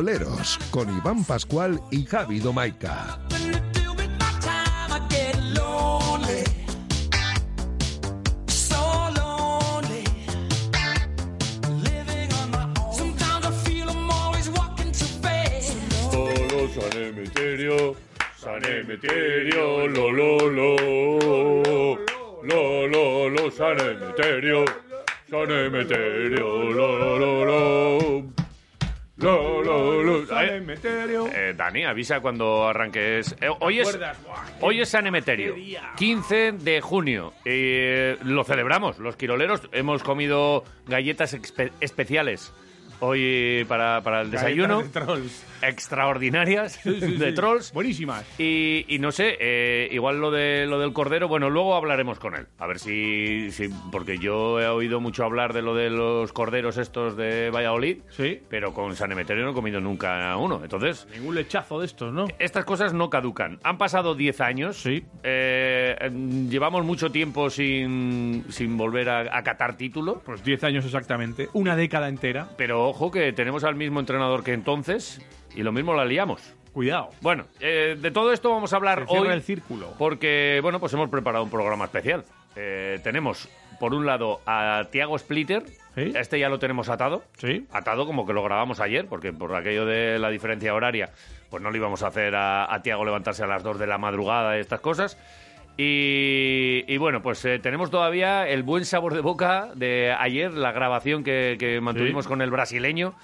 Quiroleros, con Iván Pascual y Javi Domaica. San Emeterio, San lo lo lo, lo lo lo, San Emeterio, San lo lo. Dani, avisa cuando arranques. Eh, hoy, es, hoy es San Emeterio, qué día. 15 de junio. Eh, lo celebramos, los quiroleros. Hemos comido galletas expe- especiales hoy para, para el desayuno. De. Extraordinarias Sí, sí, de trolls. Buenísimas. Y, y no sé, eh, igual lo de lo del cordero, bueno, luego hablaremos con él. A ver si, si- porque yo he oído mucho hablar de lo de los corderos estos de Valladolid, Sí. pero con San Emeterio no he comido nunca uno. Entonces, Ningún lechazo de estos, ¿no? estas cosas no caducan. Han pasado 10 años. Sí. Eh, em, llevamos mucho tiempo sin, sin volver a, a catar título. Pues 10 años exactamente. Una década entera. Pero ojo que tenemos al mismo entrenador que entonces y lo mismo la liamos. Cuidado. Bueno, eh, de todo esto vamos a hablar Se hoy. el círculo. Porque, bueno, pues hemos preparado un programa especial. Eh, tenemos, por un lado, a Tiago Splitter. Sí. Este ya lo tenemos atado. Sí. Atado como que lo grabamos ayer, porque por aquello de la diferencia horaria, pues no le íbamos a hacer a, a Tiago levantarse a las 2 de la madrugada y estas cosas. Y, y bueno, pues eh, tenemos todavía el buen sabor de boca de ayer, la grabación que, que mantuvimos Sí. con el brasileño,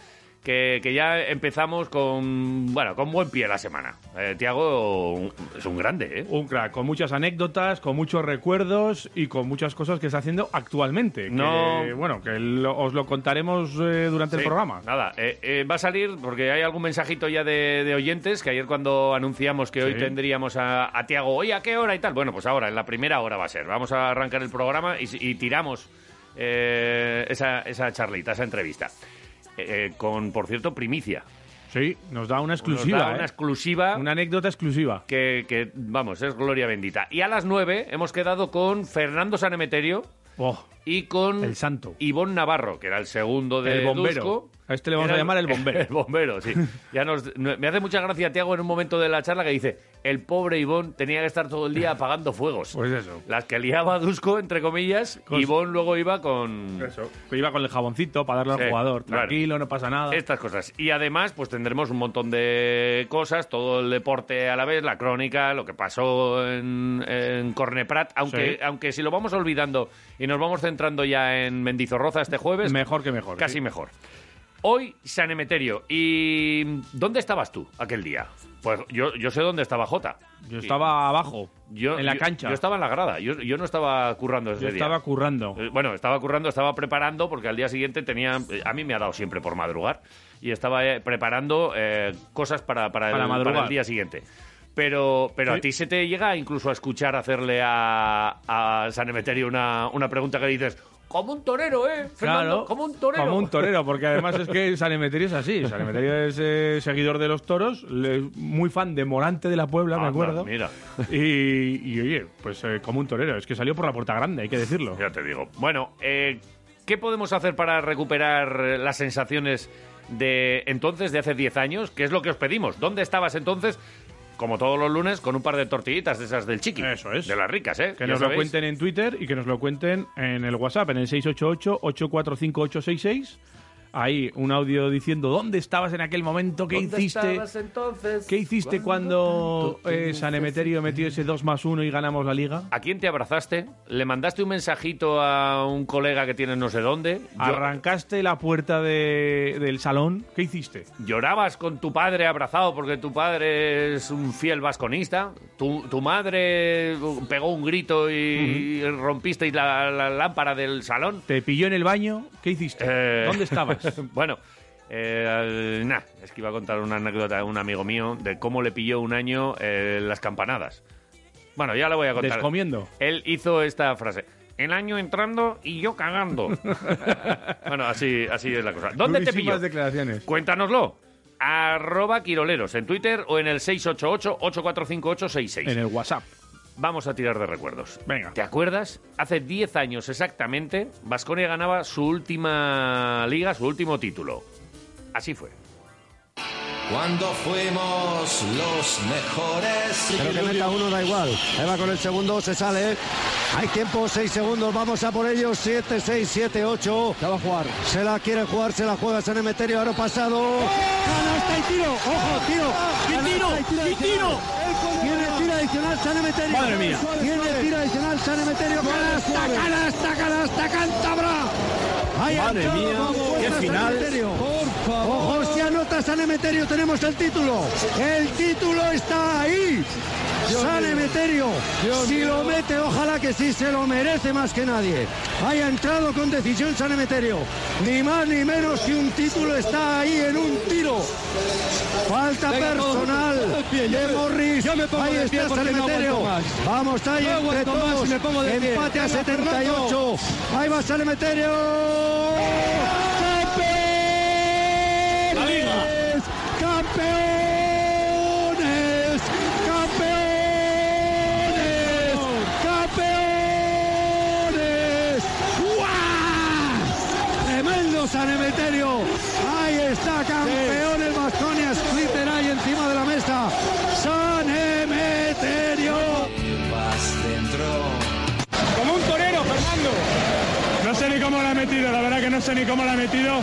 que, que ya empezamos con, bueno, con buen pie la semana. Eh, Tiago es un grande, ¿eh? Un crack, con muchas anécdotas, con muchos recuerdos y con muchas cosas que está haciendo actualmente. que, No. bueno, que lo- os lo contaremos eh, durante el programa. Nada, eh, eh, va a salir porque hay algún mensajito ya de, de oyentes que ayer cuando anunciamos que hoy tendríamos a, a Tiago, oye, ¿a qué hora y tal? Bueno, pues ahora, en la primera hora va a ser. Vamos a arrancar el programa y, y tiramos eh, esa, esa charlita, esa entrevista. Eh, eh, con, por cierto, primicia. Sí, nos da una Nos exclusiva. da ¿eh? Una exclusiva. Una anécdota exclusiva. Que, que, vamos, es gloria bendita. Y a las nueve hemos quedado con Fernando Sanemeterio Oh, y con El santo. Ivón Navarro, que era el segundo de El bombero. Dusko. A este le vamos Era a llamar el bombero. El bombero, sí. Ya nos, me hace mucha gracia, Tiago, en un momento de la charla que dice, el pobre Ivón tenía que estar todo el día apagando fuegos. Pues eso. Las que liaba Dusko, entre comillas, Con- Ivón luego iba con... Eso. Iba con el jaboncito para darle al jugador. claro. Tranquilo, no pasa nada. Estas cosas. Y además, pues tendremos un montón de cosas, todo el deporte a la vez, la crónica, lo que pasó en, en Corneprat, aunque, Sí. aunque si lo vamos olvidando y nos vamos centrando ya en Mendizorroza este jueves, Mejor que mejor. casi sí. mejor. Hoy, San Emeterio. ¿Y dónde estabas tú aquel día? Pues yo, yo sé dónde estaba Jota. Yo estaba abajo, Yo, en la yo- cancha. Yo estaba en la grada. Yo, yo no estaba currando ese Yo día. estaba currando. Eh, Bueno, estaba currando, estaba preparando, porque al día siguiente tenía. eh, A mí me ha dado siempre por madrugar. Y estaba eh, preparando eh, cosas para, para, Para el, madrugar. para el día siguiente. Pero, pero Sí. a ti se te llega incluso a escuchar hacerle a, a San Emeterio una, una pregunta que dices. Como un torero, ¿eh? Fernando? como un torero. Como un torero, porque además es que San Emeterio es así. San Emeterio es eh, seguidor de los toros, le- muy fan de Morante de la Puebla, me acuerdo. Mira, Y, y, oye, pues eh, como un torero, es que salió por la puerta grande, hay que decirlo. ya te digo. Bueno, eh, ¿qué podemos hacer para recuperar las sensaciones de entonces, de hace 10 años? ¿Qué es lo que os pedimos? ¿Dónde estabas entonces? Como todos los lunes, con un par de tortillitas de esas del chiqui. Eso es. De las ricas, ¿eh? Que nos lo sabéis. cuenten en Twitter y que nos lo cuenten en el WhatsApp, en el 688-845-866. Ahí un audio diciendo dónde estabas en aquel momento, qué ¿Dónde hiciste, estabas entonces? qué hiciste cuando eh, San Emeterio metió ese 2 más 1 y ganamos la liga. ¿A quién te abrazaste? ¿Le mandaste un mensajito a un colega que tiene no sé dónde? Arrancaste la puerta de- del salón, ¿qué hiciste? ¿Llorabas con tu padre abrazado porque tu padre es un fiel vasconista? ¿Tu, tu madre pegó un grito y rompiste la, la lámpara del salón? ¿Te pilló en el baño? ¿Qué hiciste? Eh, ¿Dónde estabas? bueno, eh, nah, es que iba a contar una anécdota de un amigo mío de cómo le pilló un año eh, las campanadas. Bueno, ya le voy a contar. Descomiendo. Él hizo esta frase. El año entrando y yo cagando. bueno, así, así es la cosa. ¿Dónde te pilló? declaraciones. Cuéntanoslo. Arroba Quiroleros en Twitter o en el 688-845866. En el WhatsApp. Vamos a tirar de recuerdos. Venga. ¿Te acuerdas? Hace 10 años exactamente, Vasconia ganaba su última liga, su último título. Así fue. cuando fuimos los mejores. Pero que meta uno da igual. Ahí va con el segundo, se sale. Hay tiempo, seis segundos, vamos a por ellos. Siete, seis, siete, ocho. Se va a jugar. Se la quiere jugar, se la juega San Emeterio, aro pasado. Canasta y tiro, ojo, tiro. ¿Qué tiro? ¿Qué tiro? Tiene tiro adicional San Emeterio. Madre mía. Tiene tiro adicional San Emeterio. Canasta, canasta, canasta, cántabra. Ahí Madre mía, qué final. Emeterio. Ojo, si anota San Emeterio, tenemos el título. El título está ahí. San Emeterio, si lo mete, ojalá que sí, se lo merece más que nadie. Haya entrado con decisión San Emeterio. Ni más ni menos que un título está ahí en un tiro. Falta Venga, personal pie, de Morris. yo me pongo Ahí de está San Emeterio. Vamos ahí No entre más todos. me pongo de pie. Empate a Venga, 78. Ahí va San Emeterio. San Emeterio! Ahí está, campeones Vasconia, Splitter ahí encima de la mesa. San Emeterio. Como un torero, Fernando. No sé ni cómo la ha metido, la verdad que no sé ni cómo la ha metido.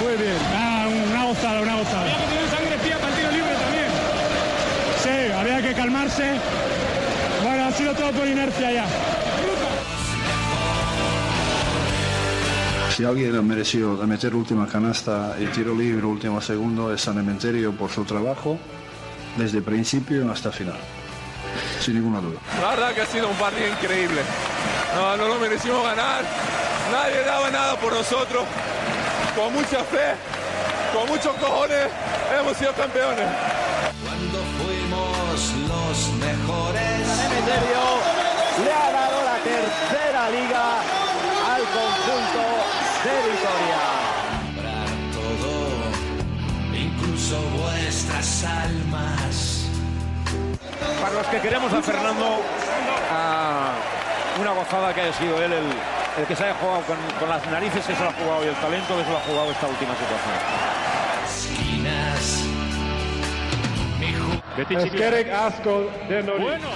Muy bien. Ah, una gozada, una gozada. Había que tener sangre fría para el tiro libre también. Sí, había que calmarse. Bueno, ha sido todo por inercia ya. Si alguien ha merecido de meter última canasta y tiro libre último segundo es San Emeterio por su trabajo desde principio hasta final, sin ninguna duda. La verdad que ha sido un partido increíble. No, no lo merecimos ganar. Nadie daba nada por nosotros. Con mucha fe, con muchos cojones, hemos sido campeones. Cuando fuimos los mejores. Emeterio le ha dado la tercera liga Para los que queremos a Fernando, ah, una gozada que haya sido él el, el que se haya jugado con, con las narices que se lo ha jugado y el talento que se lo ha jugado esta última situación. Esquinas. Mi ju- Eskerek Asco de Bueno.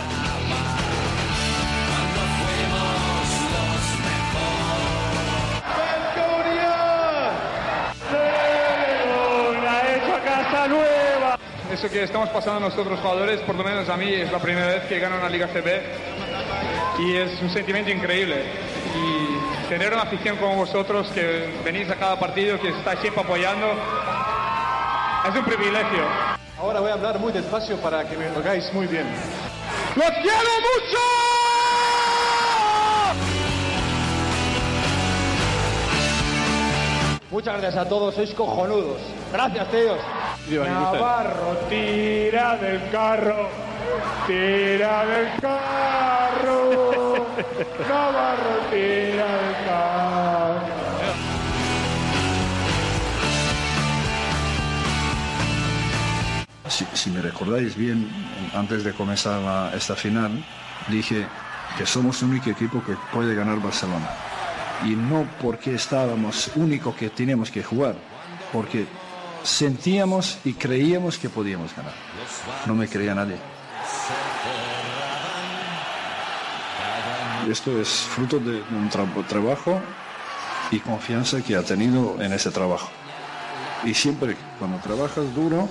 Eso que estamos pasando nosotros jugadores, por lo menos a mí, es la primera vez que gano una Liga CB y es un sentimiento increíble. Y tener una afición como vosotros que venís a cada partido, que estáis siempre apoyando, es un privilegio. Ahora voy a hablar muy despacio para que me oigáis muy bien. ¡Los quiero mucho! Muchas gracias a todos, sois cojonudos. Gracias, tíos. Navarro, tira del carro, tira del carro. Navarro, tira del carro. Si, si me recordáis bien, antes de comenzar la- esta final, dije que somos el único equipo que puede ganar Barcelona. Y no porque estábamos único que teníamos que jugar, porque sentíamos y creíamos que podíamos ganar. No me creía nadie. Esto es fruto de un tra- trabajo y confianza que ha tenido en ese trabajo. Y siempre cuando trabajas duro,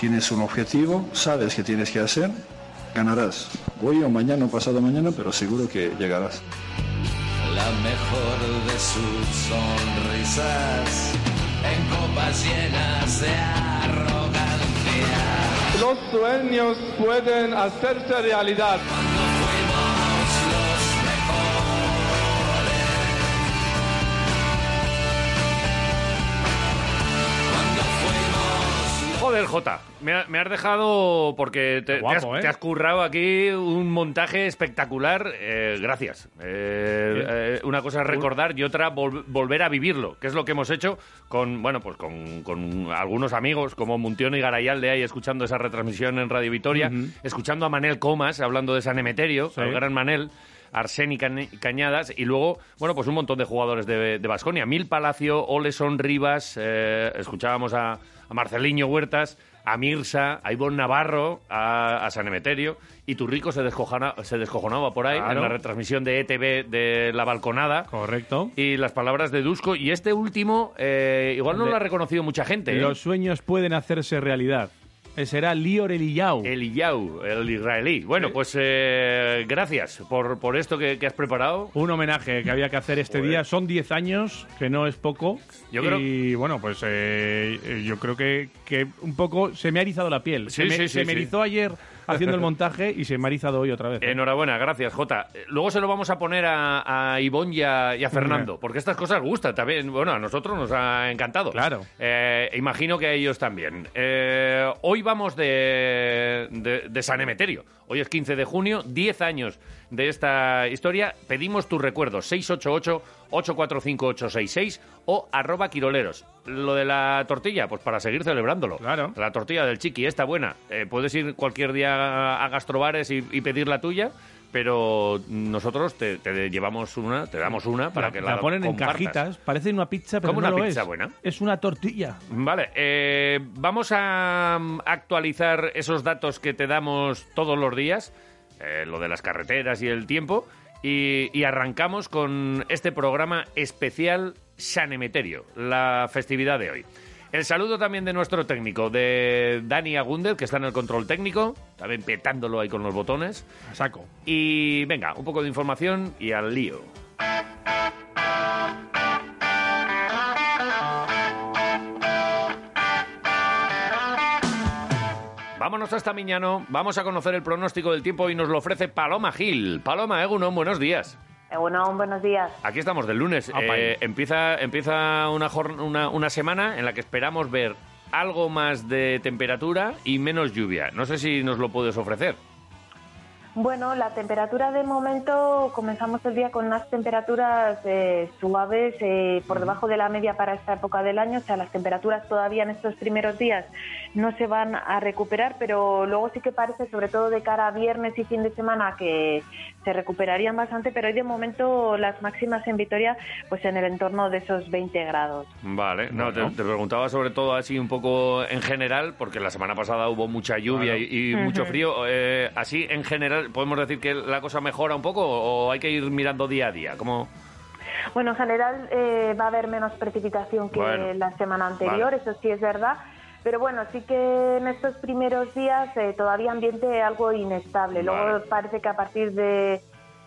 tienes un objetivo, sabes que tienes que hacer, ganarás. Hoy o mañana o pasado mañana, pero seguro que llegarás. La mejor de sus sonrisas en copas llenas de arrogancia. Los sueños pueden hacerse realidad. Joder, Jota, me, ha- me has dejado porque te, Guapo, te has, ¿eh? te has currado aquí un montaje espectacular. eh, gracias. Eh, una cosa es recordar y otra vol- volver a vivirlo, que es lo que hemos hecho con, bueno, pues con, con algunos amigos como Muntión y Garayalde ahí escuchando esa retransmisión en Radio Vitoria, escuchando a Manel Comas hablando de San Emeterio, Sí. al gran Manel. Arseni Cañadas y luego, bueno, pues un montón de jugadores de, de Basconia. Mil Palacio, Oleson Rivas, escuchábamos a, a Marceliño Huertas, a Mirsa, a Ivonne Navarro, a, a San Emeterio, y Turrico se, descojana- se descojonaba por ahí Claro. en la retransmisión de ETV de La Balconada. Correcto. Y las palabras de Dusko. Y este último, eh, igual no De- lo ha reconocido mucha gente. ¿eh? Los sueños pueden hacerse realidad. Ese era Lior Eliyahu. Eliyahu, el israelí. Bueno, pues eh, gracias por, por esto que, que has preparado. Un homenaje que había que hacer este Joder. día. Son 10 años, que no es poco. Yo creo- Y bueno, pues eh, eh, yo creo que, que un poco se me ha erizado la piel. Sí, se me, sí, se me erizó ayer haciendo el montaje y se me ha erizado hoy otra vez. ¿eh? Enhorabuena, gracias, Jota. Luego se lo vamos a poner a, a Ivonne y a, y a Fernando, porque estas cosas gustan también. Bueno, a nosotros nos ha encantado. Claro. Eh, imagino que a ellos también. Eh, hoy vamos de, de, de San Emeterio. Hoy es 15 de junio, 10 años de esta historia. Pedimos tus recuerdos, 688-845-866 o arroba quiroleros. Lo de la tortilla, pues para seguir celebrándolo. Claro. La tortilla del chiqui, está buena. Eh, puedes ir cualquier día a gastrobares y, y pedir la tuya, pero nosotros te, te llevamos una, te damos una para la, que la la, ponen en cajitas. Parece una pizza, pero Como no una lo pizza es. buena. Es una tortilla. Vale, eh, vamos a mm, actualizar esos datos que te damos todos los días, eh, lo de las carreteras y el tiempo, y, y arrancamos con este programa especial San Emeterio, la festividad de hoy. El saludo también de nuestro técnico, de Dani Agundel, que está en el control técnico, también petándolo ahí con los botones. A saco. Y venga, un poco de información y al lío. Vámonos hasta Miñano, vamos a conocer el pronóstico del tiempo y nos lo ofrece Paloma Gil. Paloma Egunon, buenos días. Bueno, buenos días. Aquí estamos del lunes. Eh, empieza empieza una, una semana en la que esperamos ver algo más de temperatura y menos lluvia. No sé si nos lo puedes ofrecer. Bueno, la temperatura de momento comenzamos el día con unas temperaturas eh, suaves eh, por debajo de la media para esta época del año. O sea, las temperaturas todavía en estos primeros días no se van a recuperar, pero luego sí que parece, sobre todo de cara a viernes y fin de semana, que se recuperarían bastante. Pero hoy de momento las máximas en Vitoria, pues en el entorno de esos 20 grados. Vale, no, te, te preguntaba sobre todo así un poco en general, porque la semana pasada hubo mucha lluvia Claro. y, y mucho frío. Eh, así en general, ¿podemos decir que la cosa mejora un poco o hay que ir mirando día a día? ¿Cómo? Bueno, en general eh, va a haber menos precipitación que Bueno, la semana anterior, vale. eso sí es verdad. Pero bueno, sí que en estos primeros días eh, todavía ambiente algo inestable. Luego parece que a partir de,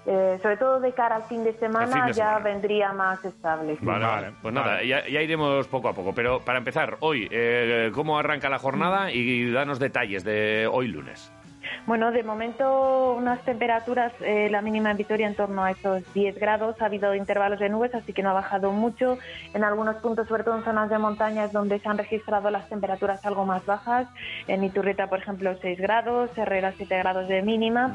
eh, sobre todo de cara al fin de semana, fin de ya semana. vendría más estable. Vale, vale. Pues nada, vale. ya, ya iremos poco a poco. Pero para empezar, hoy, eh, ¿cómo arranca la jornada? Y danos detalles de hoy lunes. Bueno, de momento unas temperaturas, eh, la mínima en Vitoria en torno a esos 10 grados, ha habido intervalos de nubes, así que no ha bajado mucho. En algunos puntos, sobre todo en zonas de montañas donde se han registrado las temperaturas algo más bajas, en Iturrieta, por ejemplo, 6 grados, Herrera 7 grados de mínima.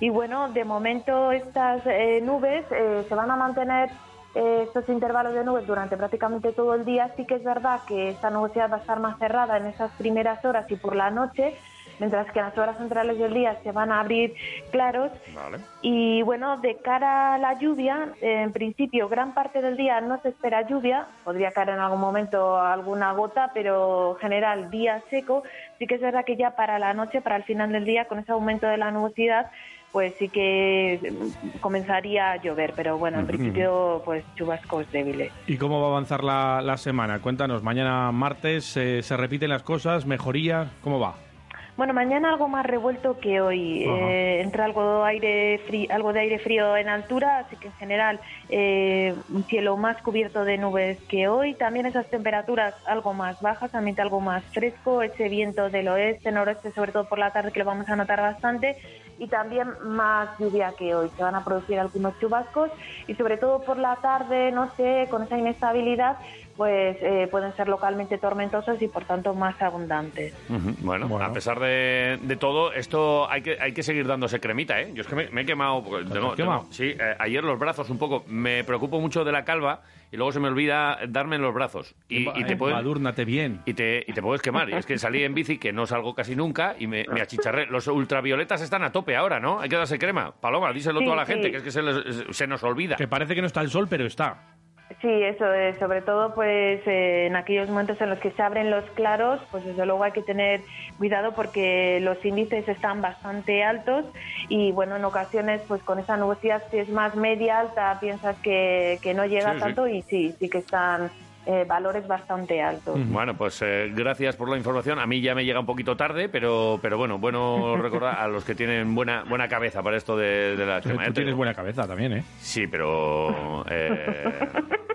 Y bueno, de momento estas eh, nubes eh, se van a mantener eh, estos intervalos de nubes durante prácticamente todo el día. Sí que es verdad que esta nubosidad va a estar más cerrada en esas primeras horas y por la noche, mientras que en las horas centrales del día se van a abrir claros. Vale. Y bueno, de cara a la lluvia, en principio gran parte del día no se espera lluvia, podría caer en algún momento alguna gota, pero en general día seco. Sí que es verdad que ya para la noche, para el final del día, con ese aumento de la nubosidad, pues sí que mm, comenzaría a llover, pero bueno, en principio pues chubascos débiles. ¿Y cómo va a avanzar la, la semana? Cuéntanos, mañana martes eh, se repiten las cosas, mejoría, ¿cómo va? Bueno, mañana algo más revuelto que hoy. Eh, entra algo, aire frí- algo de aire frío en altura, así que en general eh, un cielo más cubierto de nubes que hoy. También esas temperaturas algo más bajas, ambiente algo más fresco, ese viento del oeste, noroeste, sobre todo por la tarde, que lo vamos a notar bastante. Y también más lluvia que hoy. Se van a producir algunos chubascos y sobre todo por la tarde, no sé, con esa inestabilidad, pues eh, pueden ser localmente tormentosos y por tanto más abundantes. Ujú, Bueno, Bueno. a pesar de, de todo, esto hay que, hay que seguir dándose cremita, ¿eh? Yo es que me, me he quemado. ¿Te tengo- has quemado? tengo- sí, eh, ayer los brazos un poco. Me preocupo mucho de la calva y luego se me olvida darme en los brazos. Y, y te puedes, Embadúrnate bien. y, te, y te puedes quemar. Y es que salí en bici, que no salgo casi nunca, y me, me achicharré. Los ultravioletas están a tope ahora, ¿no? Hay que darse crema. Paloma, díselo Sí, tú a la sí. gente, que es que se, les- se nos olvida. Que parece que no está el sol, pero está. Sí, eso es, sobre todo pues eh, en aquellos momentos en los que se abren los claros, pues desde luego hay que tener cuidado porque los índices están bastante altos y bueno, en ocasiones pues con esa nubosidad si es más media alta piensas que, que no llega Sí, sí. tanto y sí, sí que están eh, valores bastante altos. Bueno, pues eh, gracias por la información. A mí ya me llega un poquito tarde, pero, pero bueno, bueno recordar a los que tienen buena buena cabeza para esto de, de la Tú crema. tienes buena cabeza también, ¿eh? Sí, pero eh,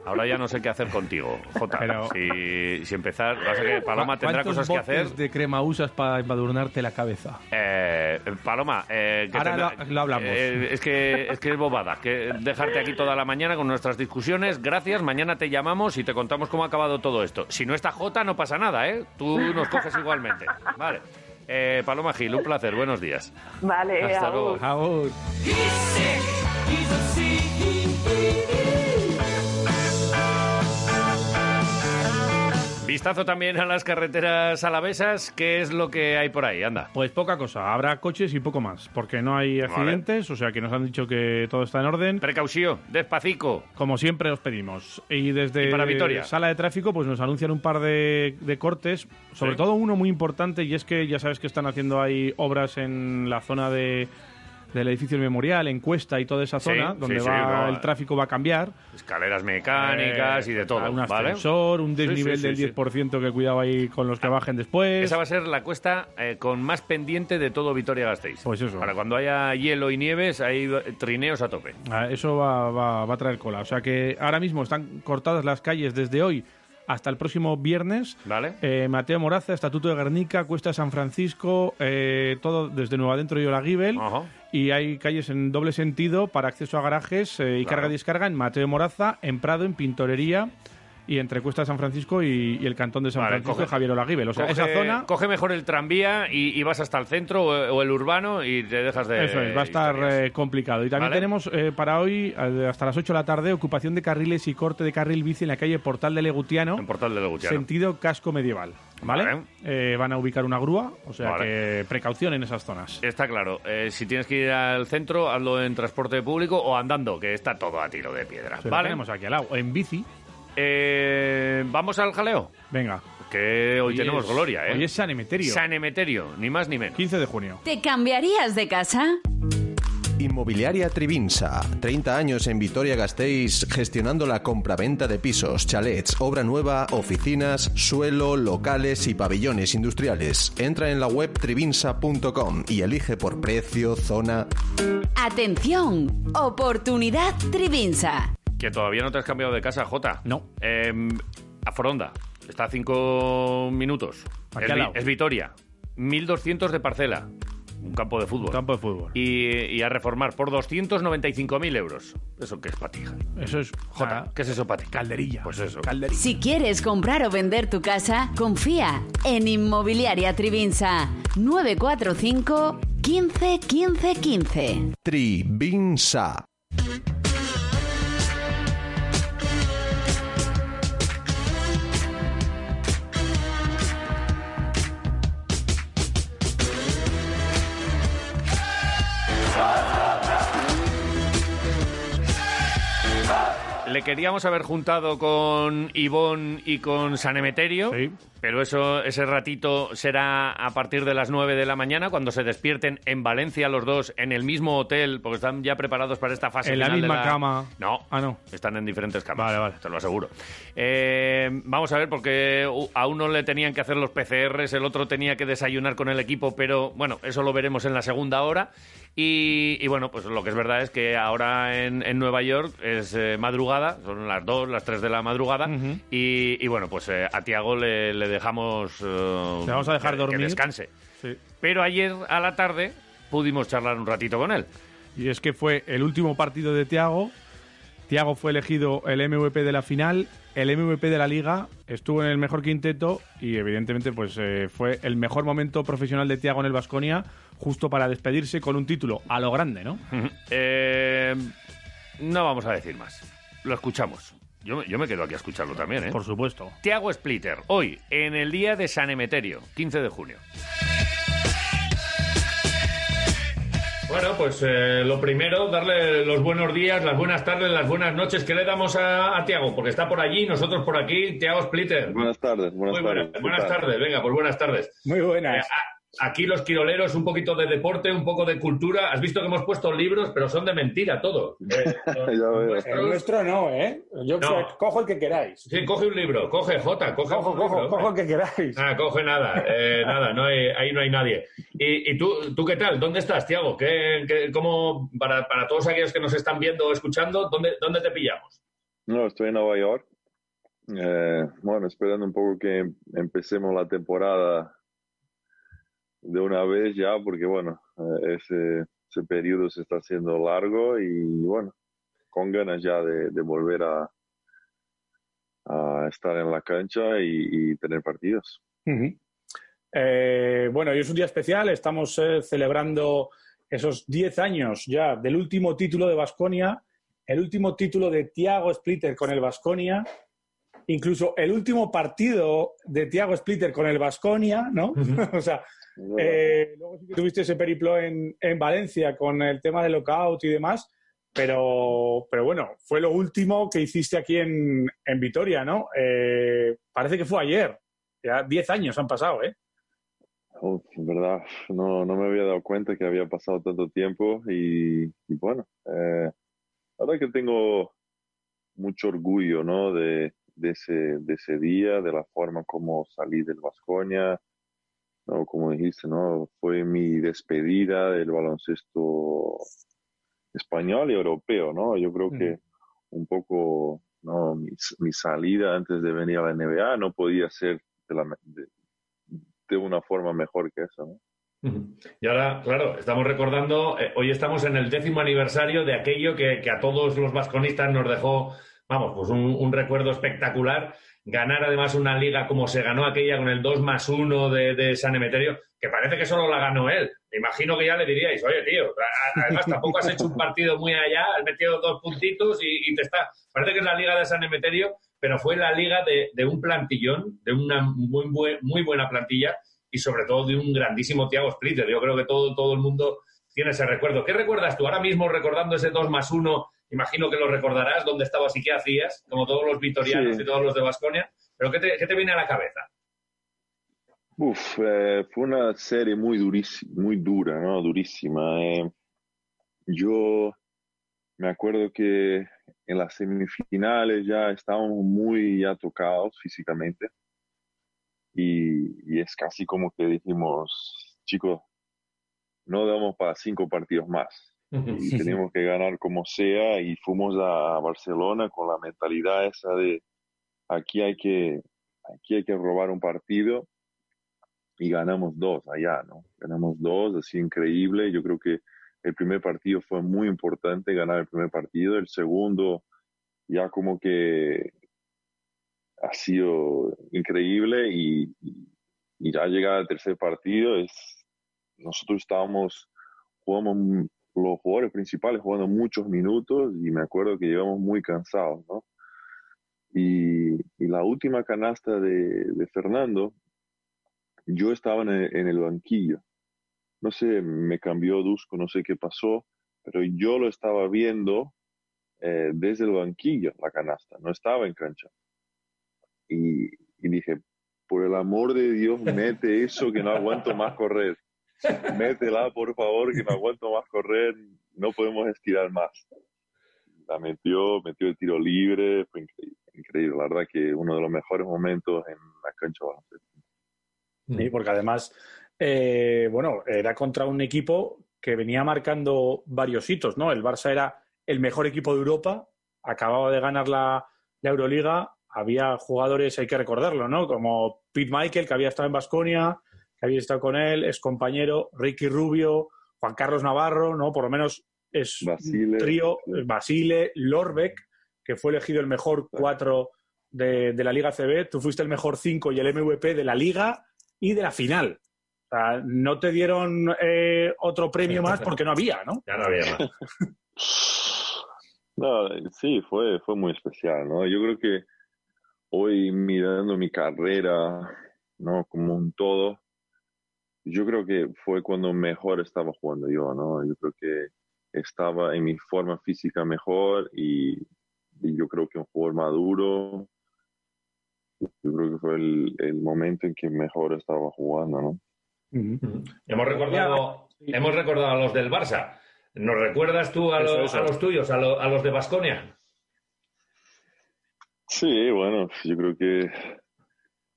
ahora ya no sé qué hacer contigo, Jota. Pero- Si, si empezar, pasa que Paloma tendrá ¿Cuántos cosas que hacer. botes de crema usas para embadurnarte la cabeza? Eh, Paloma, eh, que Ahora tendrá- lo- lo hablamos. eh, es que es que es bobada, que dejarte aquí toda la mañana con nuestras discusiones. Gracias, mañana te llamamos y te contamos cómo ha acabado todo esto. Si no está Jota, no pasa nada, ¿eh? Tú nos coges igualmente. Vale. Eh, Paloma Gil, un placer. Buenos días. Vale, Hasta agur. luego. Agur. Vistazo también a las carreteras alavesas. ¿Qué es lo que hay por ahí? Anda. Pues poca cosa, habrá coches y poco más, porque no hay accidentes, o sea que nos han dicho que todo está en orden. Precaución, despacito. Como siempre os pedimos. Y desde Y para Vitoria. Sala de Tráfico pues nos anuncian un par de, de cortes, sobre Sí. todo uno muy importante y es que ya sabes que están haciendo ahí obras en la zona de del edificio memorial, en Cuesta y toda esa zona, sí, donde sí, va no, el tráfico va a cambiar. Escaleras mecánicas Eh, y de todo. Un ¿vale? ascensor, un Sí, sí, desnivel del sí. 10% que cuidado ahí con los que bajen después. Esa va a ser la cuesta eh, con más pendiente de todo Vitoria-Gasteiz. Pues eso. Para cuando haya hielo y nieves, hay trineos a tope. Ah, Eso va, va- va a traer cola. O sea que ahora mismo están cortadas las calles desde hoy hasta el próximo viernes. ¿Vale? Eh, Mateo Moraza, Estatuto de Guernica, Cuesta San Francisco, eh, todo desde Nueva Dentro y Olaguibel. Ajá. Y hay calles en doble sentido para acceso a garajes eh, y Claro. carga y descarga en Mateo Moraza, en Prado, en Pintorería y entre Cuesta San Francisco y, y el cantón de San Vale, Francisco coge- de Javier Olaguibel. O sea, coge, esa zona... Coge mejor el tranvía y, y vas hasta el centro o, o el urbano y te dejas de. Eso es, va a estar eh, complicado. Y también Vale. tenemos eh, para hoy, eh, hasta las 8 de la tarde, ocupación de carriles y corte de carril bici en la calle Portal de Legutiano, En Portal de Legutiano. sentido casco medieval. ¿Vale? Vale. Eh, van a ubicar una grúa, o sea que precaución en esas zonas. Está claro. Si tienes que ir al centro, hazlo en transporte público o andando, que está todo a tiro de piedra. Se lo tenemos aquí al lado. En bici, Eh, Vamos al jaleo. venga. Que hoy, Hoy tenemos es- gloria, ¿eh? hoy es San Emeterio. San Emeterio, ni más ni menos. 15 de junio. ¿Te cambiarías de casa? Inmobiliaria Trivinsa. 30 años en Vitoria-Gasteiz gestionando la compraventa de pisos, chalets, obra nueva, oficinas, suelo, locales y pabellones industriales. Entra en la web trivinsa.com y elige por precio, zona. Atención, oportunidad Trivinsa. Que todavía no te has cambiado de casa, Jota. No. Eh, a Foronda. Está a cinco minutos. Aquí es, al Vi- lado. es Vitoria. 1.200 de parcela. Un campo de fútbol. Campo de fútbol. Y, y a reformar por 295.000 euros. ¿Eso qué es para ti? hija? Eso es Jota, ah, ¿qué es eso ti? calderilla. Pues eso. Calderilla. Si quieres comprar o vender tu casa, confía en Inmobiliaria Trivinsa. 945 15 15 15. Trivinsa. Queríamos haber juntado con Ivón y con San Emeterio. Pero eso, ese ratito será a partir de las 9 de la mañana, cuando se despierten en Valencia los dos en el mismo hotel, porque están ya preparados para esta fase En la final de misma cama. No, Ah, no. están en diferentes camas. Vale, vale. Te lo aseguro. Eh, vamos a ver, porque a uno le tenían que hacer los PCRs, el otro tenía que desayunar con el equipo, pero bueno, eso lo veremos en la segunda hora. Y, y bueno, pues lo que es verdad es que ahora en, en Nueva York es eh, madrugada, son las 2, las 3 de la madrugada. Y bueno, pues eh, a Tiago le, le dejamos. Le vamos a dejar que- dormir. Que descanse. Sí. Pero ayer a la tarde pudimos charlar un ratito con él. Y es que fue el último partido de Tiago. Tiago fue elegido el MVP de la final, el MVP de la liga, estuvo en el mejor quinteto y evidentemente pues eh, fue el mejor momento profesional de Tiago en el Vasconia, justo para despedirse con un título a lo grande, ¿no? Eh, no vamos a decir más. Lo escuchamos. Yo, me- yo me quedo aquí a escucharlo también, ¿eh? Por supuesto. Tiago Splitter, hoy, en el día de San Emeterio, 15 de junio. Bueno, pues eh, lo primero, darle los buenos días, las buenas tardes, las buenas noches. ¿Qué le damos a, a Tiago? Porque está por allí, nosotros por aquí. Tiago Splitter. Buenas tardes, buenas Muy buenas, tardes. ¿Qué buenas tardes, venga, pues buenas tardes. Muy buenas. Eh, a- aquí los quiroleros, un poquito de deporte, un poco de cultura. Has visto que hemos puesto libros, pero son de mentira todos. Eh, nuestros- El nuestro no, ¿eh? Yo No. cojo el que queráis. Sí, coge un libro, coge Jota, coge Cojo, un cojo, libro. cojo el que queráis. Ah, coge nada, eh, nada, no hay- ahí no hay nadie. ¿Y, y tú, tú qué tal? ¿Dónde estás, Tiago? ¿Qué, qué- cómo, para, para todos aquellos que nos están viendo o escuchando, ¿dónde, ¿dónde te pillamos? No, estoy en Nueva York. Eh, bueno, esperando un poco que empecemos la temporada de una vez ya, porque bueno, eh, ese, ese periodo se está haciendo largo y bueno, con ganas ya de, de volver a, a estar en la cancha y, y tener partidos. Eh, bueno, hoy es un día especial. Estamos eh, celebrando esos 10 años ya del último título de Basconia, el último título de Thiago Splitter con el Basconia, incluso el último partido de Thiago Splitter con el Basconia, ¿no? o sea, eh, luego sí que tuviste ese periplo en, en Valencia con el tema del lockout y demás, pero, pero bueno, fue lo último que hiciste aquí en, en Vitoria, ¿no? Eh, parece que fue ayer. Ya 10 años han pasado, ¿eh? Uf, en verdad, no, no me había dado cuenta que había pasado tanto tiempo y, y bueno, eh, la verdad que tengo mucho orgullo, ¿no? De, de, ese, de ese día, de la forma como salí del Vasconia, ¿no? Como dijiste, ¿no? Fue mi despedida del baloncesto español y europeo, ¿no? Yo creo que un poco, ¿no? Mi, mi salida antes de venir a la NBA no podía ser de la, de, de una forma mejor que eso, ¿no? Y ahora, claro, estamos recordando, eh, hoy estamos en el décimo aniversario de aquello que, que a todos los vasconistas nos dejó, vamos, pues un, un recuerdo espectacular. Ganar además una liga como se ganó aquella con el 2 más 1 de, San Emeterio, que parece que solo la ganó él. Me imagino que ya le diríais, oye, tío, además tampoco has hecho un partido muy allá, has metido dos puntitos y, te está. Parece que es la liga de San Emeterio, pero fue la liga de, un plantillón, de una muy, muy buena plantilla y sobre todo de un grandísimo Thiago Splitter. Yo creo que todo, todo el mundo tiene ese recuerdo. ¿Qué recuerdas tú ahora mismo recordando ese 2 más 1? Imagino que lo recordarás, dónde estabas y qué hacías, como todos los vitorianos Sí. y todos los de Basconia. Pero ¿qué te, qué te viene a la cabeza? Uf, eh, fue una serie muy durísima, muy dura, ¿no? Durísima. eh. yo me acuerdo que en las semifinales ya estábamos muy ya tocados físicamente y, y es casi como que dijimos, chicos, no damos para cinco partidos más y tenemos que ganar como sea y fuimos a Barcelona con la mentalidad esa de aquí hay que aquí hay que robar un partido y ganamos dos allá, ¿no? Ganamos dos, así increíble. Yo creo que el primer partido fue muy importante, ganar el primer partido. El segundo ya como que ha sido increíble y, ya llegar al tercer partido es nosotros estábamos jugamos los jugadores principales jugando muchos minutos y me acuerdo que llegamos muy cansados, ¿no? Y, la última canasta de, Fernando, yo estaba en el, en el banquillo. No sé, me cambió Dusko, no sé qué pasó, pero yo lo estaba viendo eh, desde el banquillo, la canasta, no estaba en cancha. Y, y dije, por el amor de Dios, mete eso que no aguanto más correr. Métela, por favor, que no aguanto más correr, no podemos estirar más. La metió, metió el tiro libre, fue increíble, increíble. La verdad que uno de los mejores momentos en la cancha de. Sí, porque además, eh, bueno, era contra un equipo que venía marcando varios hitos, ¿no? El Barça era el mejor equipo de Europa, acababa de ganar la, la Euroliga, había jugadores, hay que recordarlo, ¿no? Como Pete Michael, que había estado en Basconia, que había estado con él, es compañero, Ricky Rubio, Juan Carlos Navarro, ¿no? Por lo menos es Basile, un trío, Basile, Lorbeck, que fue elegido el mejor cuatro de, de la Liga CB, tú fuiste el mejor cinco y el MVP de la Liga y de la final. O sea, no te dieron eh, otro premio más porque no había, ¿no? Ya no había más. No, sí, fue, fue muy especial, ¿no? Yo creo que hoy mirando mi carrera, ¿no? Como un todo, yo creo que fue cuando mejor estaba jugando yo, ¿no? Yo creo que estaba en mi forma física mejor y, y yo creo que un jugador maduro, yo creo que fue el, el momento en que mejor estaba jugando, ¿no? Hemos recordado, hemos recordado a los del Barça. ¿Nos recuerdas tú a, Eso, los- eso. a los tuyos, a, lo- a los de Basconia? Sí, bueno, yo creo que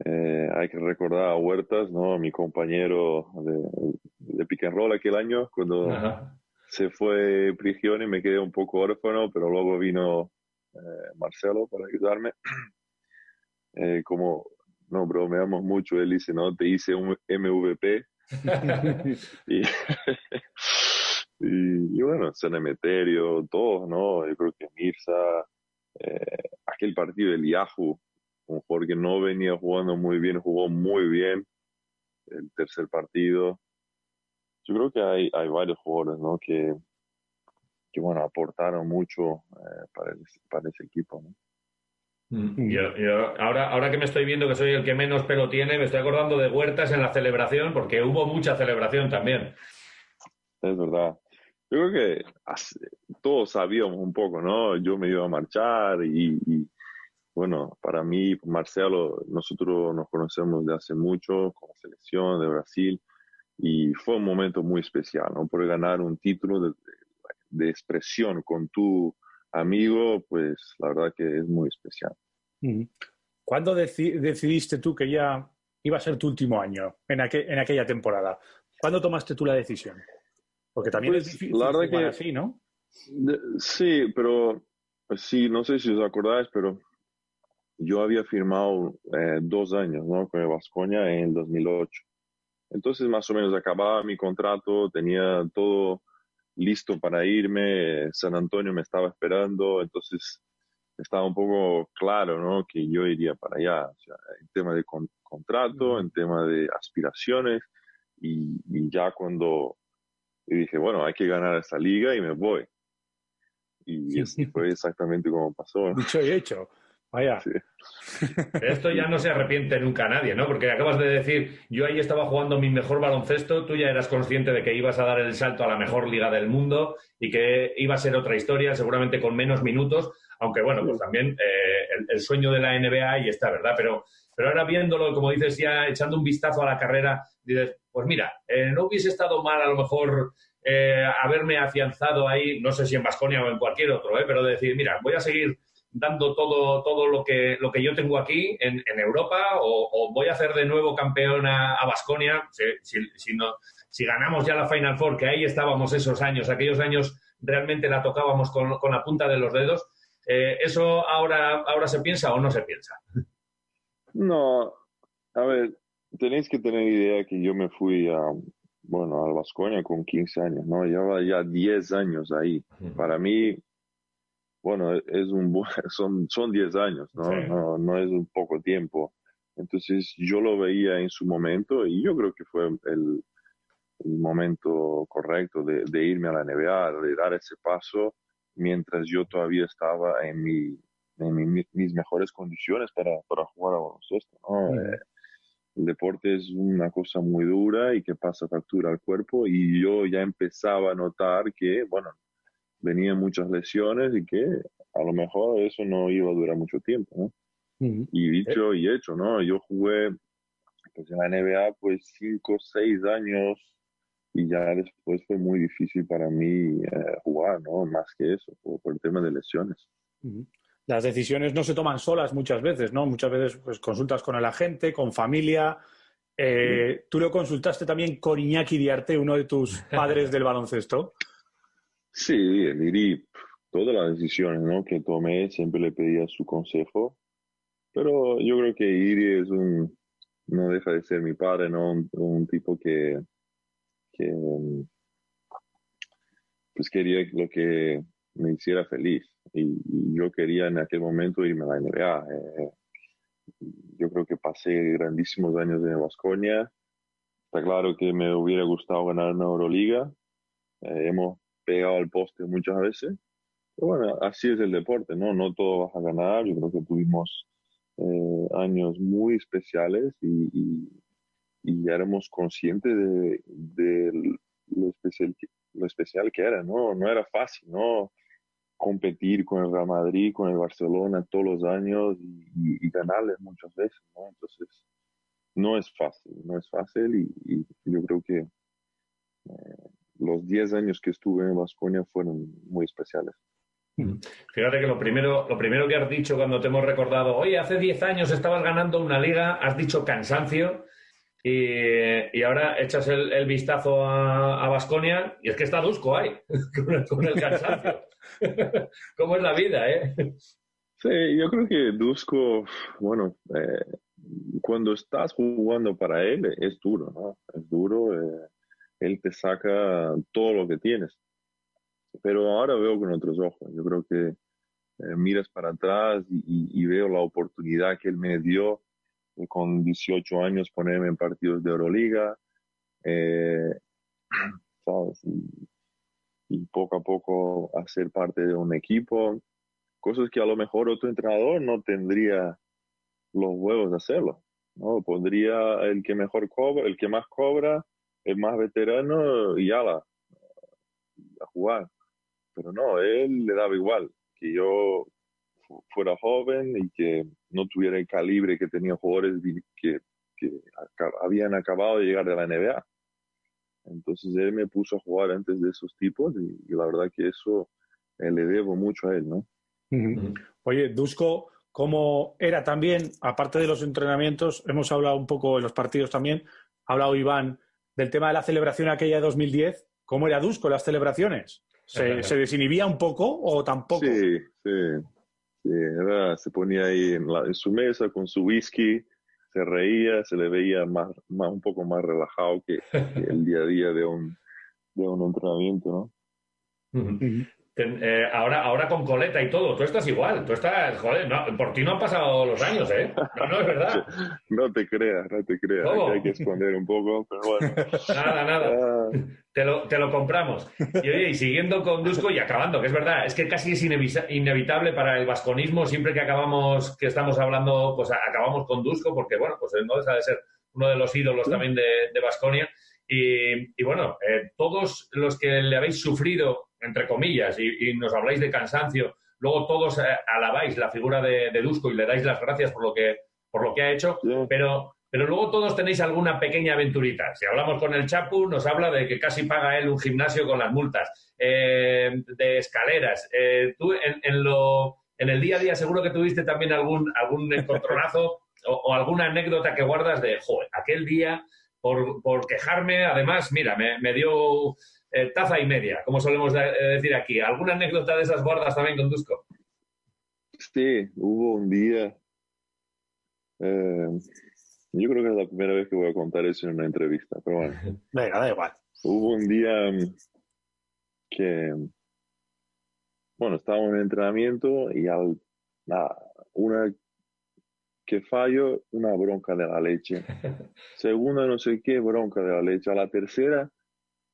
eh, hay que recordar a Huertas, ¿no? Mi compañero de, de pick and roll aquel año, cuando Ajá. se fue Prigioni me quedé un poco órfano, pero luego vino eh, Marcelo para ayudarme. Eh, como no bromeamos mucho, él dice, no, te hice un MVP. y, y, y bueno, San Emeterio, todos, ¿no? Yo creo que Mirza, eh, aquel partido del Yahoo, un jugador que no venía jugando muy bien, jugó muy bien el tercer partido. Yo creo que hay, hay varios jugadores, ¿no? Que, que bueno, aportaron mucho eh, para, el- para ese equipo, ¿no? Yo- yo- ahora, ahora que me estoy viendo que soy el que menos pelo tiene, me estoy acordando de Huertas en la celebración, porque hubo mucha celebración también. Es verdad. Yo creo que todos sabíamos un poco, ¿no? Yo me iba a marchar y, y, bueno, para mí, Marcelo, nosotros nos conocemos de hace mucho con la selección de Brasil y fue un momento muy especial, ¿no? Por ganar un título de, de expresión con tu amigo, pues la verdad que es muy especial. ¿Cuándo deci- decidiste tú que ya iba a ser tu último año en, aqu- en aquella temporada? ¿Cuándo tomaste tú la decisión? Porque también Pues, es difícil la verdad que- así, ¿no? De- sí, pero pues, sí, no sé si os acordáis, pero yo había firmado eh, dos años ¿no? con el Vasconia en el 2008. Entonces, más o menos acababa mi contrato, tenía todo listo para irme, San Antonio me estaba esperando, entonces estaba un poco claro ¿no? que yo iría para allá, o sea, en tema de con- contrato, en tema de aspiraciones, y, y ya cuando y dije, bueno, hay que ganar esta liga y me voy. Y así fue exactamente como pasó. ¿no? Dicho y hecho. Vaya. De esto ya no se arrepiente nunca nadie, ¿no? Porque acabas de decir, yo ahí estaba jugando mi mejor baloncesto, tú ya eras consciente de que ibas a dar el salto a la mejor liga del mundo y que iba a ser otra historia, seguramente con menos minutos, aunque bueno, pues también eh, el, el sueño de la NBA ahí está, ¿verdad? Pero, pero ahora viéndolo, como dices, ya echando un vistazo a la carrera, dices, pues mira, eh, no hubiese estado mal a lo mejor eh, haberme afianzado ahí, no sé si en Basconia o en cualquier otro, ¿eh? pero de decir, mira, voy a seguir dando todo, todo lo, que, lo que yo tengo aquí en, en Europa o, o voy a hacer de nuevo campeón a Basconia si, si, si, no, si ganamos ya la Final Four, que ahí estábamos esos años, aquellos años realmente la tocábamos con, con la punta de los dedos. Eh, ¿Eso ahora, ahora se piensa o no se piensa? No, a ver, tenéis que tener idea que yo me fui a, bueno, al Vasconia con 15 años, ¿no? Llevaba ya 10 años ahí. Para mí, bueno, es un son, son 10 años, ¿no? Sí. ¿no? No es un poco tiempo. Entonces yo lo veía en su momento y yo creo que fue el, el momento correcto de, de irme a la NBA, de dar ese paso mientras yo todavía estaba en, mi, en mi- mis mejores condiciones para, para jugar a baloncesto, ¿no? Eh, el deporte es una cosa muy dura y que pasa factura al cuerpo y yo ya empezaba a notar que, bueno, venían muchas lesiones y que a lo mejor eso no iba a durar mucho tiempo, ¿no? Y dicho y hecho, ¿no? Yo jugué pues, en la NBA pues cinco, seis años y ya después fue muy difícil para mí eh, jugar, ¿no? Más que eso, por, por el tema de lesiones. Ujú. Las decisiones no se toman solas muchas veces, ¿no? Muchas veces pues, consultas con el agente, con familia. Eh, ¿Tú lo consultaste también con Iñaki Diarte, uno de tus padres del baloncesto? Sí, el Iri, todas las decisiones ¿no? que tomé siempre le pedía su consejo, pero yo creo que Iri es un, no deja de ser mi padre, ¿no? Un, tipo que, que pues quería lo que me hiciera feliz y, y yo quería en aquel momento irme a la NBA. eh, yo creo que pasé grandísimos años en Vasconia. Está claro que me hubiera gustado ganar una Euroliga. Eh, hemos pegado al poste muchas veces. Pero bueno, así es el deporte, ¿no? No todo vas a ganar. Yo creo que tuvimos eh, años muy especiales y, y- y éramos conscientes de, de lo, especial, lo especial que era, ¿no? No era fácil, ¿no? Competir con el Real Madrid, con el Barcelona todos los años y, y ganarles muchas veces, ¿no? Entonces, no es fácil, no es fácil y, y yo creo que eh, los 10 años que estuve en Vasconia fueron muy especiales. Fíjate que lo primero, lo primero que has dicho cuando te hemos recordado, oye, hace 10 años estabas ganando una liga, has dicho cansancio y, y ahora echas el, el vistazo a Vasconia y es que está Dusko ahí, con el, con el cansancio. ¿Cómo es la vida, eh? Sí, yo creo que Dusko, bueno, eh, cuando estás jugando para él es duro, ¿no? Es duro, eh, él te saca todo lo que tienes. Pero ahora veo con otros ojos. Yo creo que eh, miras para atrás y, veo la oportunidad que él me dio de con 18 años ponerme en partidos de Euroliga, eh. Y, y poco a poco hacer parte de un equipo, cosas que a lo mejor otro entrenador no tendría los huevos de hacerlo, ¿no? Podría el que mejor cobra, el que más cobra, el más veterano y ya la, a jugar. Pero no, él le daba igual que yo fu- fuera joven y que no tuviera el calibre que tenían jugadores que, que habían acabado de llegar de la NBA. Entonces él me puso a jugar antes de esos tipos y, y la verdad que eso eh, le debo mucho a él, ¿no? Oye, Dusko, ¿cómo era también, aparte de los entrenamientos, hemos hablado un poco en los partidos también, ha hablado Iván del tema de la celebración aquella de 2010, ¿cómo era Dusko en las celebraciones? ¿Se, se desinhibía un poco o tampoco? Sí, sí. sí, era- se ponía ahí en, la- en su mesa con su whisky, se reía, se le veía más, más un poco más relajado que, que el día a día de un, de un entrenamiento, ¿no? eh, ahora, ahora con coleta y todo, tú estás igual, tú estás, joder, no, por ti no han pasado los años, ¿eh? No, no, es verdad. No te creas, no te creas, hay que esconder un poco, pero bueno. Nada, nada. Te lo, te lo compramos. Y oye, y siguiendo con Dusko y acabando, que es verdad, es que casi es inevitable para el vasconismo, siempre que acabamos, que estamos hablando, pues acabamos con Dusko, porque bueno, pues no deja de ser uno de los ídolos también de, de Vasconia. Y, y bueno, eh, todos los que le habéis sufrido, entre comillas, y, y nos habláis de cansancio, luego todos eh, alabáis la figura de, de Dusko y le dais las gracias por lo que, por lo que ha hecho, pero, pero luego todos tenéis alguna pequeña aventurita. Si hablamos con el Chapu, nos habla de que casi paga él un gimnasio con las multas, eh, de escaleras. Eh, tú en, en lo, en el día a día seguro que tuviste también algún, algún encontronazo o, o alguna anécdota que guardas de, joder, aquel día, por, por quejarme, además, mira, me, me dio eh, taza y media, como solemos eh, decir aquí. ¿Alguna anécdota de esas guardas también con Dusko? Sí, hubo un día, eh, yo creo que es la primera vez que voy a contar eso en una entrevista, pero bueno. Venga, da igual. Hubo un día mm, que, bueno, estábamos en entrenamiento y al, nada, una que fallo, una bronca de la leche. Segunda, no sé qué, bronca de la leche. A la tercera,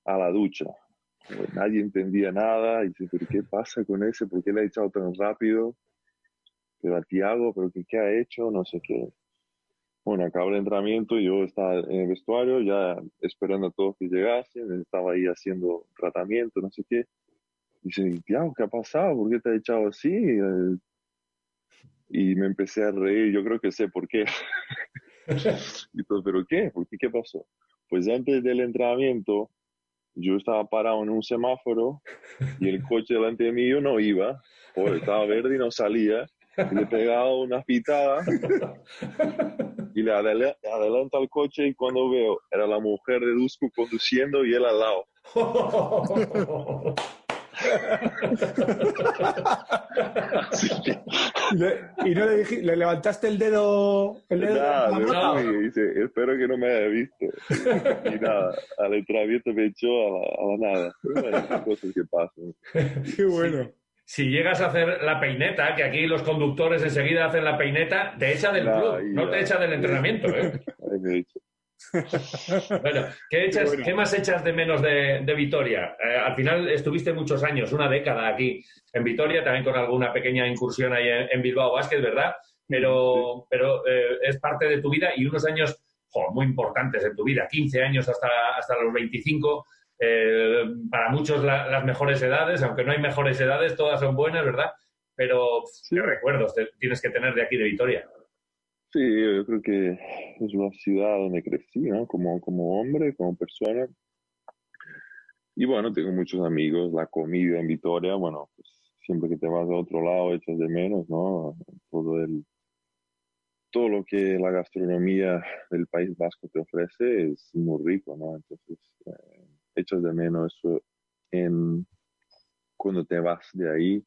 a la ducha. Nadie entendía nada. Y dice, ¿pero qué pasa con ese? ¿Por qué le ha echado tan rápido? Pero a Tiago, ¿pero qué, qué ha hecho? No sé qué. Bueno, acabó el entrenamiento, yo estaba en el vestuario ya esperando a todos que llegasen, estaba ahí haciendo tratamiento, no sé qué. Dice, Tiago, ¿qué ha pasado? ¿Por qué te ha echado así? Y me empecé a reír, yo creo que sé por qué. y todo, ¿pero qué? ¿Por qué? ¿Qué pasó? Pues antes del entrenamiento, yo estaba parado en un semáforo y el coche delante de mí yo no iba, porque estaba verde y no salía. Y le pegaba una pitada y le adela- adelanto al coche y cuando veo, era la mujer de Dusko conduciendo y él al lado. Y, no le, dije- le levantaste el dedo. El dedo Nada, de me la dice, espero que no me haya visto. Y nada, al entrenamiento me echó a la, a la nada. Bueno, cosas que pasan. Qué bueno. Si llegas a hacer la peineta, que aquí los conductores enseguida hacen la peineta, te echa del Nah, club, no te echa del entrenamiento. ¿eh? Ahí me echo. Bueno, ¿qué, echas- Qué bueno. ¿qué más echas de menos de, de Vitoria? Eh, al final estuviste muchos años, una década aquí en Vitoria, también con alguna pequeña incursión ahí en, en Bilbao Basket, ¿verdad? Pero, pero eh, es parte de tu vida y unos años jo, muy importantes en tu vida, 15 años hasta, hasta los 25, eh, para muchos la- las mejores edades, aunque no hay mejores edades, todas son buenas, ¿verdad? Pero qué recuerdos te- tienes que tener de aquí de Vitoria. Sí, yo creo que es una ciudad donde crecí, ¿no? Como, como hombre, como persona. Y bueno, tengo muchos amigos, la comida en Vitoria, bueno, pues siempre que te vas a otro lado echas de menos, ¿no? Todo el, todo lo que la gastronomía del País Vasco te ofrece es muy rico, ¿no? Entonces, eh, echas de menos eso cuando te vas de ahí.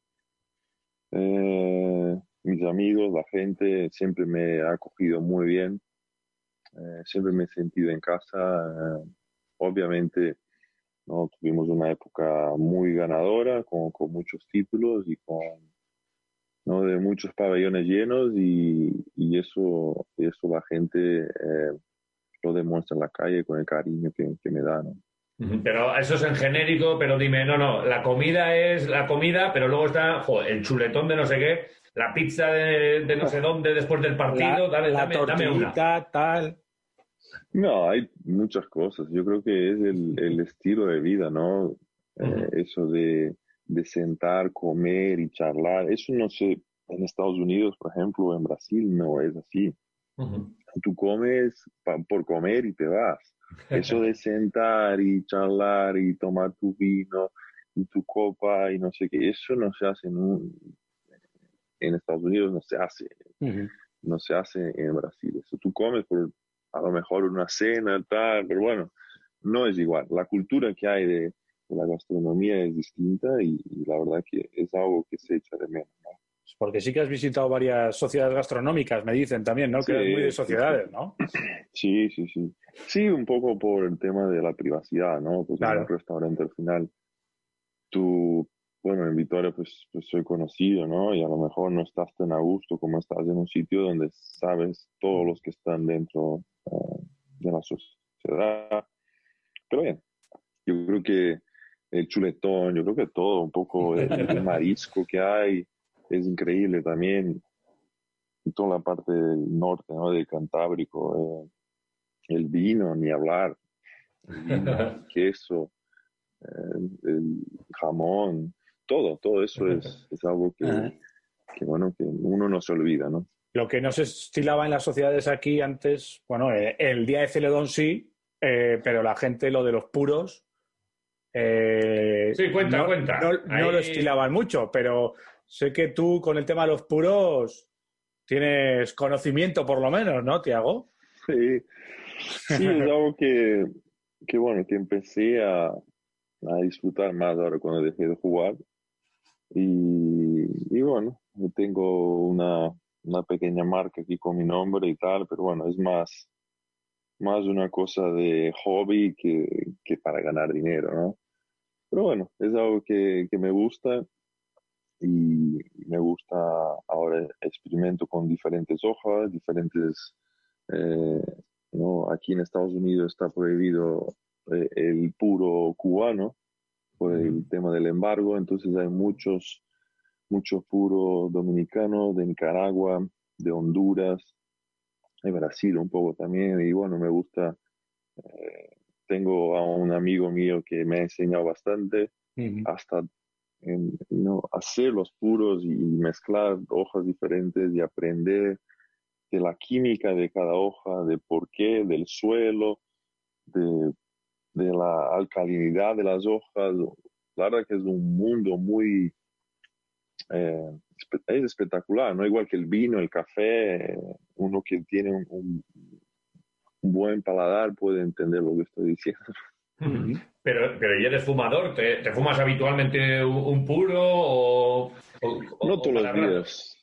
Eh, mis amigos, la gente siempre me ha acogido muy bien, eh, siempre me he sentido en casa. eh, obviamente, ¿no? tuvimos una época muy ganadora, con, con muchos títulos y con ¿no? de muchos pabellones llenos y, y eso, eso la gente eh, lo demuestra en la calle con el cariño que, que me da. ¿no? Pero eso es en genérico, pero dime, no, no, la comida es la comida, pero luego está el chuletón de no sé qué, la pizza de, de no sé dónde después del partido, La- dale, la dame, dame una. tal. No, hay muchas cosas. Yo creo que es el, el estilo de vida, ¿no? Eh, eso de, de sentar, comer y charlar. Eso no sé, en Estados Unidos, por ejemplo, o en Brasil, no es así. Tú comes pa- por comer y te vas. Eso de sentar y charlar y tomar tu vino y tu copa y no sé qué, eso no se hace en, un- en Estados Unidos, no se hace no se hace en Brasil. Eso tú comes por a lo mejor una cena, tal, pero bueno, no es igual. La cultura que hay de, de la gastronomía es distinta y, y la verdad que es algo que se echa de menos. ¿no? Porque sí que has visitado varias sociedades gastronómicas, me dicen también, ¿no? Que eres Sí, muy de sí, sociedades, sí. ¿no? Sí, sí, sí. Sí, un poco por el tema de la privacidad, ¿no? Pues en un restaurante al final, tú, bueno, en Vitoria pues, pues soy conocido, ¿no? Y a lo mejor no estás tan a gusto como estás en un sitio donde sabes todos los que están dentro eh, de la sociedad. Pero bien, yo creo que el chuletón, yo creo que todo, un poco el, el marisco que hay, es increíble también. Y toda la parte del norte, ¿no? Del Cantábrico, eh, el vino, ni hablar. El vino, el queso, eh, el jamón, todo, todo eso es, es algo que, bueno, que uno no se olvida, ¿no? Lo que no se estilaba en las sociedades aquí antes, bueno, eh, el día de Celedón sí, eh, pero la gente lo de los puros. eh, Sí, cuenta, no, cuenta. No, no Ahí- lo estilaban mucho, pero sé que tú con el tema de los puros tienes conocimiento por lo menos, ¿no, Tiago? Sí, sí, es algo que, que bueno, que empecé a, a disfrutar más ahora cuando dejé de jugar. Y, bueno, tengo una, una pequeña marca aquí con mi nombre y tal, pero bueno, es más, más una cosa de hobby que, que para ganar dinero, ¿no? Pero bueno, es algo que, que me gusta y me gusta ahora experimento con diferentes hojas, diferentes, eh, ¿no? Aquí en Estados Unidos está prohibido eh, el puro cubano por el tema del embargo, entonces hay muchos, mucho puro dominicano de Nicaragua, de Honduras, de Brasil un poco también, y bueno, me gusta, eh, tengo a un amigo mío que me ha enseñado bastante, hasta en, ¿no? hacer los puros y mezclar hojas diferentes y aprender de la química de cada hoja, de por qué, del suelo, de, de la alcalinidad de las hojas. La verdad que es un mundo muy eh, es espectacular, ¿no? Igual que el vino, el café, uno que tiene un, un- buen paladar puede entender lo que estoy diciendo. Pero, pero ¿y eres fumador? ¿Te, te fumas habitualmente un, un puro o, o- No o todos los días.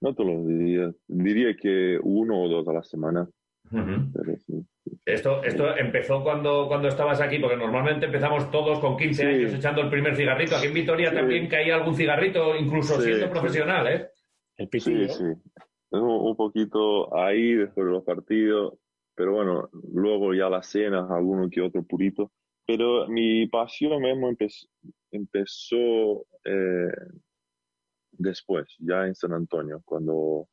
No todos los días. Diría que uno o dos a la semana. Pero sí. Esto, esto empezó cuando, cuando estabas aquí, porque normalmente empezamos todos con 15 Sí. años echando el primer cigarrito. Aquí en Vitoria Sí. también caía algún cigarrito, incluso Sí, siendo sí. profesional, ¿eh? El Sí, sí. Un, un poquito ahí después de los partidos, pero bueno, luego ya las cenas, alguno que otro purito. Pero mi pasión mismo empezó, empezó eh, después, ya en San Antonio, cuando,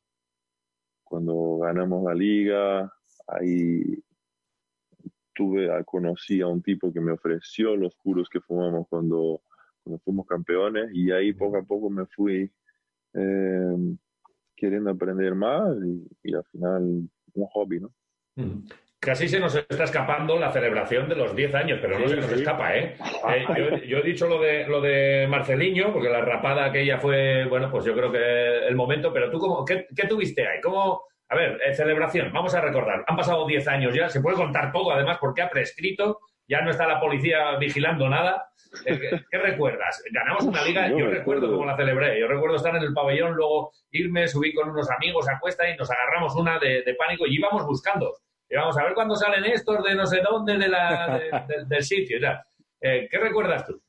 cuando ganamos la liga, ahí tuve, a- conocí a un tipo que me ofreció los puros que fumamos cuando, cuando fuimos campeones y ahí poco a poco me fui eh, queriendo aprender más y, y al final un hobby, ¿no? Casi se nos está escapando la celebración de los 10 años, pero no Sí, se nos sí. escapa, ¿eh? Eh, yo, yo he dicho lo de, lo de Marceliño, porque la rapada aquella fue, bueno, pues yo creo que el momento, pero tú, cómo, ¿qué, qué tuviste ahí? ¿Cómo, a ver, eh, celebración, vamos a recordar, han pasado 10 años ya, se puede contar todo, además, porque ha prescrito, ya no está la policía vigilando nada. Eh, ¿Qué, qué recuerdas? Ganamos una liga, Yo recuerdo cómo la celebré, yo recuerdo estar en el pabellón, luego irme, subí con unos amigos a cuesta y nos agarramos una de, de pánico y íbamos buscando. Y vamos a ver cuándo salen estos de no sé dónde de la, de- de- del sitio. y tal. Eh, ¿Qué recuerdas tú?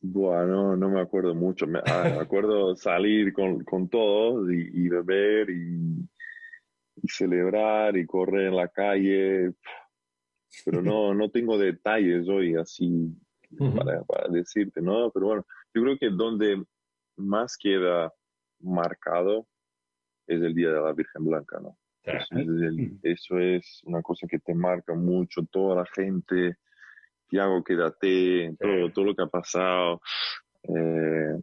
Buah, no, no me acuerdo mucho. Me, ah, me acuerdo salir con, con todos y, y beber y, y celebrar y correr en la calle. Pero no, no tengo detalles hoy así para, para decirte, ¿no? Pero bueno, yo creo que donde más queda marcado es el Día de la Virgen Blanca, ¿no? Eso es, el- eso es una cosa que te marca mucho, toda la gente, Tiago, quédate, todo, todo lo que ha pasado. Eh,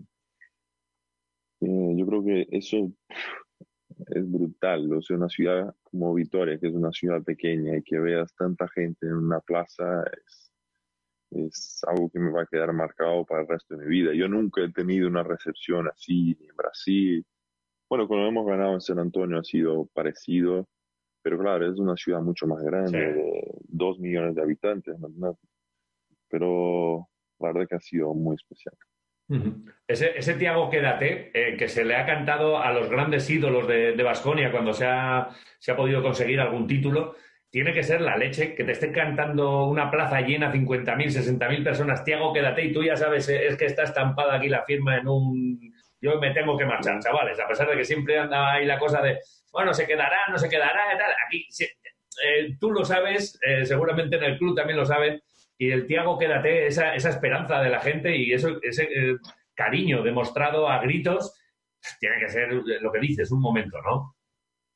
eh, yo creo que eso es brutal, o sea, una ciudad como Vitoria, que es una ciudad pequeña y que veas tanta gente en una plaza, es, es algo que me va a quedar marcado para el resto de mi vida. Yo nunca he tenido una recepción así ni en Brasil. Bueno, cuando hemos ganado en San Antonio ha sido parecido, pero claro, es una ciudad mucho más grande, Sí. de dos millones de habitantes, imagínate. Pero la verdad que ha sido muy especial. Ese, ese Tiago Quédate, eh, que se le ha cantado a los grandes ídolos de Vasconia cuando se ha, se ha podido conseguir algún título, tiene que ser la leche, que te esté cantando una plaza llena, 50.000, 60.000 personas, Tiago Quédate, y tú ya sabes, eh, es que está estampada aquí la firma en un... Yo me tengo que marchar, chavales, a pesar de que siempre anda ahí la cosa de, bueno, se quedará, no se quedará, y tal. Aquí eh, tú lo sabes, eh, seguramente en el club también lo saben, y el Tiago Quédate, esa, esa esperanza de la gente y eso, ese eh, cariño demostrado a gritos, tiene que ser lo que dices, un momento, ¿no?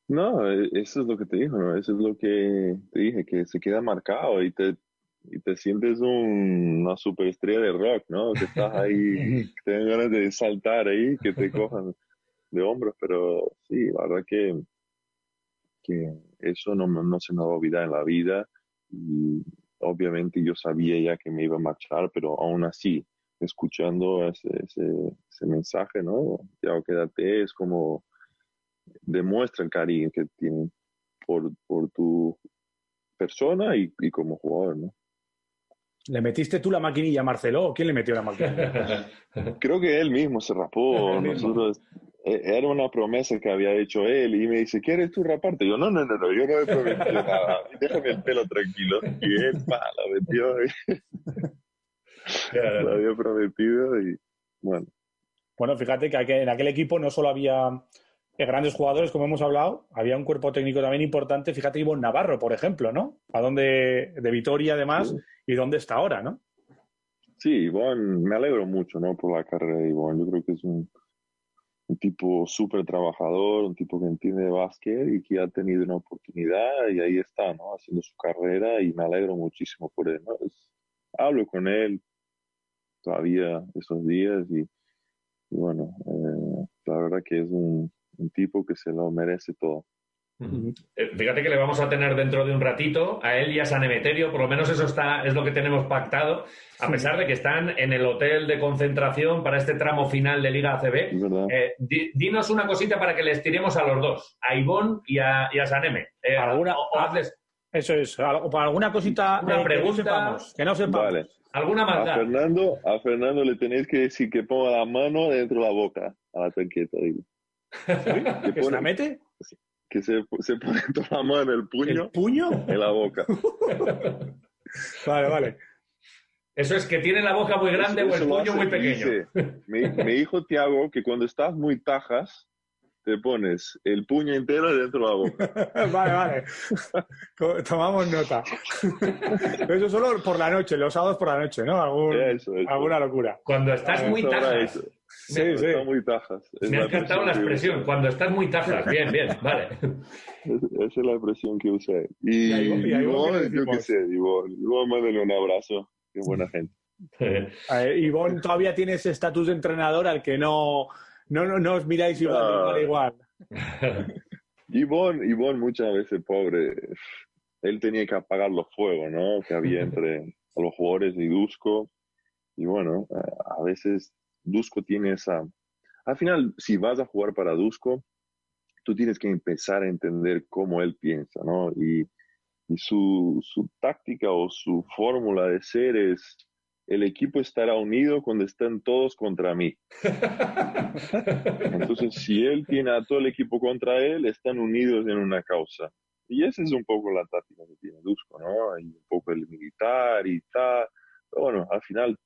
No, eh, eso es lo que te dijo, ¿no? Eso es lo que te dije, que se queda marcado y te, y te sientes un- una superestrella de rock, ¿no? Que estás ahí, que te dan ganas de saltar ahí, que te cojan de hombros, pero sí, la verdad que, que eso no, no se me va a olvidar en la vida y obviamente yo sabía ya que me iba a marchar, pero aún así, escuchando ese, ese, ese mensaje, ¿no? Ya quédate, es como demuestra el cariño que tienen por, por tu persona y, y como jugador, ¿no? ¿Le metiste tú la maquinilla a Marcelo o quién le metió la maquinilla? Creo que él mismo se rapó. Nosotros, era una promesa que había hecho él y me dice, ¿quieres tú raparte? Yo, no, no, no, no, yo no he prometido nada. Déjame el pelo tranquilo. Y él, pa, la metió. y- la había prometido y bueno. Bueno, fíjate que aquel- en aquel equipo no solo había eh, grandes jugadores, como hemos hablado, había un cuerpo técnico también importante. Fíjate Ivonne Navarro, por ejemplo, ¿no? A dónde, de Vitoria, además, y dónde está ahora, ¿no? Sí, Ivonne, me alegro mucho, ¿no? Por la carrera de Ivonne. Yo creo que es un, un tipo súper trabajador, un tipo que entiende de básquet y que ha tenido una oportunidad y ahí está, ¿no? Haciendo su carrera y me alegro muchísimo por él, hablo con él todavía esos días y, bueno, eh, la verdad que es un tipo que se lo merece todo. Eh, Fíjate que le vamos a tener dentro de un ratito a él y a San Emeterio, por lo menos eso está, es lo que tenemos pactado, a pesar de que están en el hotel de concentración para este tramo final de Liga ACB. Eh, di- dinos una cosita para que les tiremos a los dos, a Ivón y a, y a Saneme. Eh, ¿Alguna- o- o hazles Eso es, alguna cosita Una eh, que no pregunta. sepamos, que no sepamos. Vale. ¿Alguna A maldad? Fernando, a Fernando le tenéis que decir que ponga la mano dentro de la boca a la tanqueta. digo. ¿Que se la mete? Que se, se pone toda la mano, el puño, ¿El puño? en la boca. Vale, vale. Eso es que tiene la boca muy grande Eso- o el puño muy pequeño. dice, me, me dijo Tiago que cuando estás muy tajas, te pones el puño entero dentro de la boca. vale, vale. Tomamos nota. Pero eso solo por la noche, los sábados por la noche, ¿no? Algún- Eso, eso. Alguna locura. Cuando estás muy tajas. Sí, sí. Está muy tajas. Es Me ha encantado la expresión. usa. Cuando estás muy tajas. Bien, bien, vale. Es- Esa es la expresión que usé. Y, Y a Ivonne- y a Ivonne, ¿qué Ivonne, le yo qué sé, Ivonne, Ivonne, mándale un abrazo. Qué buena gente. Ivonne todavía tiene ese estatus de entrenador al que no, no, no, no os miráis igual, Ah. igual, igual. Ivonne, Ivonne muchas veces, pobre, él tenía que apagar los fuegos, ¿no? Que había entre los jugadores y Dusko. Y bueno, a veces Dusko tiene esa... Al final, si vas a jugar para Dusko, tú tienes que empezar a entender cómo él piensa, ¿no? Y, y su, su táctica o su fórmula de ser es, el equipo estará unido cuando estén todos contra mí. Entonces, si él tiene a todo el equipo contra él, están unidos en una causa. Y esa es un poco la táctica que tiene Dusko, ¿no? Y un poco el militar y tal. Pero bueno, al final,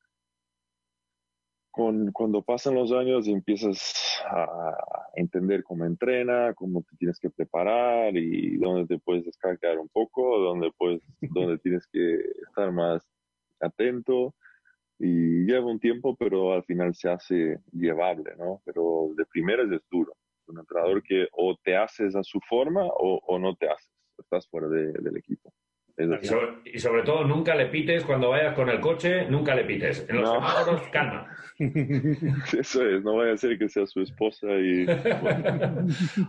con, cuando pasan los años, empiezas a entender cómo entrena, cómo te tienes que preparar y dónde te puedes descargar un poco, dónde, puedes, dónde tienes que estar más atento. Y lleva un tiempo, pero al final se hace llevable, ¿no? Pero de primeras es duro. Un entrenador que o te haces a su forma o, o no te haces. Estás fuera de- del equipo. Es Y sobre, y sobre todo, nunca le pites cuando vayas con el coche, nunca le pites. En los No. semáforos, calma. Eso es, no vaya a ser que sea su esposa y...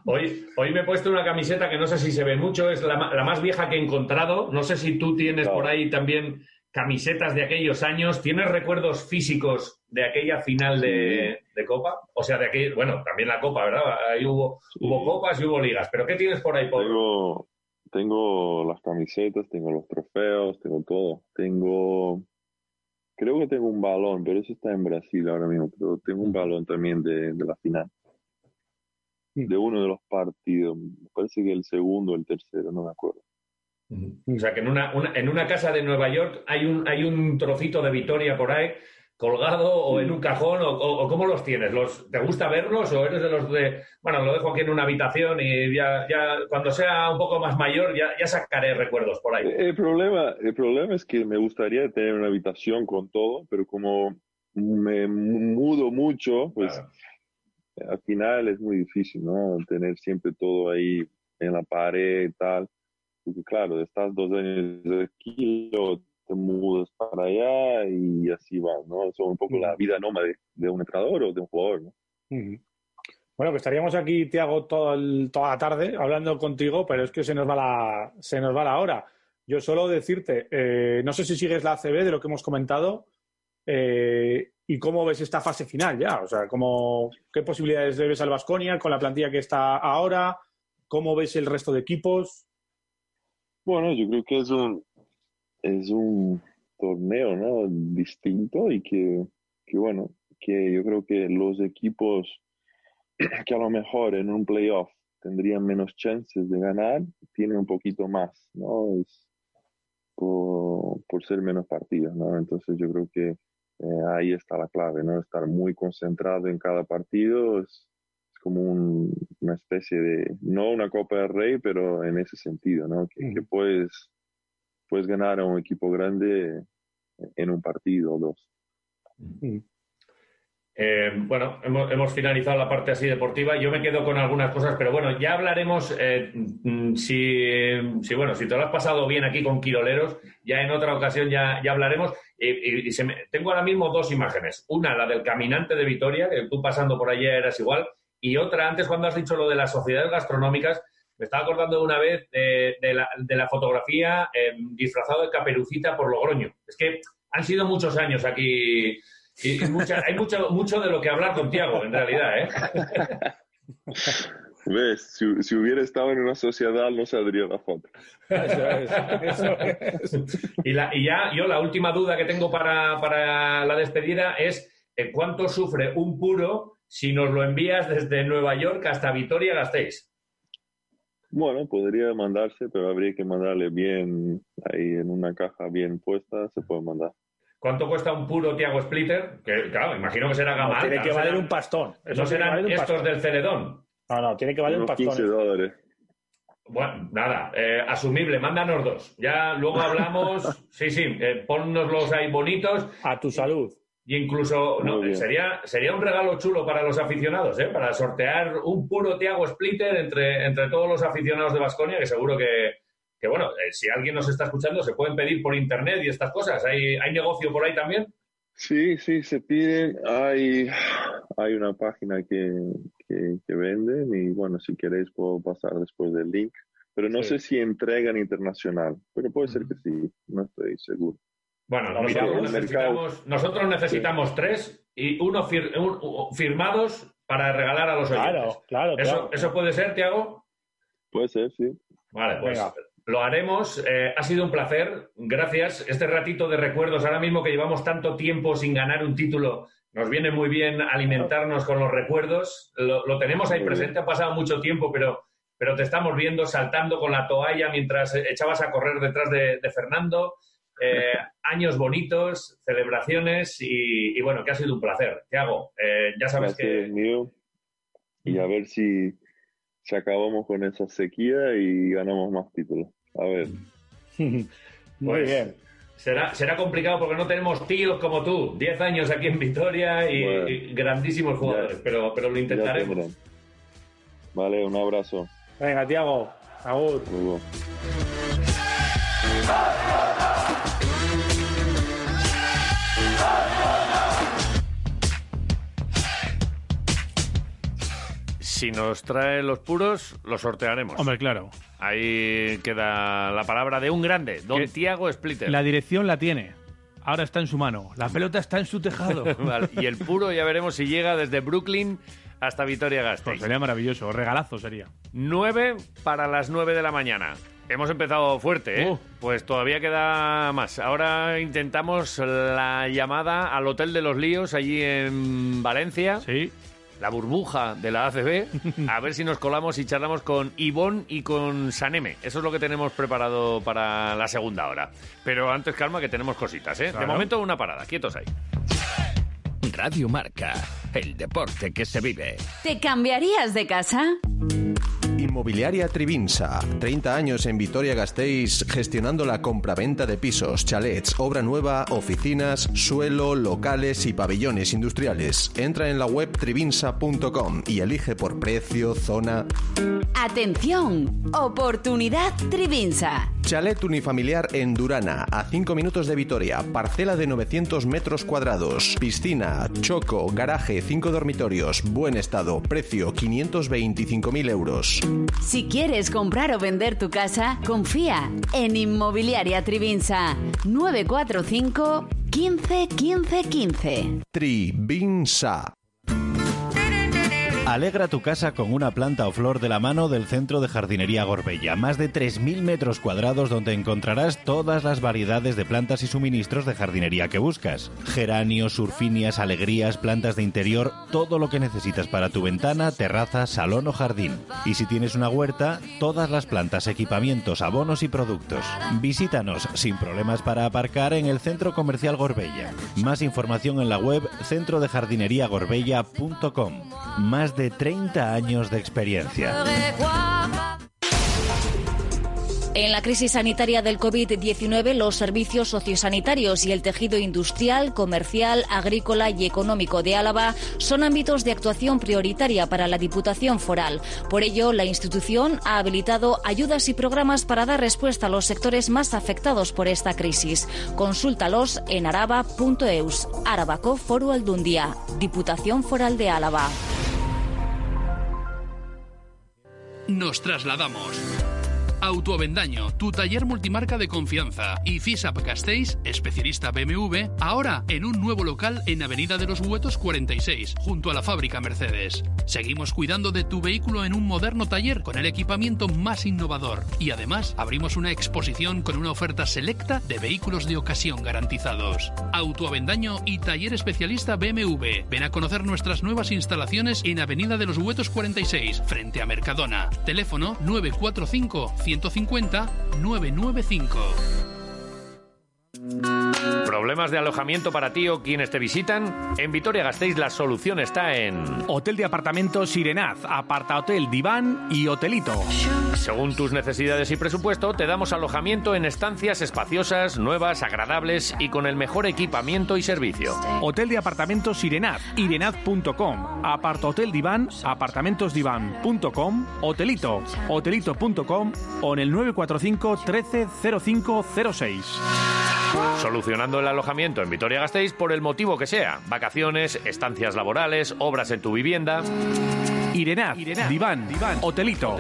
Hoy, hoy me he puesto una camiseta que no sé si se ve mucho, es la, más vieja que he encontrado. No sé si tú tienes por ahí también camisetas de aquellos años. ¿Tienes recuerdos físicos de aquella final de, de Copa? O sea, de aquel, bueno, también la Copa, ¿verdad? Ahí hubo, hubo Copas y hubo Ligas. ¿Pero qué tienes por ahí? Tengo, tengo las camisetas, tengo los trofeos, tengo todo. Tengo, creo que tengo un balón, pero eso está en Brasil ahora mismo. Pero tengo un balón también de, de la final. De uno de los partidos. Me parece que el segundo o el tercero, no me acuerdo. O sea, que en una, una- en una casa de Nueva York hay un, hay un trocito de Vitoria por ahí colgado o en un cajón o, o- o cómo los tienes. ¿Los, ¿Te gusta verlos o eres de los de, bueno, lo dejo aquí en una habitación y ya, ya cuando sea un poco más mayor ya, ya sacaré recuerdos por ahí? El problema, el problema es que me gustaría tener una habitación con todo, pero como me mudo mucho, pues al final es muy difícil, ¿no? Tener siempre todo ahí en la pared y tal. Porque claro, estás dos años aquí, luego te mudas para allá y así va, ¿no? Eso es un poco la vida nómade de un entrenador o de un jugador, ¿no? Bueno, que estaríamos aquí, Tiago, toda la tarde hablando contigo, pero es que se nos va la, se nos va la hora. Yo solo decirte, eh, no sé si sigues la ACB de lo que hemos comentado eh, y cómo ves esta fase final ya. O sea, cómo, qué posibilidades le ves al Vasconia con la plantilla que está ahora, cómo ves el resto de equipos. Bueno, yo creo que es un, es un torneo, ¿no? Distinto y que, que, bueno, que yo creo que los equipos que a lo mejor en un playoff tendrían menos chances de ganar, tienen un poquito más, ¿no? Es por, por ser menos partidos, ¿no? Entonces yo creo que eh, ahí está la clave, ¿no? Estar muy concentrado en cada partido es, es como un- una especie de, no una Copa del Rey, pero en ese sentido, ¿no? Que, que puedes, puedes ganar a un equipo grande en un partido o dos. Eh, bueno, hemos, hemos finalizado la parte así deportiva. Yo me quedo con algunas cosas, pero bueno, ya hablaremos. eh, mm, si, si, bueno, si te lo has pasado bien aquí con Quiroleros, ya en otra ocasión ya, ya hablaremos. Y, y- y se me- tengo ahora mismo dos imágenes. Una, la del caminante de Vitoria, que tú pasando por allí eras igual. Y otra, antes cuando has dicho lo de las sociedades gastronómicas, me estaba acordando de una vez de, de la, de la fotografía eh, disfrazado de caperucita por Logroño. Es que han sido muchos años aquí y, y mucha- hay mucho, mucho de lo que hablar con Tiago, en realidad, ¿eh? ¿Ves? Si, si hubiera estado en una sociedad no saldría la foto. Y, la- y ya, yo la última duda que tengo para, para la despedida es eh, ¿cuánto sufre un puro si nos lo envías desde Nueva York hasta Vitoria-Gasteiz? Bueno, podría mandarse, pero habría que mandarle bien ahí en una caja bien puesta, se puede mandar. ¿Cuánto cuesta un puro Tiago Splitter? Que, claro, imagino que será gama Tiene alta, que valer serán- un pastón. Eso No serán valer un estos pastón. del Celedón. No, no, tiene que valer un pastón. 15 dólares. Bueno, nada, eh, asumible, mándanos dos. Ya luego hablamos, sí, sí, eh, ponnoslos ahí bonitos. A tu salud. Y incluso, no, sería, sería un regalo chulo para los aficionados, ¿eh? para sortear un puro Tiago Splitter entre, entre todos los aficionados de Basconia, que seguro que, que bueno, eh, si alguien nos está escuchando, se pueden pedir por internet y estas cosas. ¿Hay, hay negocio por ahí también? Sí, sí, se piden. Hay, hay una página que, que, que venden y bueno, si queréis puedo pasar después del link. Pero no Sí. sé si entregan internacional, pero puede ser que sí, no estoy seguro. Bueno, Lo nosotros miramos. necesitamos, nosotros necesitamos tres y uno fir- un- un- firmados para regalar a los oyentes. Claro, claro, ¿Eso, claro. ¿Eso puede ser, Tiago? Puede ser, sí. Vale, pues Venga. lo haremos. Eh, ha sido un placer. Gracias. Este ratito de recuerdos, ahora mismo que llevamos tanto tiempo sin ganar un título, nos viene muy bien alimentarnos con los recuerdos. Lo, lo tenemos ahí Muy bien. presente, ha pasado mucho tiempo, pero, pero te estamos viendo saltando con la toalla mientras echabas a correr detrás de, de Fernando. Eh, años bonitos, celebraciones y, y bueno, que ha sido un placer. Tiago, eh, ya sabes Gracias, que mío. Y a ver si, si acabamos con esa sequía y ganamos más títulos. A ver. Muy Pues, bien. Será, será complicado porque no tenemos tíos como tú, 10 años aquí en Vitoria y, Bueno. y grandísimos jugadores, pero, pero lo intentaremos. Vale, un abrazo. Venga, Tiago. Agur. Si nos trae los puros, los sortearemos. Hombre, claro. Ahí queda la palabra de un grande, don Tiago Splitter. La dirección la tiene. Ahora está en su mano. La pelota está en su tejado. Vale, Y el puro ya veremos si llega desde Brooklyn hasta Vitoria Pues Gasteiz. sería maravilloso. Regalazo sería. 9 para las 9 de la mañana. Hemos empezado fuerte, ¿eh? Uh. Pues todavía queda más. Ahora intentamos la llamada al Hotel de los Líos allí en Valencia. Sí. La burbuja de la ACB. A ver si nos colamos y charlamos con Ivón y con Saneme. Eso es lo que tenemos preparado para la segunda hora. Pero antes, calma, que tenemos cositas, ¿eh? De momento, una parada. Quietos ahí. Radio Marca, el deporte que se vive. ¿Te cambiarías de casa? Inmobiliaria Trivinsa. 30 años en Vitoria-Gasteiz gestionando la compraventa de pisos, chalets, obra nueva, oficinas, suelo, locales y pabellones industriales. Entra en la web trivinsa.com y elige por precio, zona. Atención, oportunidad Trivinsa. Chalet unifamiliar en Durana, a 5 minutos de Vitoria, parcela de 900 metros cuadrados, piscina, choco, garaje, 5 dormitorios, buen estado, precio 525.000 euros. Si quieres comprar o vender tu casa, confía en Inmobiliaria Trivinsa 945 15 15 15. Trivinsa. Alegra tu casa con una planta o flor de la mano del Centro de Jardinería Gorbella. Más de 3.000 metros cuadrados donde encontrarás todas las variedades de plantas y suministros de jardinería que buscas. Geranios, surfinias, alegrías, plantas de interior, todo lo que necesitas para tu ventana, terraza, salón o jardín. Y si tienes una huerta, todas las plantas, equipamientos, abonos y productos. Visítanos sin problemas para aparcar en el Centro Comercial Gorbella. Más información en la web centrodejardineriagorbella.com. Más de 30 años de experiencia. En la crisis sanitaria del COVID-19, los servicios sociosanitarios y el tejido industrial, comercial, agrícola y económico de Álava son ámbitos de actuación prioritaria para la Diputación Foral. Por ello, la institución ha habilitado ayudas y programas para dar respuesta a los sectores más afectados por esta crisis. Consúltalos en araba.eus. Arabaco Foro Aldundia. Diputación Foral de Álava. Nos trasladamos. Autoavendaño, tu taller multimarca de confianza. Y FISAP Gasteiz, especialista BMW, ahora en un nuevo local en Avenida de los Huetos 46, junto a la fábrica Mercedes. Seguimos cuidando de tu vehículo en un moderno taller con el equipamiento más innovador. Y además abrimos una exposición con una oferta selecta de vehículos de ocasión garantizados. Autoavendaño y taller especialista BMW. Ven a conocer nuestras nuevas instalaciones en Avenida de los Huetos 46, frente a Mercadona. Teléfono 945 150 995. ¿Problemas de alojamiento para ti o quienes te visitan? En Vitoria-Gasteiz la solución está en... Hotel de apartamentos Sirenaz, aparta hotel, diván y hotelito. Según tus necesidades y presupuesto, te damos alojamiento en estancias espaciosas, nuevas, agradables y con el mejor equipamiento y servicio. Hotel de apartamentos Sirenaz, irenaz.com, apartahotel diván, apartamentosdivan.com, hotelito, hotelito.com o en el 945 13 0506. Solucionando el alojamiento en Vitoria-Gasteiz por el motivo que sea. Vacaciones, estancias laborales, obras en tu vivienda. Irenaz, diván, hotelito.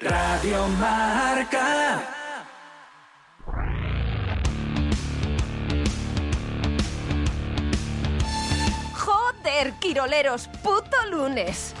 Radio Marca. Joder, Quiroleros, puto lunes.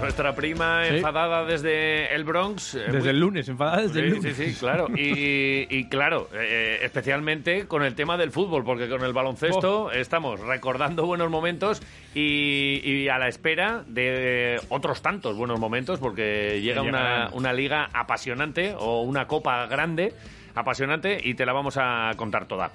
Nuestra prima Sí. enfadada desde el Bronx. eh, Desde muy- el lunes, enfadada desde el lunes. Sí, sí, claro. Y, y claro, eh, especialmente con el tema del fútbol, porque con el baloncesto estamos recordando buenos momentos y, y a la espera de otros tantos buenos momentos, porque llega una, una liga apasionante o una copa grande apasionante y te la vamos a contar toda.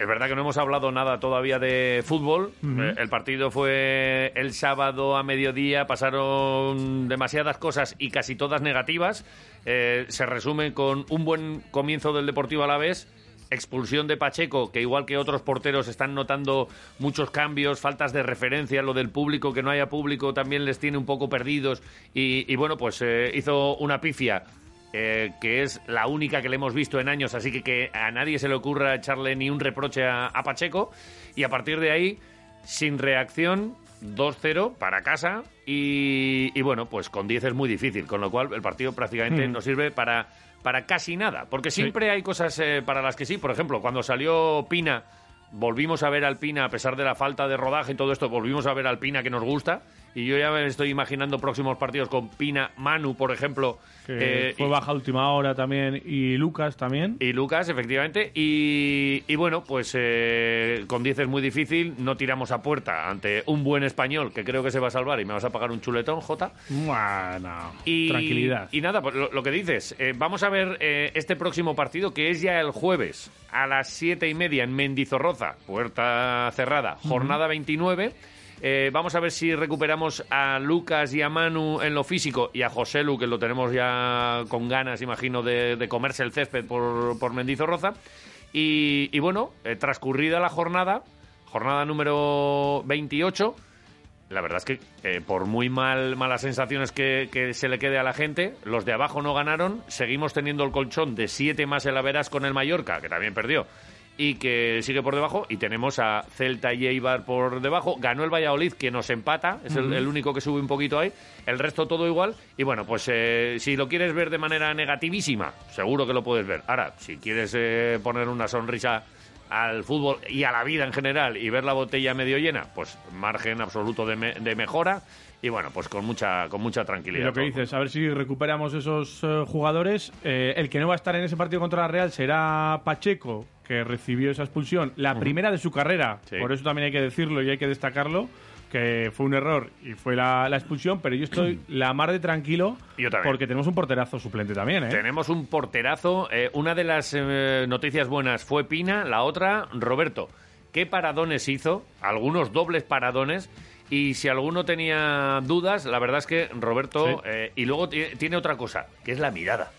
Es verdad que no hemos hablado nada todavía de fútbol. Eh, el partido fue el sábado a mediodía, pasaron demasiadas cosas y casi todas negativas. Eh, se resume con un buen comienzo del Deportivo a la vez. Expulsión de Pacheco, que igual que otros porteros están notando muchos cambios, faltas de referencia, lo del público, que no haya público también les tiene un poco perdidos. Y, y bueno, pues eh, hizo una pifia eh, que es la única que le hemos visto en años, así que que a nadie se le ocurra echarle ni un reproche a, a Pacheco. Y a partir de ahí, sin reacción, 2-0 para casa. Y, y bueno, pues con 10 es muy difícil, con lo cual el partido prácticamente Mm. no sirve para, para casi nada. Porque siempre hay cosas eh, para las que sí. Por ejemplo, cuando salió Pina. Volvimos a ver al Pina, a pesar de la falta de rodaje y todo esto, volvimos a ver al Pina que nos gusta. Y yo ya me estoy imaginando próximos partidos con Pina, Manu, por ejemplo. Que eh, fue y- baja última hora también. Y Lucas también. y Lucas, efectivamente. Y, y bueno, pues eh, con 10 es muy difícil. No tiramos a puerta ante un buen español que creo que se va a salvar y me vas a pagar un chuletón, Jota. Bueno, Y, tranquilidad. Y nada, pues lo, lo que dices, eh, vamos a ver eh, este próximo partido que es ya el jueves a las siete y media en Mendizorroza, puerta cerrada, jornada 29. Eh, vamos a ver si recuperamos a Lucas y a Manu en lo físico y a José Lu, que lo tenemos ya con ganas, imagino, de, comerse el césped por, por Mendizorroza. Y, bueno, eh, transcurrida la jornada, jornada número 28, la verdad es que eh, por muy mal malas sensaciones que, que se le quede a la gente, los de abajo no ganaron, seguimos teniendo el colchón de 7 más el Averas con el Mallorca, que también perdió, y que sigue por debajo, y tenemos a Celta y Eibar por debajo, ganó el Valladolid, que nos empata, es el, único que sube un poquito ahí, el resto todo igual, y bueno, pues eh, si lo quieres ver de manera negativísima, seguro que lo puedes ver. Ahora, si quieres eh, poner una sonrisa al fútbol y a la vida en general y ver la botella medio llena, pues margen absoluto de, me- de mejora y bueno, pues con mucha con mucha Y tranquilidad. lo que dices, a ver si recuperamos esos eh, jugadores. Eh, el que no va a estar en ese partido contra la Real será Pacheco, que recibió esa expulsión, la primera de su carrera. Sí. Por eso también hay que decirlo y hay que destacarlo, que fue un error y fue la, la expulsión, pero yo estoy la mar de tranquilo Yo también. porque tenemos un porterazo suplente también, ¿eh? Tenemos un porterazo. eh, una de las eh, noticias buenas fue Pina, la otra Roberto. ¿Qué paradones hizo? Algunos dobles paradones. Y si alguno tenía dudas, la verdad es que Roberto... Sí. eh, y luego ti- tiene otra cosa, que es la mirada.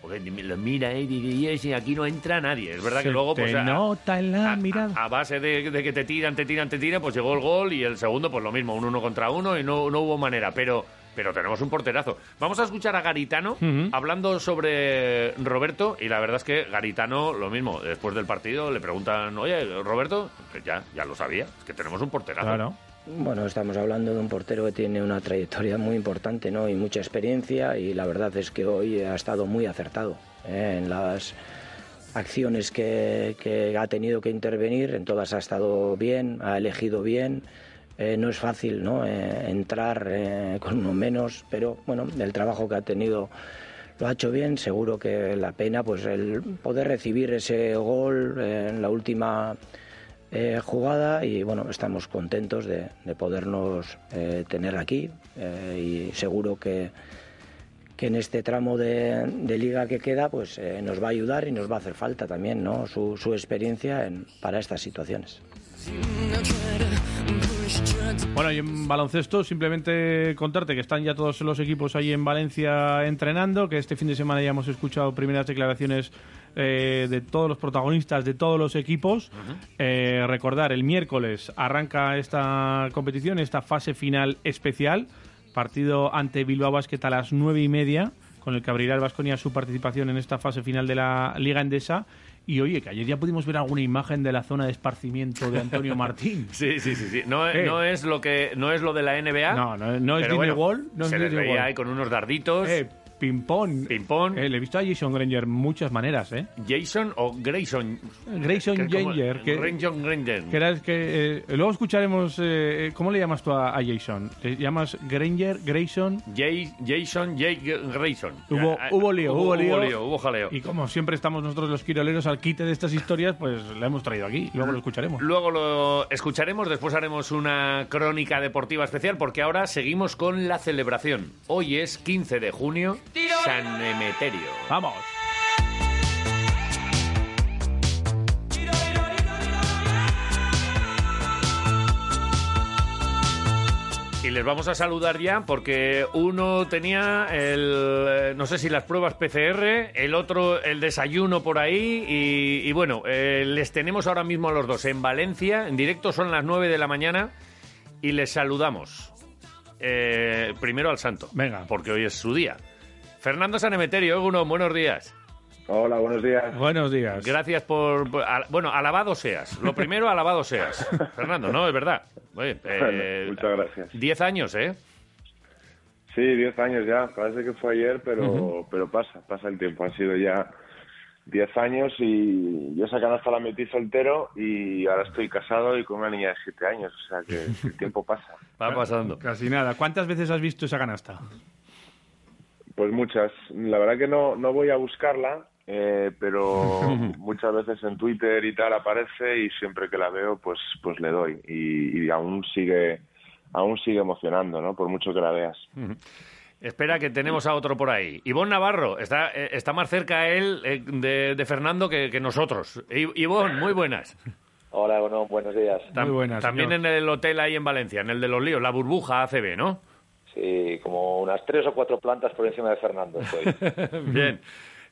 Porque lo mira eh, y aquí no entra nadie. Es verdad Se que luego... te Pues, a- nota en la mirada. a base de, de que te tiran, te tiran, te tiran, pues llegó el gol y el segundo, pues lo mismo, un uno contra uno y no, no hubo manera. Pero, pero tenemos un porterazo. Vamos a escuchar a Garitano hablando sobre Roberto y la verdad es que Garitano, lo mismo, después del partido le preguntan, oye, Roberto, pues ya, ya lo sabía, es que tenemos un porterazo. Claro. Bueno, estamos hablando de un portero que tiene una trayectoria muy importante ¿no? y mucha experiencia y la verdad es que hoy ha estado muy acertado ¿eh? en las acciones que, que ha tenido que intervenir, en todas ha estado bien, ha elegido bien. Eh, no es fácil ¿no? Eh, entrar eh, con uno menos, pero bueno, el trabajo que ha tenido lo ha hecho bien. Seguro que la pena, pues el poder recibir ese gol en la última eh, jugada y bueno, estamos contentos de, de podernos eh, tener aquí eh, y seguro que, que en este tramo de, liga que queda, pues nos va a ayudar y nos va a hacer falta también, ¿no? Su, su experiencia en- para estas situaciones. Bueno, y en baloncesto, simplemente contarte que están ya todos los equipos ahí en Valencia entrenando, que este fin de semana ya hemos escuchado primeras declaraciones eh, de todos los protagonistas de todos los equipos. Eh, recordar, el miércoles arranca esta competición, esta fase final especial, partido ante Bilbao Basket a las nueve y media, con el que abrirá el Vasconia su participación en esta fase final de la Liga Endesa. Y oye, que ayer ya pudimos ver alguna imagen de la zona de esparcimiento de Antonio Martín. Sí, sí, sí, sí. No, Eh. no es lo que no es lo de la NBA. No, no, no es bueno, World, no es les veía ahí con unos darditos. Eh, ping-pong. Ping-pong. Eh, le he visto a Jason Granger muchas maneras, ¿eh? Jason o Grayson. Grayson Que Granger. Que, Grayson Granger. que era el que... eh, luego escucharemos... eh, ¿Cómo le llamas tú a, a Jason? ¿Le llamas Granger, Grayson? Jay- Jason Jake Grayson. Hubo, Ah, hubo lío, hubo, lío. hubo jaleo. Y como siempre estamos nosotros los quiroleros al quite de estas historias, pues la hemos traído aquí. Luego lo escucharemos. Luego lo escucharemos, después haremos una crónica deportiva especial porque ahora seguimos con la celebración. Hoy es 15 de junio, San Emeterio. ¡Vamos! Y les vamos a saludar ya porque uno tenía el, eh, no sé si las pruebas PCR, el otro el desayuno por ahí y, y bueno, eh, les tenemos ahora mismo a los dos en Valencia, en directo son las 9 de la mañana y les saludamos. Eh, primero al santo, Venga. porque hoy es su día. Fernando Sanemeterio, uno, buenos días. Hola, buenos días. Buenos días. Gracias por... por- al- bueno, alabado seas. Lo primero, alabado seas. Fernando, no, es verdad. Oye, eh, muchas gracias. 10 años, ¿eh? Sí, 10 años ya. Parece que fue ayer, pero, pero pasa, pasa el tiempo. Han sido ya 10 años y yo esa canasta la metí soltero y ahora estoy casado y con una niña de 7 años. O sea que el tiempo pasa. Va pasando. Casi nada. ¿Cuántas veces has visto esa canasta? Pues muchas. La verdad que no, no voy a buscarla, eh, pero muchas veces en Twitter y tal aparece y siempre que la veo pues pues le doy y, y aún sigue aún sigue emocionando, ¿no? Por mucho que la veas. Espera, que tenemos a otro por ahí. Ivonne Navarro, está, eh, está más cerca él eh, de, de Fernando que, que nosotros. I- Ivonne, muy buenas. Hola, bueno, buenos días. Tam- También en el hotel ahí en Valencia, en el de los líos, la burbuja ACB, ¿no? Sí, como unas tres o cuatro plantas por encima de Fernando estoy. Bien.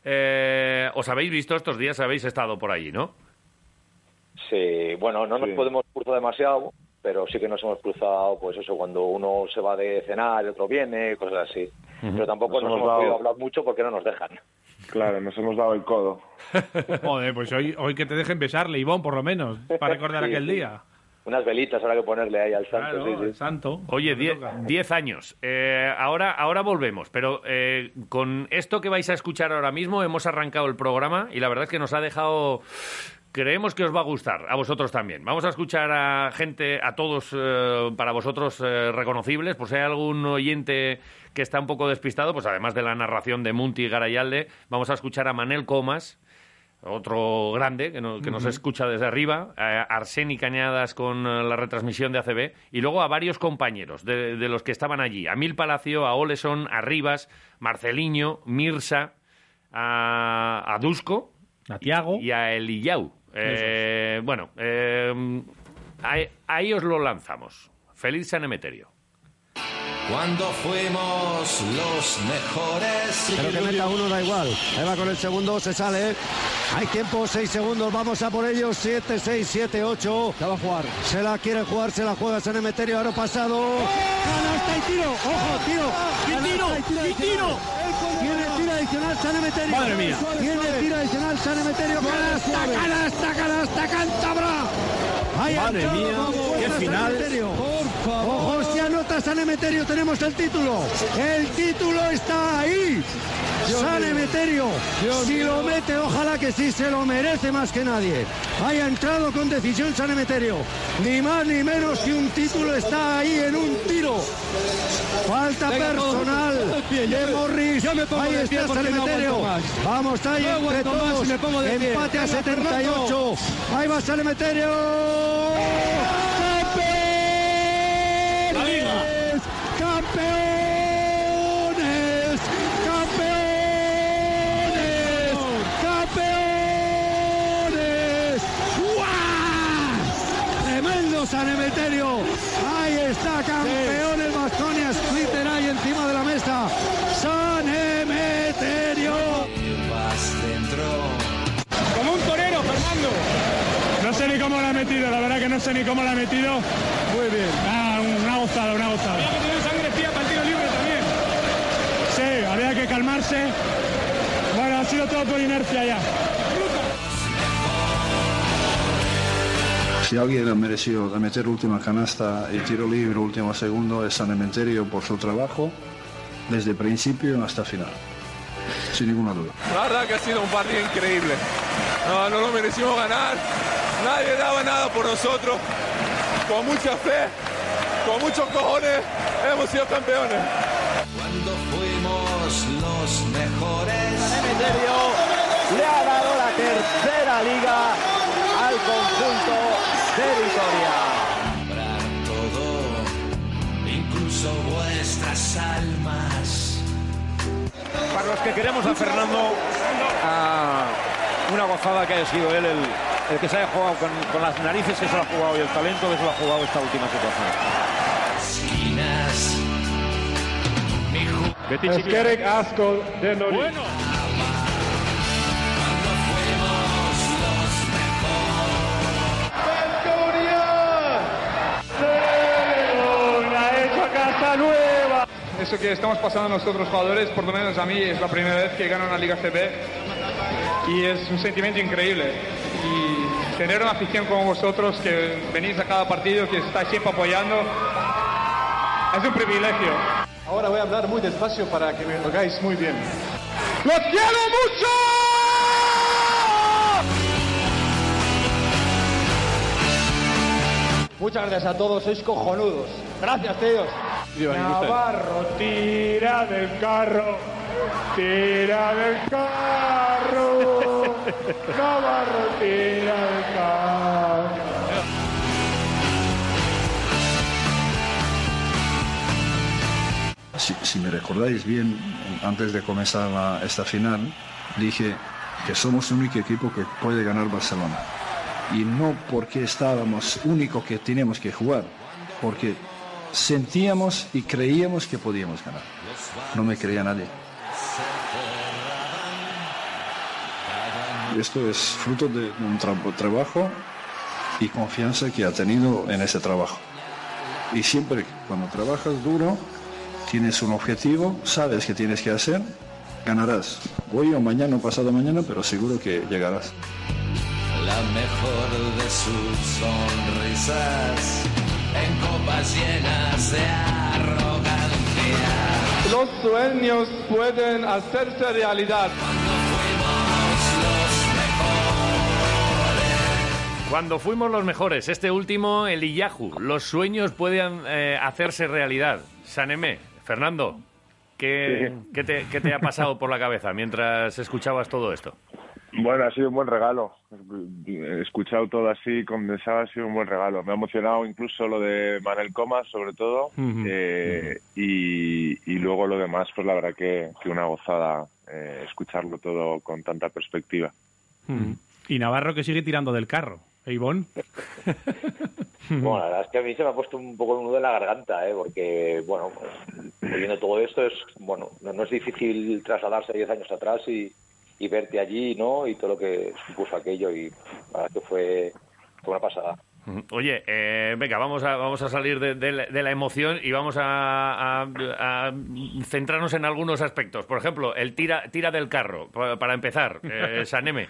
Eh, ¿Os habéis visto estos días? Habéis estado por allí, ¿no? Sí, bueno, no nos podemos cruzar demasiado, pero sí que nos hemos cruzado, pues eso, cuando uno se va de cenar, el otro viene, cosas así. Pero tampoco Nos nos, hemos hemos dado- podido hablar mucho porque no nos dejan. Claro, nos hemos dado el codo. Joder, pues hoy, hoy que te dejen besarle, Ivón, por lo menos, para recordar Sí, aquel sí. día. Unas velitas habrá que ponerle ahí al santo, Claro, sí, sí. el santo. Oye, 10 años. Eh, ahora, ahora volvemos, pero eh, con esto que vais a escuchar ahora mismo hemos arrancado el programa y la verdad es que nos ha dejado... Creemos que os va a gustar, a vosotros también. Vamos a escuchar a gente, a todos eh, para vosotros eh, reconocibles, por si hay algún oyente que está un poco despistado, pues además de la narración de Munti y Garayalde, vamos a escuchar a Manel Comas, otro grande que, no- que nos escucha desde arriba, a Arseni Cañadas con eh, la retransmisión de ACB, y luego a varios compañeros de, de los que estaban allí, a Mil Palacio, a Oleson, a Rivas, Marceliño, Mirsa, a, a Dusko, a Tiago y a Eliyau. Eh, bueno, eh, ahí, ahí os lo lanzamos. Feliz San Emeterio. Cuando fuimos los mejores. Pero que meta uno da igual. Ahí va con el segundo, se sale. Hay tiempo, seis segundos, vamos a por ellos. Siete, seis, siete, ocho. Se va a jugar. Se la quiere jugar, se la juega San Emeterio, aro pasado. Canasta y tiro, ojo, tiro. ¡Y tiro! Canasta ¡Y tiro! Tiene tiro adicional San Emeterio. Madre mía. Tiene tiro adicional San Emeterio. Canasta, canasta, canasta, ha Madre mía, qué final. Emeterio. Ojo, anota San Emeterio, tenemos el título. El título está ahí. Dios San. Emeterio. si lo mete, ojalá que sí, se lo merece más que nadie. Haya entrado con decisión San Emeterio. Ni más ni menos que un título está ahí en un tiro. Falta Venga, personal de pie, Morris. yo me pongo ahí de pie está San no Emeterio. Vamos ahí No entre todos. y me pongo de pie. Empate a Venga, 78. Ahí va San Emeterio. Si alguien ha merecido de meter última canasta y tiro libre último segundo es San Emeterio por su trabajo desde principio hasta final. Sin ninguna duda. La verdad que ha sido un partido increíble. No, no lo merecimos ganar. Nadie daba nada por nosotros. Con mucha fe, con muchos cojones, hemos sido campeones. Cuando fuimos los mejores. Emeterio le ha dado la tercera liga al conjunto de Vitoria. todo, incluso vuestras almas. Para los que queremos a Fernando, a una gozada que haya sido él el, el que se haya jugado con, con las narices que se lo ha jugado y el talento que se lo ha jugado esta última situación. Esquinas. Eskerek Askol de Nori. Bueno. Eso que estamos pasando nosotros jugadores, por lo menos a mí, es la primera vez que gano una Liga CB y es un sentimiento increíble. Y tener una afición como vosotros que venís a cada partido, que estáis siempre apoyando, es un privilegio. Ahora voy a hablar muy despacio para que me lo hagáis muy bien. ¡Los quiero mucho! Muchas gracias a todos, sois cojonudos. Gracias, tíos. Navarro, tira del carro, tira del carro. Navarro, tira del carro. Si, si me recordáis bien, antes de comenzar la- esta final, dije que somos el único equipo que puede ganar Barcelona. Y no porque estábamos único que teníamos que jugar, porque sentíamos y creíamos que podíamos ganar. No me creía nadie. Esto es fruto de un tra- trabajo y confianza que ha tenido en ese trabajo. Y siempre cuando trabajas duro, tienes un objetivo, sabes que tienes que hacer, ganarás. Hoy o mañana o pasado mañana, pero seguro que llegarás. La mejor de sus sonrisas en copas llenas de arrogancia. Los sueños pueden hacerse realidad. Cuando fuimos los mejores, este último, el Iyahu, los sueños pueden eh, hacerse realidad. Sanemé, Fernando, ¿qué, qué te, qué te ha pasado por la cabeza mientras escuchabas todo esto? Bueno, ha sido un buen regalo. He escuchado todo así condensado, ha sido un buen regalo. Me ha emocionado incluso lo de Manel Comas, sobre todo. Eh, y, y luego lo demás, pues la verdad que, que una gozada eh, escucharlo todo con tanta perspectiva. Y Navarro que sigue tirando del carro. ¿Eh, Ivonne? Bueno, la verdad es que a mí se me ha puesto un poco el nudo en la garganta, ¿eh? porque, bueno, pues, viendo todo esto, es bueno no, no es difícil trasladarse 10 años atrás y, y verte allí, ¿no? Y todo lo que supuso aquello, y la verdad que fue, fue una pasada. Oye, eh, venga, vamos a, vamos a salir de, de la- de la emoción y vamos a, a- a centrarnos en algunos aspectos. Por ejemplo, el tira, tira del carro, pa- para empezar, eh, Saneme.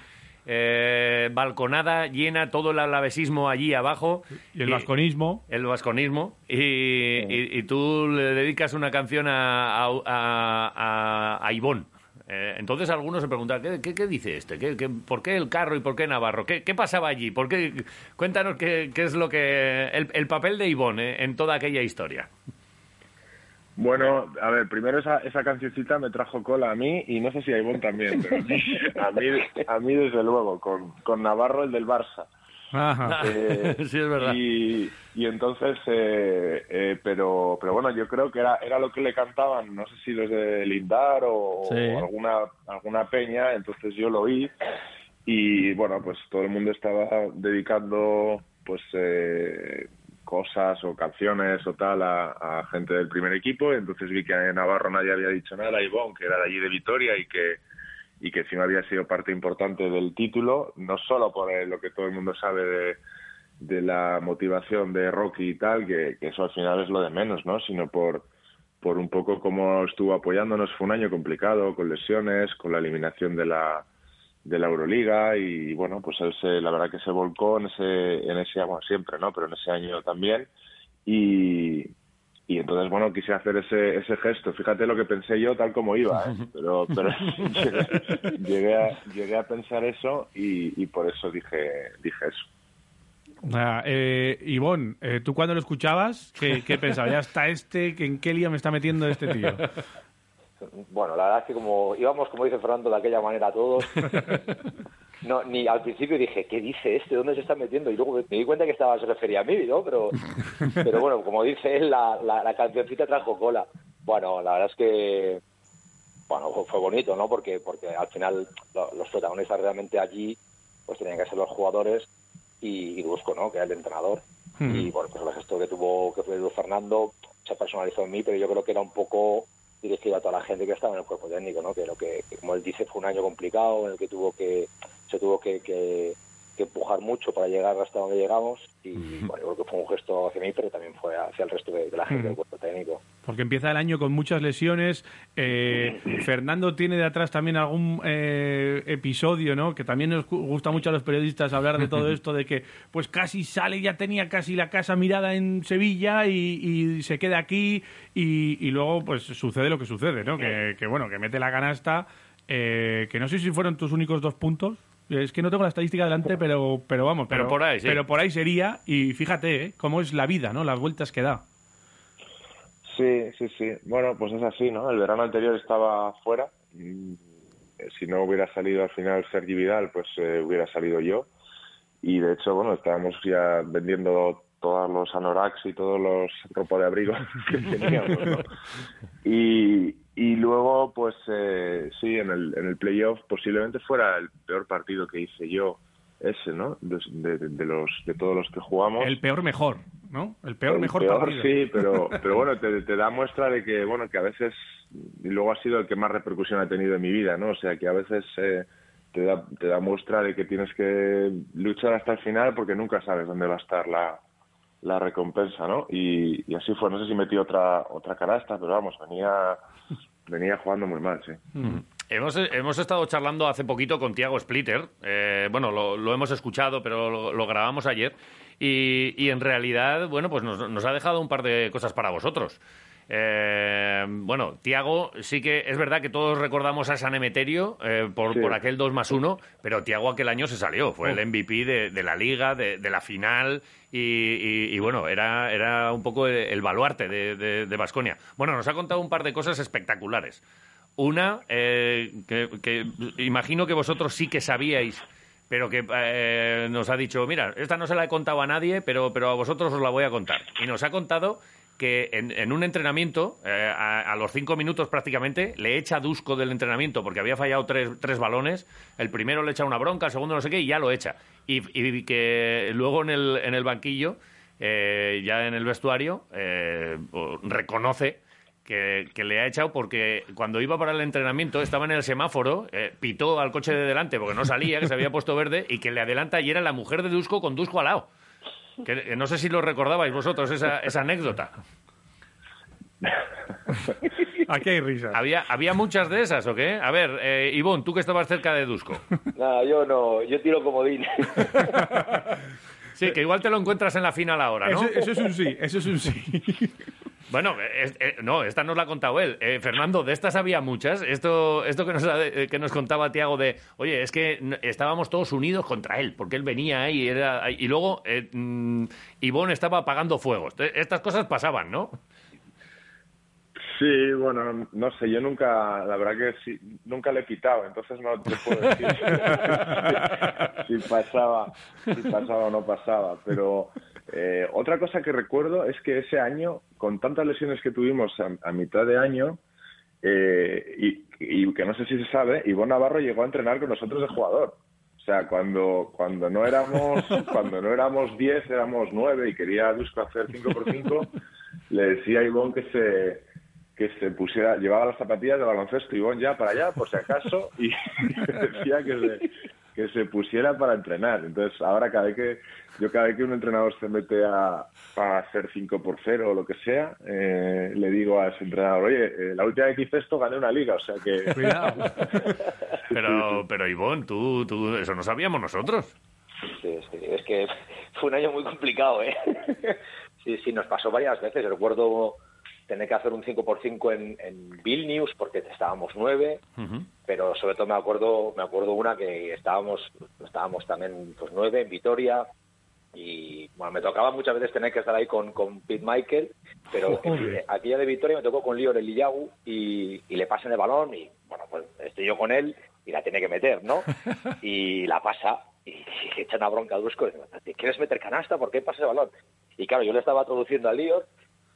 Eh, balconada llena, todo el alavesismo allí abajo. Y el vasconismo. El vasconismo. Y, y- y tú le dedicas una canción a, a, a, a- a Ivonne. Eh, entonces algunos se preguntan, ¿qué, dice este? ¿Qué, por qué el carro y por qué Navarro? ¿Qué, pasaba allí? ¿Por qué? Cuéntanos qué, qué es lo que... El, el papel de Ivonne eh, en toda aquella historia. Bueno, a ver, primero esa, esa cancioncita me trajo cola a mí y no sé si a Ivonne también, pero a mí, a mí desde luego, con, con Navarro el del Barça. Ajá. Eh, sí, es verdad. Y, y entonces, eh, eh, pero, pero bueno, yo creo que era, era lo que le cantaban, no sé si desde Lindar o, Sí. o alguna, alguna peña, entonces yo lo oí y bueno, pues todo el mundo estaba dedicando pues eh, cosas o canciones o tal a, a gente del primer equipo, entonces vi que en Navarro nadie había dicho nada, Ivonne, que era de allí de Vitoria y que y que encima había sido parte importante del título, no solo por eh, lo que todo el mundo sabe de, de la motivación de Rocky y tal, que, eso al final es lo de menos, ¿no? Sino por, por un poco cómo estuvo apoyándonos. Fue un año complicado, con lesiones, con la eliminación de la de la Euroliga y bueno, pues él se, la verdad que se volcó en ese, en ese, bueno, siempre, ¿no? Pero en ese año también y, y entonces, bueno, quise hacer ese, ese gesto. Fíjate lo que pensé yo tal como iba, ¿eh? pero, pero llegué, llegué, a, llegué a pensar eso y, y por eso dije, dije eso. Ah, eh, Ivonne, eh, ¿tú cuando lo escuchabas, qué, qué pensabas? Ya está este, ¿en qué lío me está metiendo este tío? Bueno, la verdad es que como íbamos, como dice Fernando, de aquella manera todos, no, ni al principio dije, ¿qué dice este? ¿Dónde se está metiendo? Y luego me di cuenta que estaba, se refería a mí, ¿no? Pero, pero bueno, como dice él, la, la, la cancioncita trajo cola. Bueno, la verdad es que, bueno, fue bonito, ¿no? Porque, porque al final lo- los protagonistas realmente allí, pues tenían que ser los jugadores y, y Dusko, ¿no? Que era el entrenador. Y bueno, pues el gesto que tuvo, que fue Fernando se personalizó en mí, pero yo creo que era un poco dirigido a toda la gente que estaba en el cuerpo técnico, ¿no? Que lo que, que, como él dice, fue un año complicado en el que tuvo que, se tuvo que, que, que empujar mucho para llegar hasta donde llegamos y bueno, yo creo que fue un gesto hacia mí, pero también fue hacia el resto de, de la gente del cuerpo técnico. Porque empieza el año con muchas lesiones. Eh, Fernando tiene de atrás también algún eh, episodio, ¿no? Que también nos gu- gusta mucho a los periodistas hablar de todo esto, de que pues casi sale, ya tenía casi la casa mirada en Sevilla y, y se queda aquí y, y luego pues sucede lo que sucede, ¿no? Que, que, bueno, que mete la canasta, eh, que no sé si fueron tus únicos dos puntos. Es que no tengo la estadística delante, pero, pero vamos. Pero por ahí, sí. Pero por ahí sería, y fíjate, ¿eh? Cómo es la vida, ¿no? Las vueltas que da. Sí, sí, sí. Bueno, pues es así, ¿no? El verano anterior estaba fuera. Eh, Si no hubiera salido al final Sergi Vidal, pues eh, hubiera salido yo. Y de hecho, bueno, estábamos ya vendiendo todos los anoraks y todos los ropa de abrigo que teníamos, ¿no? Y, y luego, pues eh, sí, en el, en el playoff posiblemente fuera el peor partido que hice yo, ese, ¿no? De, de- de los, de todos los que jugamos. El peor mejor, ¿no? El peor El mejor peor, partido. sí, pero, pero bueno, te, te da muestra de que, bueno, que a veces, y luego ha sido el que más repercusión ha tenido en mi vida, ¿no? O sea, que a veces eh, te, da, te da muestra de que tienes que luchar hasta el final porque nunca sabes dónde va a estar la, la recompensa, ¿no? Y, y así fue. No sé si metí otra, otra canasta, pero vamos, venía, venía jugando muy mal, sí. Hemos, hemos estado charlando hace poquito con Tiago Splitter. Eh, bueno, lo, lo hemos escuchado, pero lo, lo grabamos ayer. Y, y en realidad, bueno, pues nos, nos ha dejado un par de cosas para vosotros. Eh, bueno, Tiago, sí que es verdad que todos recordamos a San Emeterio eh, por, Sí. por aquel 2 más 1, pero Tiago aquel año se salió. Fue el MVP de, de la liga, de, de la final. Y, y- y, bueno, era, era un poco el, el baluarte de Vasconia. bueno, nos ha contado un par de cosas espectaculares. Una, eh, que, que imagino que vosotros sí que sabíais, pero que eh, nos ha dicho, mira, esta no se la he contado a nadie, pero, pero a vosotros os la voy a contar. Y nos ha contado que en, un entrenamiento, eh, a, a los cinco minutos prácticamente, le echa Dusko del entrenamiento porque había fallado tres, tres balones. El primero le echa una bronca, el segundo no sé qué, y ya lo echa. Y, y que luego en el, en el banquillo, eh, ya en el vestuario, eh, reconoce que, que le ha echado porque cuando iba para el entrenamiento estaba en el semáforo, eh, pitó al coche de delante porque no salía, que se había puesto verde, y que le adelanta y era la mujer de Dusko con Dusko al lado. Que, no sé si lo recordabais vosotros, esa, esa anécdota. Aquí hay risas. ¿Había, ¿Había muchas de esas o qué? A ver, eh, Ivonne, tú que estabas cerca de Dusko. Nada, yo no, yo tiro comodín. Sí, que igual te lo encuentras en la final ahora, ¿no? Eso, eso es un sí, eso es un sí. Bueno, eh, no, esta nos la ha contado él. Eh, Fernando, de estas había muchas. Esto, esto que, nos, que nos contaba Tiago de, oye, es que estábamos todos unidos contra él, porque él venía ahí y, era, y luego eh, mm, Ivonne estaba apagando fuegos. Estas cosas pasaban, ¿no? Sí, bueno, no sé, yo nunca, la verdad que sí, nunca le he quitado, entonces no te puedo decir si, pasaba, si pasaba o no pasaba, pero eh, otra cosa que recuerdo es que ese año, con tantas lesiones que tuvimos a, a mitad de año, eh, y, y que no sé si se sabe, Ivonne Navarro llegó a entrenar con nosotros de jugador. O sea, cuando, cuando no éramos cuando no éramos 10, éramos 9 y quería Dusko hacer 5 por 5 le decía a Ivonne que se que se pusiera, llevaba las zapatillas de baloncesto Ivón ya para allá, por si acaso, y decía que se, que se pusiera para entrenar. Entonces, ahora cada vez que, yo cada vez que un entrenador se mete a, a hacer 5 por 0 o lo que sea, eh, le digo a ese entrenador, oye, eh, la última vez que hice esto gané una liga, o sea que... Cuidado. Pero, pero Ivón, tú, tú, eso no sabíamos nosotros. Sí, sí, es que fue un año muy complicado, ¿eh? Sí, sí, nos pasó varias veces. Recuerdo tener que hacer un 5x5 en, en Vilnius porque estábamos nueve, pero sobre todo me acuerdo me acuerdo una que estábamos estábamos también pues nueve en Vitoria y bueno me tocaba muchas veces tener que estar ahí con, con Pete Michael pero eh, aquella de Vitoria me tocó con Lior Eliyahu y, y le pasan el balón y bueno pues estoy yo con él y la tiene que meter no y la pasa y, y echa una bronca a Dusko ¿te quieres meter canasta? ¿por qué pasa el balón? y claro yo le estaba traduciendo a Lior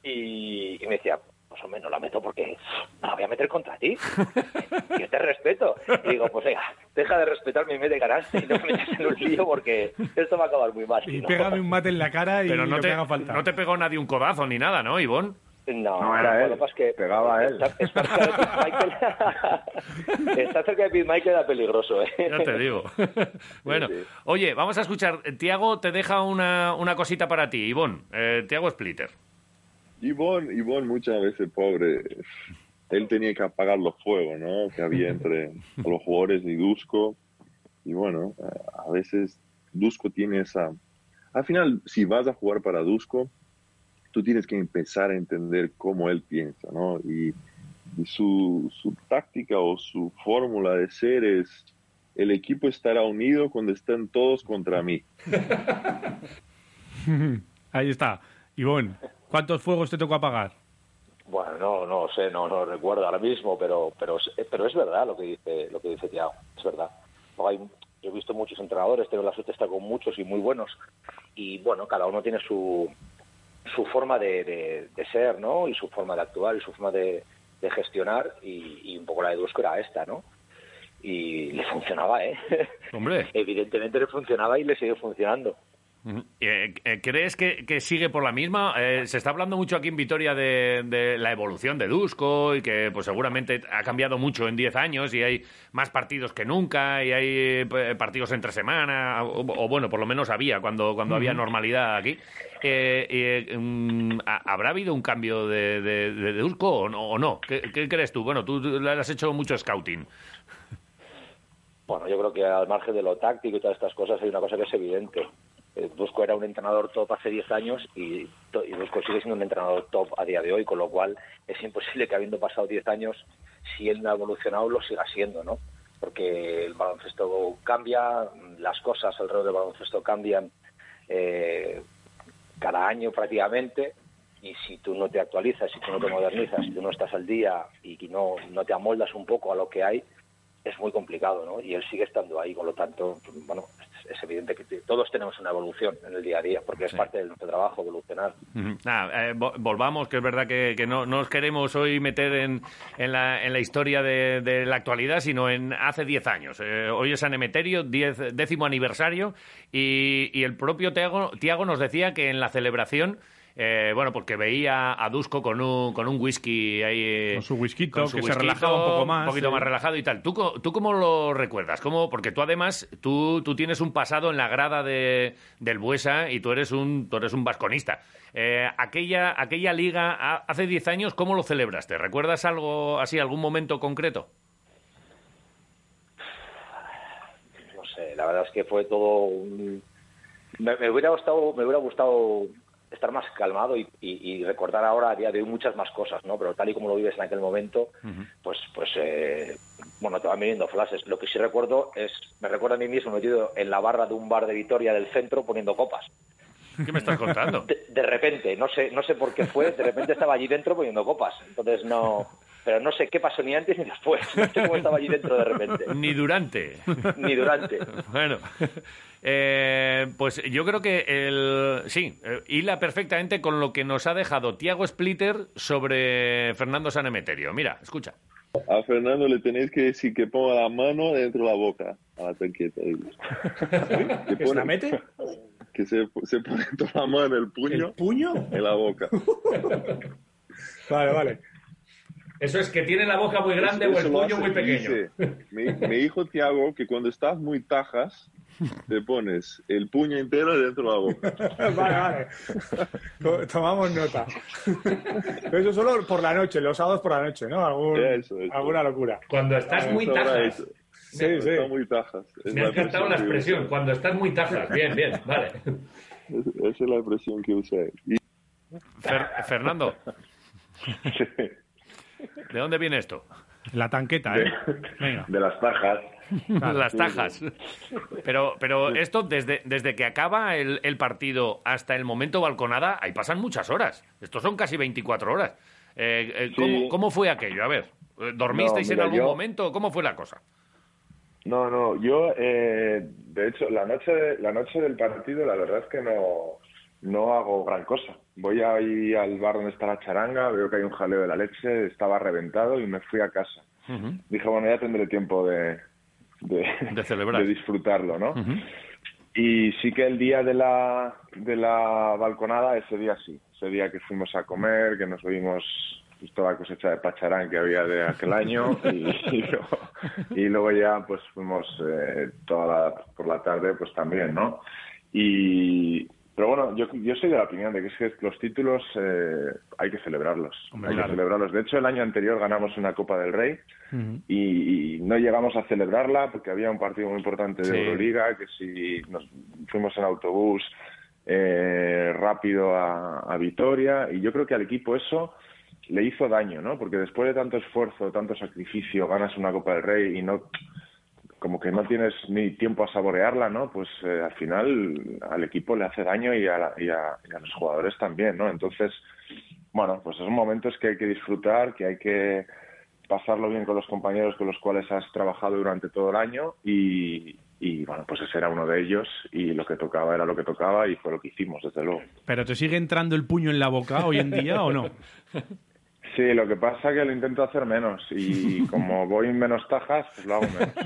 y, y me decía, pues hombre, no la meto porque no la voy a meter contra ti. Yo te respeto. Y digo, pues venga, deja de respetarme y mete canasta y no me metas en un lío porque esto va a acabar muy mal. Y ¿no? pégame un mate en la cara y Pero no lo te, que haga falta. no te pegó nadie un codazo ni nada, ¿no, Ivón? No, No, era lo él. que pasa es que Pegaba él. Estar, estar cerca de Pete Michael, estar cerca de Pete Michael era peligroso, ¿eh? Ya te digo. bueno, oye, vamos a escuchar. Tiago te deja una, una cosita para ti, Ivón. Eh, Tiago Splitter. Ivón, Ivón muchas veces, pobre, él tenía que apagar los fuegos, ¿no? Que había entre los jugadores y Dusko. Y bueno, a veces Dusko tiene esa... Al final, si vas a jugar para Dusko, tú tienes que empezar a entender cómo él piensa, ¿no? Y, y su, su táctica o su fórmula de ser es, el equipo estará unido cuando estén todos contra mí. Ahí está. Ivón, ¿cuántos fuegos te tocó apagar? Bueno, no, no sé, no, no recuerdo ahora mismo, pero, pero, es- pero es verdad lo que dice, lo que dice Thiago, es verdad. Hay- yo he visto muchos entrenadores, tengo la suerte de estar con muchos y muy buenos, y bueno, cada uno tiene su, su forma de, de- de ser, ¿no? Y su forma de actuar y su forma de, de gestionar, y, y un poco la de Dusko era esta, ¿no? Y le funcionaba, ¿eh? Hombre. Evidentemente le funcionaba y le sigue funcionando. Eh, eh, ¿Crees que, que sigue por la misma? Eh, se está hablando mucho aquí en Vitoria de, de la evolución de Dusko y que pues seguramente ha cambiado mucho en 10 años y hay más partidos que nunca y hay partidos entre semana, o, o bueno, por lo menos había cuando, cuando había normalidad aquí. Eh, eh, mm, ¿ha- ¿Habrá habido un cambio de, de, de Dusko o no? o no? ¿Qué, qué crees tú? Bueno, tú le has hecho mucho scouting. Bueno, yo creo que al margen de lo táctico y todas estas cosas hay una cosa que es evidente. Eh, Dusko era un entrenador top hace 10 años y, y Dusko sigue siendo un entrenador top a día de hoy, con lo cual es imposible que habiendo pasado 10 años, si él no ha evolucionado, lo siga siendo, ¿no? Porque el baloncesto cambia, las cosas alrededor del baloncesto cambian eh, cada año prácticamente y si tú no te actualizas, si tú no te modernizas, si tú no estás al día y no, no te amoldas un poco a lo que hay, es muy complicado, ¿no? Y él sigue estando ahí, por lo tanto, bueno, es, evidente que todos tenemos una evolución en el día a día, porque es parte de nuestro trabajo evolucionar. Eh, vo- volvamos, que es verdad que, que no, no os queremos hoy meter en, en, la, en la historia de, de la actualidad, sino en hace 10 años. Eh, hoy es San Emeterio, diez- décimo aniversario, y, y el propio Tiago, Tiago nos decía que en la celebración, eh, bueno, porque veía a Dusko con un, con un whisky ahí... eh, Con su whisky, que se relajaba un poco más. Un poquito más relajado y tal. ¿Tú, ¿Tú cómo lo recuerdas? ¿Cómo? Porque tú además, tú, tú tienes un pasado en la grada de, del Buesa y tú eres un, tú eres un vasconista. Eh, aquella, aquella liga a- hace 10 años, ¿cómo lo celebraste? ¿Recuerdas algo así, algún momento concreto? No sé, la verdad es que fue todo un... Me, me hubiera gustado, me hubiera gustado estar más calmado y, y- y recordar ahora a día de hoy muchas más cosas, ¿no? Pero tal y como lo vives en aquel momento, pues, pues eh, bueno, te van viniendo flashes. Lo que sí recuerdo es, me recuerdo a mí mismo metido en la barra de un bar de Vitoria del centro poniendo copas. ¿Qué me estás contando? De, de repente, no sé, no sé por qué fue, de repente estaba allí dentro poniendo copas. Entonces no, pero no sé qué pasó ni antes ni después. No sé cómo estaba allí dentro de repente. Ni durante. Ni durante. bueno, eh, pues yo creo que el sí, eh, hila perfectamente con lo que nos ha dejado Tiago Splitter sobre Fernando Sanemeterio. Mira, escucha. A Fernando le tenéis que decir que ponga la mano dentro de la boca a la tanqueta. Que, ¿Que se la mete? Que se, se pone toda la mano, el puño, ¿El puño? en la boca. Vale, vale. Eso es que tiene la boca muy grande o Eso el puño hace muy pequeño. Mi, mi hijo Tiago, que cuando estás muy tajas, te pones el puño entero dentro de la boca. vale, vale. To- Tomamos nota. Pero eso solo por la noche, los sábados por la noche, ¿no? Algún- Eso, eso. Alguna locura. Cuando estás muy tajas. Sí, Está sí. muy tajas. Es Me ha encantado la expresión, cuando estás muy tajas. Bien, bien, vale. Es- Esa es la expresión que usa él. Y- Fer- Fernando. ¿De dónde viene esto? La tanqueta, ¿eh? Venga. De las tajas. Las tajas. Pero, pero esto, desde, desde que acaba el, el partido hasta el momento balconada, ahí pasan muchas horas. Estos son casi 24 horas. Eh, eh, ¿cómo, Sí. cómo fue aquello? A ver, eh, ¿dormisteis No, en algún yo- momento? ¿Cómo fue la cosa? No, no, yo, eh, de hecho, la noche, la noche del partido, la verdad es que no, no hago gran cosa. Voy ahí al bar donde está la charanga, veo que hay un jaleo de la leche, estaba reventado y me fui a casa. Dije, bueno, ya tendré tiempo de, de, De celebrar. de disfrutarlo, ¿no? Y sí que el día de la, de la balconada, ese día sí. Ese día que fuimos a comer, que nos vimos pues, toda la cosecha de pacharán que había de aquel año y, y luego, y luego ya pues fuimos eh, toda la, por la tarde pues también, ¿no? Y, pero bueno, yo, yo soy de la opinión de que, es que los títulos eh, hay que celebrarlos. Hombre, hay claro. que celebrarlos. De hecho, el año anterior ganamos una Copa del Rey y, y no llegamos a celebrarla porque había un partido muy importante de Sí. Euroliga que si nos fuimos en autobús eh, rápido a, a Vitoria y yo creo que al equipo eso le hizo daño, ¿no? Porque después de tanto esfuerzo, tanto sacrificio, ganas una Copa del Rey y no como que no tienes ni tiempo a saborearla, ¿no? Pues eh, al final al equipo le hace daño y a, la- y a- y a los jugadores también, ¿no? Entonces, bueno, pues son momentos que hay que disfrutar, que hay que pasarlo bien con los compañeros con los cuales has trabajado durante todo el año y, y, bueno, pues ese era uno de ellos y lo que tocaba era lo que tocaba y fue lo que hicimos, desde luego. ¿Pero te sigue entrando el puño en la boca hoy en día o no? Sí, lo que pasa es que lo intento hacer menos y como voy en menos tajas, pues lo hago menos.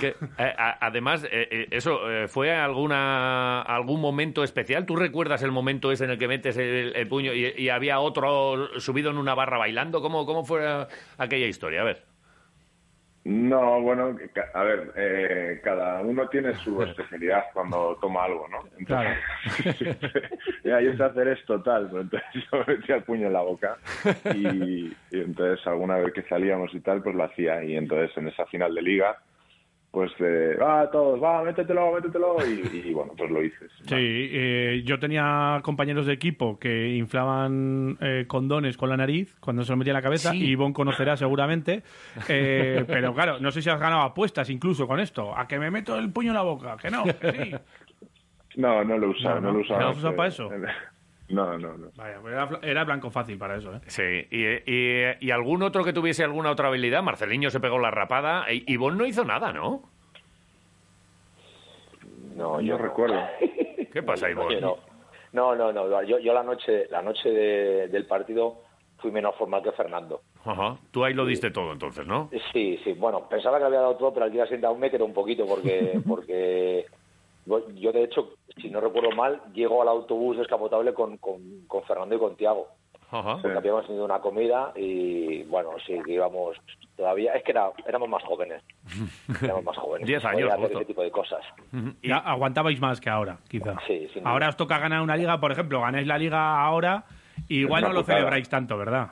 Que, eh, además, eh, eh, eso, eh, ¿fue alguna algún momento especial? ¿Tú recuerdas el momento ese en el que metes el, el puño y, y había otro subido en una barra bailando? ¿Cómo, cómo fue aquella historia? A ver. No, bueno, a ver, eh, cada uno tiene su especialidad cuando toma algo, ¿no? Entonces, ya, yo sé hacer esto tal, pero entonces yo me metía el puño en la boca y, y entonces alguna vez que salíamos y tal, pues lo hacía y entonces en esa final de liga, pues eh, va todos, va, métetelo, métetelo y, y, bueno, pues lo hice. Sí, eh, yo tenía compañeros de equipo que inflaban eh, condones con la nariz cuando se lo metía en la cabeza, Sí. y Ivonne conocerá seguramente. Eh, pero claro, no sé si has ganado apuestas incluso con esto. A que me meto el puño en la boca, que no, que sí. No, no lo he usado, No, no, no. lo usado. ¿No lo has usado Eh, para eso? No, no, no. Vaya, pues era, era blanco fácil para eso, ¿eh? Sí, y, y- y algún otro que tuviese alguna otra habilidad? Marceliño se pegó la rapada. y Ivonne no hizo nada, ¿no? No, yo recuerdo. ¿Qué pasa, Ivonne? No, no, no, no, Yo, yo la noche, la noche de- del partido fui menos formal que Fernando. Ajá. Tú ahí lo diste todo, entonces, ¿no? Sí, sí. Bueno, pensaba que había dado todo, pero al día siguiente aún me quedé un poquito porque, porque yo, de hecho, si no recuerdo mal, llego al autobús descapotable con, con, con Fernando y con Tiago. Ajá. Porque habíamos tenido una comida y, bueno, sí, que íbamos todavía... Es que era, éramos más jóvenes. Éramos más jóvenes. Diez Podía años, hacer ese tipo de cosas. Ya aguantabais más que ahora, quizá. Sí, sin duda. Ahora os toca ganar una liga, por ejemplo, ganáis la liga ahora y igual no lo putada. celebráis tanto, ¿verdad?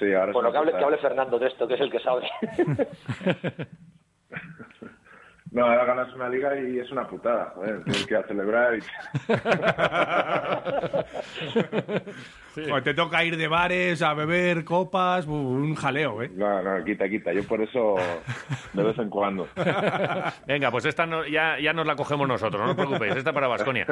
Sí, ahora Bueno, que hable, que hable. Fernando de esto, que es el que sabe. No, ahora ganas una liga y es una putada, joder, tienes que ir a celebrar y... Te toca ir de bares a beber copas, un jaleo, ¿eh? No, no, quita, quita. Yo por eso de vez en cuando. Venga, pues esta no- ya, ya nos la cogemos nosotros, no os preocupéis, esta para Vasconia.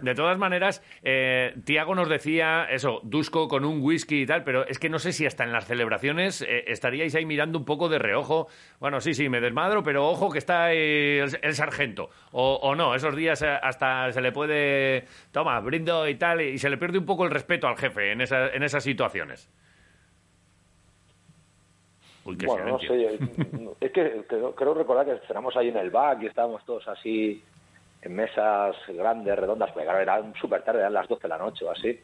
De todas maneras, eh, Tiago nos decía eso, Dusko con un whisky y tal, pero es que no sé si hasta en las celebraciones eh, estaríais ahí mirando un poco de reojo. Bueno, sí, sí, me desmadro, pero ojo que está eh, el, el sargento. O, o no, esos días eh, hasta se le puede, toma, brindo y tal, y se le pierde un poco el respeto al jefe en, esa- en esas situaciones. Uy, qué bueno, no sé. yo- Es que creo, creo recordar que cenamos ahí en el back y estábamos todos así en mesas grandes, redondas, porque claro, era súper tarde, eran las 12 de la noche o así.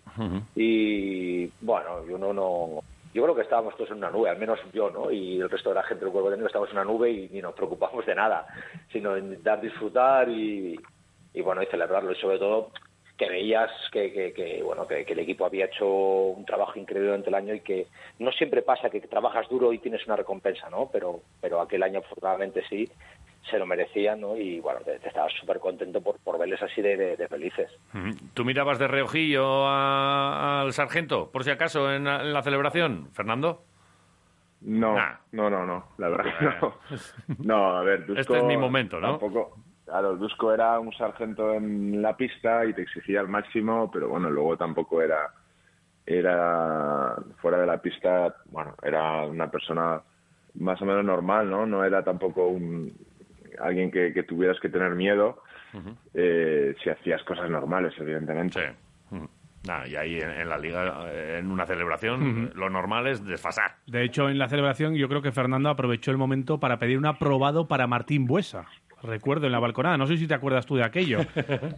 Y bueno, y uno no, yo creo que estábamos todos en una nube, al menos yo, ¿no? Y el resto de la gente del cuerpo técnico estábamos en una nube y ni nos preocupamos de nada, sino en intentar disfrutar y, y bueno, y celebrarlo. Y sobre todo que veías que, que, que, bueno que, que el equipo había hecho un trabajo increíble durante el año y que no siempre pasa que trabajas duro y tienes una recompensa, ¿no? Pero, pero aquel año afortunadamente sí se lo merecían, ¿no? Y bueno, te, te estabas súper contento por, por verles así de, de- de felices. ¿Tú mirabas de reojillo a- al sargento, por si acaso, en la, en la celebración, Fernando? No, no, no, no, la verdad no. No, a ver, Dusko Este es mi momento, ¿no? Tampoco, claro, Dusko era un sargento en la pista y te exigía al máximo, pero bueno, luego tampoco era, era fuera de la pista, bueno, era una persona más o menos normal, ¿no? No era tampoco un alguien que, que tuvieras que tener miedo eh, si hacías cosas normales, evidentemente. Nah, y ahí en, en la liga, eh, en una celebración, lo normal es desfasar. De hecho, en la celebración yo creo que Fernando aprovechó el momento para pedir un aprobado para Martín Buesa. Recuerdo en la balconada, no sé si te acuerdas tú de aquello,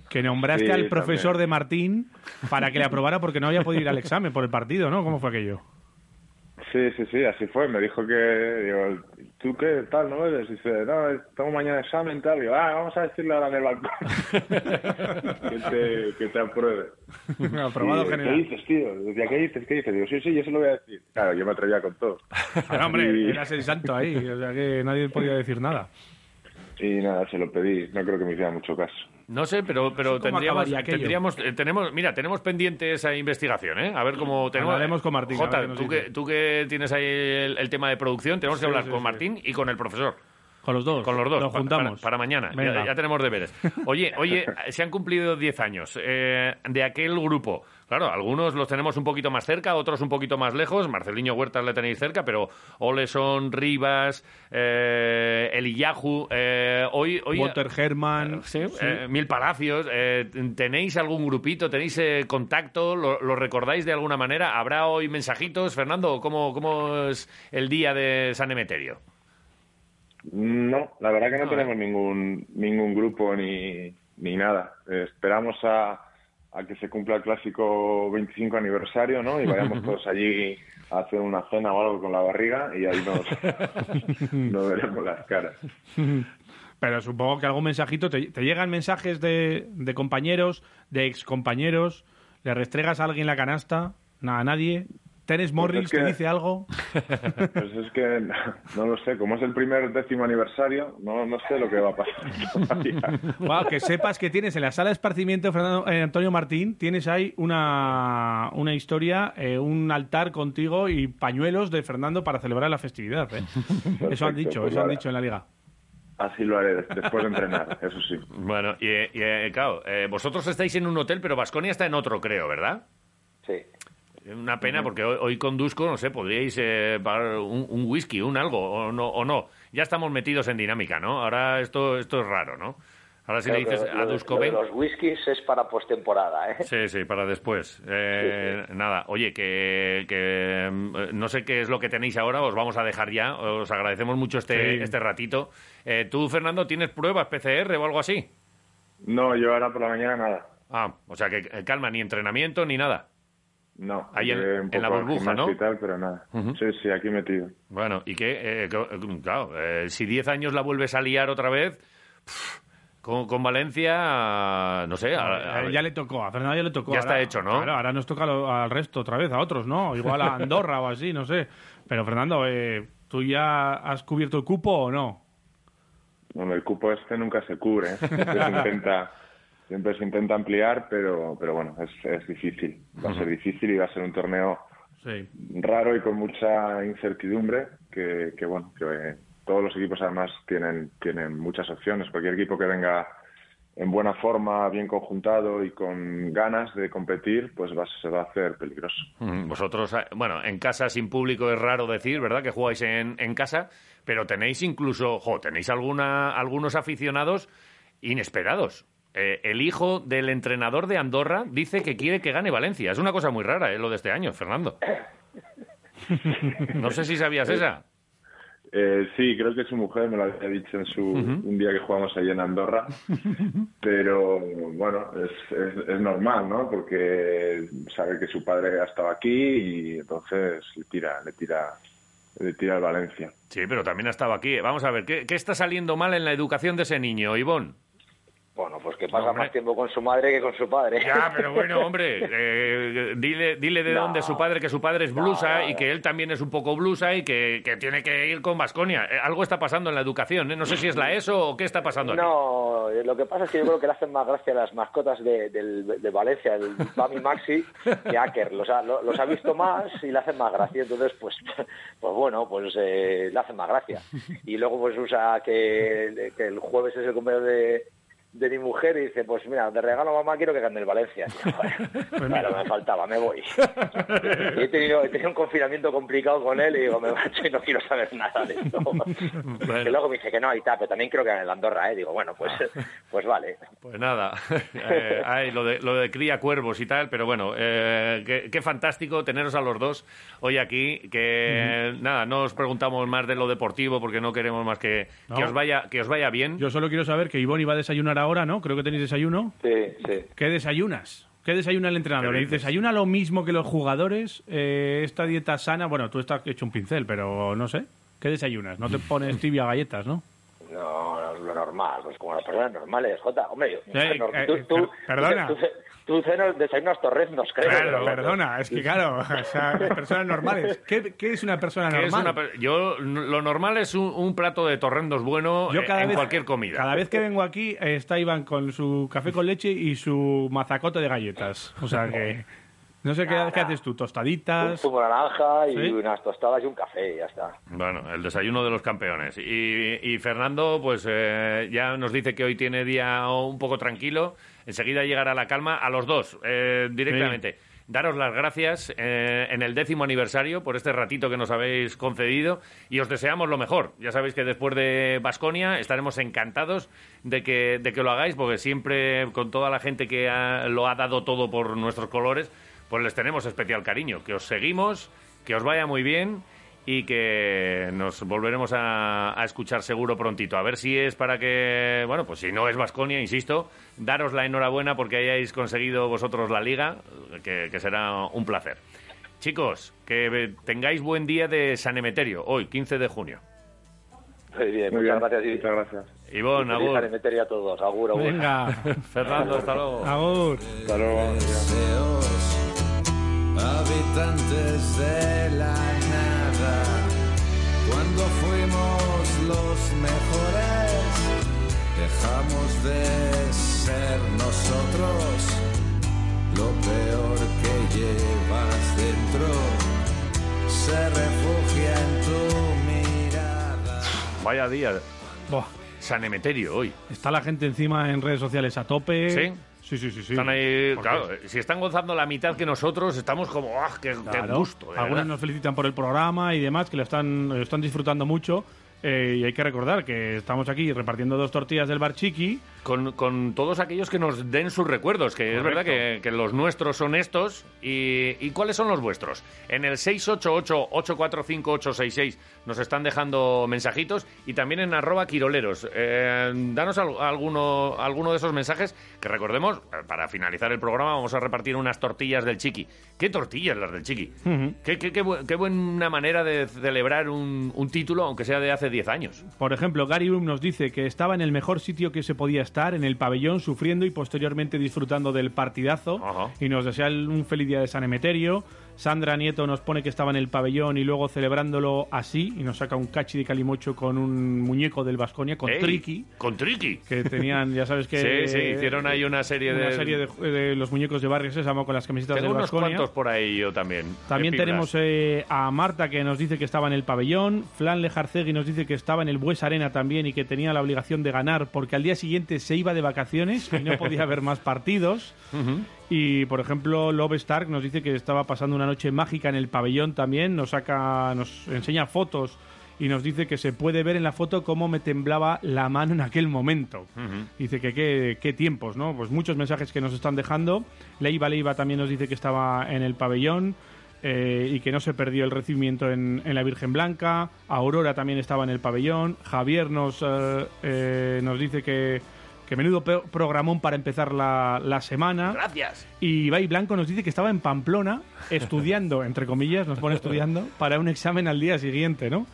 que nombraste Sí, al profesor también. de Martín para que le aprobara porque no había podido ir al examen por el partido, ¿no? ¿Cómo fue aquello? Sí, sí, sí, así fue. Me dijo que, digo, ¿tú qué tal no eres? Dice, no, tengo mañana examen tal. Digo, ah, vamos a decirle ahora en el balcón. que, te, que te apruebe. Aprobado Y, general. ¿Qué dices, tío? Decía, ¿qué dices? ¿Qué dices? Digo, sí, sí, yo se lo voy a decir. Claro, yo me atrevía con todo. Ah, hombre, Y- eras el santo ahí, o sea que nadie podía decir nada. Y nada, se lo pedí. No creo que me hiciera mucho caso. No sé, pero, pero ¿Cómo tendríamos, tendríamos eh, tenemos, mira, tenemos pendiente esa investigación, ¿eh? A ver cómo tenemos. Hablaremos con Martín, Jota, nos tú que, tú que tienes ahí el, el tema de producción, tenemos que Sí, hablar sí, con sí. Martín y con el profesor. Con los dos. Con los dos. Pa- juntamos. Para, para mañana. Ya tenemos deberes. Oye, oye, se han cumplido 10 años eh, de aquel grupo. Claro, algunos los tenemos un poquito más cerca, otros un poquito más lejos. Marceliño Huertas le tenéis cerca, pero Oleson, Rivas, eh, Eliyahu, eh, hoy, hoy Walter Herman. Sí, eh, Mil Palacios. eh, ¿Tenéis algún grupito? ¿Tenéis eh, contacto? ¿Lo, lo recordáis de alguna manera? ¿Habrá hoy mensajitos? Fernando, ¿cómo, cómo es el día de San Emeterio? No, la verdad que no, No, tenemos ningún ningún grupo ni, ni nada. Eh, esperamos a, a que se cumpla el clásico 25 aniversario, ¿no? Y vayamos todos allí a hacer una cena o algo con la barriga y ahí nos, nos veremos las caras. Pero supongo que algún mensajito. ¿Te, te llegan mensajes de, de compañeros, de excompañeros? ¿Le restregas a alguien la canasta? Nada, a nadie. ¿Tenes Morris es que- te dice algo? Pues es que no lo sé, como es el primer décimo aniversario, no, no sé lo que va a pasar. Guau, que sepas que tienes en la sala de esparcimiento Fernando, eh, Antonio Martín, tienes ahí una, una historia, eh, un altar contigo y pañuelos de Fernando para celebrar la festividad. ¿eh? Eso han dicho, pues eso han dicho en la liga. Así lo haré des- después de entrenar, eso sí. Bueno, y, eh, y, eh, claro, eh, vosotros estáis en un hotel, pero Vasconia está en otro, creo, ¿verdad? Sí. Una pena porque hoy, hoy conduzco, no sé, podríais eh, pagar un, un whisky, un algo, o no, o no. Ya estamos metidos en dinámica, ¿no? Ahora esto, esto es raro, ¿no? Ahora si le dices a lo de- Dusko, lo los whiskies es para postemporada, ¿eh? Sí, sí, para después. Eh, Nada, oye, que, que, mm, no sé qué es lo que tenéis ahora, os vamos a dejar ya, os agradecemos mucho este, Sí. este ratito. Eh, ¿Tú, Fernando, tienes pruebas PCR o algo así? No, yo ahora por la mañana nada. Ah, o sea que eh, calma, ni entrenamiento ni nada. No, Ahí en- iré un en la burbuja, ¿no? y tal, pero nada. Sí, sí, aquí metido. Bueno, y que, eh, que- claro, eh, si 10 años la vuelves a liar otra vez, pff, con, con Valencia, no sé. a- a- Eh, ya le tocó, a Fernando ya le tocó. Ya Ahora- está hecho, ¿no? Claro, ahora nos toca lo- al resto otra vez, a otros, ¿no? Igual a Andorra o así, no sé. Pero Fernando, eh, ¿tú ya has cubierto el cupo o no? Bueno, el cupo este nunca se cubre. ¿eh? Se intenta, siempre se intenta ampliar, pero, pero bueno, es, es difícil. Va a ser difícil y va a ser un torneo Sí. raro y con mucha incertidumbre, que, que bueno, que eh, todos los equipos además tienen, tienen muchas opciones. Cualquier equipo que venga en buena forma, bien conjuntado y con ganas de competir, pues va, se va a hacer peligroso. Vosotros, eh, bueno, en casa sin público es raro decir, ¿verdad? Que jugáis en, en casa, pero tenéis incluso, jo, tenéis alguna, algunos aficionados inesperados. Eh, el hijo del entrenador de Andorra dice que quiere que gane Valencia. Es una cosa muy rara, ¿eh? Lo de este año, Fernando. No sé si sabías esa. Eh, sí, creo que su mujer me lo había dicho en su un día que jugamos allí en Andorra, pero bueno, es, es, es normal, ¿no? Porque sabe que su padre ha estado aquí y entonces le tira, le tira, le tira al Valencia. Sí, pero también ha estado aquí. Vamos a ver, ¿qué, qué está saliendo mal en la educación de ese niño, Ivón? Bueno, pues que pasa más tiempo con su madre que con su padre. Ya, pero bueno, hombre, eh, dile, dile de No. dónde es su padre, que su padre es blusa y que él también es un poco blusa y que, que tiene que ir con Vasconia. algo está pasando en la educación, ¿eh? No sé si es la ESO o qué está pasando aquí. No, eh, lo que pasa es que yo creo que le hacen más gracia a las mascotas de, del- de Valencia, el Bami Maxi, que Aker. Los ha, lo- los ha visto más y le hacen más gracia. Entonces, pues, pues bueno, pues eh, le hacen más gracia. Y luego pues usa que, que el jueves es el cumpleaños de, de mi mujer y dice, pues mira, de regalo mamá quiero que gane el Valencia. Bueno, bueno, me faltaba, me voy. Y he tenido, he tenido un confinamiento complicado con él y digo, me marcho y no quiero saber nada de esto. Que luego me dice que no y tal, pero también creo que gane el Andorra, ¿eh? Digo, bueno, pues, pues vale. Pues nada, eh, ay, lo, de, lo de cría cuervos y tal, pero bueno, eh, qué, qué fantástico teneros a los dos hoy aquí, que nada, no os preguntamos más de lo deportivo porque no queremos más que, que, No. os, vaya, que os vaya bien. Yo solo quiero saber que Ivón iba a desayunar ahora, ¿no? Creo que tenéis desayuno. Sí, sí. ¿Qué desayunas? ¿Qué desayuna el entrenador? ¿Qué ¿Y? ¿Desayuna lo mismo que los jugadores? Eh, ¿Esta dieta sana? Bueno, tú estás hecho un pincel, pero no sé. ¿Qué desayunas? No te pones tibia galletas, ¿no? No, lo normal, pues como las personas normales, Jota. Hombre, yo, Eh, no, eh, tú, eh, tú, perdona. Tú, tú cenas, desayunas torreznos, creo. Claro, perdona, es que claro, o sea, las personas normales. ¿Qué, qué es una persona ¿Qué es normal? una per- yo lo normal es un, un plato de torrendos bueno Yo eh, cada en vez, cualquier comida. Cada vez que vengo aquí eh, está Iván con su café con leche y su mazacote de galletas. O sea que no sé qué, qué haces tú, Un tostaditas. zumo de naranja y ¿Sí? unas tostadas y un café y ya está. Bueno, el desayuno de los campeones. Y, y Fernando, pues eh, ya nos dice que hoy tiene día un poco tranquilo. Enseguida llegará la calma a los dos, eh, directamente. Daros las gracias eh, en el décimo aniversario por este ratito que nos habéis concedido y os deseamos lo mejor. Ya sabéis que después de Basconia estaremos encantados de que, de que lo hagáis, porque siempre con toda la gente que ha- lo ha dado todo por nuestros colores, pues les tenemos especial cariño. Que os seguimos, que os vaya muy bien y que nos volveremos a, a escuchar seguro prontito. A ver si es para que, bueno, pues si no es Vasconia, insisto, daros la enhorabuena porque hayáis conseguido vosotros la liga, que, que será un placer. Chicos, que tengáis buen día de San Emeterio, hoy, 15 de junio. Muy bien, Muy muchas bien, gracias. y- muchas gracias. Ivonne, agur. Anemeterio a todos. Agur, agur. Venga, Fernando, hasta luego. Agur. Hasta luego. habitantes de la nada. Cuando fuimos los mejores, dejamos de ser nosotros. Lo peor que llevas dentro se refugia en tu mirada. Vaya día. Buah, San Emeterio hoy. está la gente encima en redes sociales a tope. ¿Sí? Sí, sí, sí. sí. Están ahí, claro, si están gozando la mitad que nosotros, estamos como, ¡ah, qué, qué Claro. gusto! Algunos nos felicitan por el programa y demás, que lo están, lo están disfrutando mucho. Eh, y hay que recordar que estamos aquí repartiendo dos tortillas del bar Chiqui. Con, con todos aquellos que nos den sus recuerdos, que es verdad que, que los nuestros son estos. Y, ¿Y cuáles son los vuestros? En el 688-845-866 nos están dejando mensajitos y también en arroba quiroleros. Eh, danos al- alguno, alguno de esos mensajes que recordemos, eh, para finalizar el programa vamos a repartir unas tortillas del Chiqui. ¿Qué tortillas las del Chiqui? Ujú. Qué, qué- qué qué buena manera de celebrar un, un título, aunque sea de hace 10 años. Por ejemplo, Gary Boom nos dice que estaba en el mejor sitio que se podía estar, en el pabellón, sufriendo y posteriormente disfrutando del partidazo. Ajá. Y nos desea un feliz día de San Emeterio. Sandra Nieto nos pone que estaba en el pabellón y luego celebrándolo así. Y nos saca un cachi de calimocho con un muñeco del Vasconia, con ¡Ey! Triki. Con Triki. Que tenían, ya sabes que. Sí, sí, hicieron ahí una serie de- Una serie de, de los muñecos de Barrio Sésamo con las camisetas Tengo del unos Vasconia. cuantos por ahí yo también. También tenemos eh, a Marta que nos dice que estaba en el pabellón. Flan Lejarcegui nos dice que estaba en el Bues Arena también y que tenía la obligación de ganar porque al día siguiente se iba de vacaciones y no podía ver más partidos. Y por ejemplo, Love Stark nos dice que estaba pasando una noche mágica en el pabellón también. Nos saca, nos enseña fotos y nos dice que se puede ver en la foto cómo me temblaba la mano en aquel momento. Dice que qué, qué tiempos, ¿no? Pues muchos mensajes que nos están dejando. Leiva Leiva también nos dice que estaba en el pabellón. eh, y que no se perdió el recibimiento en, en la Virgen Blanca. Aurora también estaba en el pabellón. Javier nos, eh, eh, nos dice que, que menudo programón para empezar la, la semana. Gracias. Y Ibai Blanco nos dice que estaba en Pamplona estudiando, entre comillas, nos pone estudiando, para un examen al día siguiente, ¿no?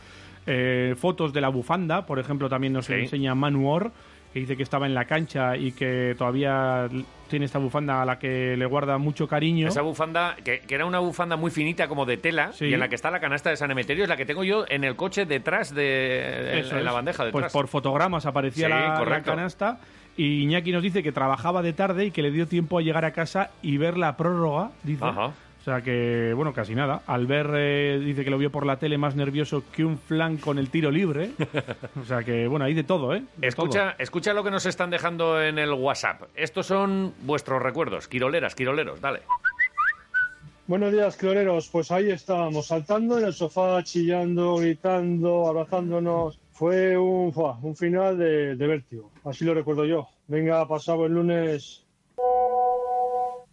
Eh, fotos de la bufanda, por ejemplo, también nos Sí. enseña Manu Or, que dice que estaba en la cancha y que todavía tiene esta bufanda a la que le guarda mucho cariño. Esa bufanda, que, que era una bufanda muy finita, como de tela, Sí. y en la que está la canasta de San Emeterio, es la que tengo yo en el coche detrás de. en- la bandeja detrás. Pues por fotogramas aparecía Sí, la, canasta. Y Iñaki nos dice que trabajaba de tarde y que le dio tiempo a llegar a casa y ver la prórroga, dice. Ajá. O sea que, bueno, casi nada. Al ver, eh, dice que lo vio por la tele más nervioso que un flan con el tiro libre. o sea que, bueno, hay de todo, ¿eh? De Escucha, escucha lo que nos están dejando en el WhatsApp. Estos son vuestros recuerdos. Quiroleras, quiroleros, dale. Buenos días, cloreros. Pues ahí estábamos, saltando en el sofá, chillando, gritando, abrazándonos. Fue un, un final de, de vértigo. Así lo recuerdo yo. Venga, pasado el lunes.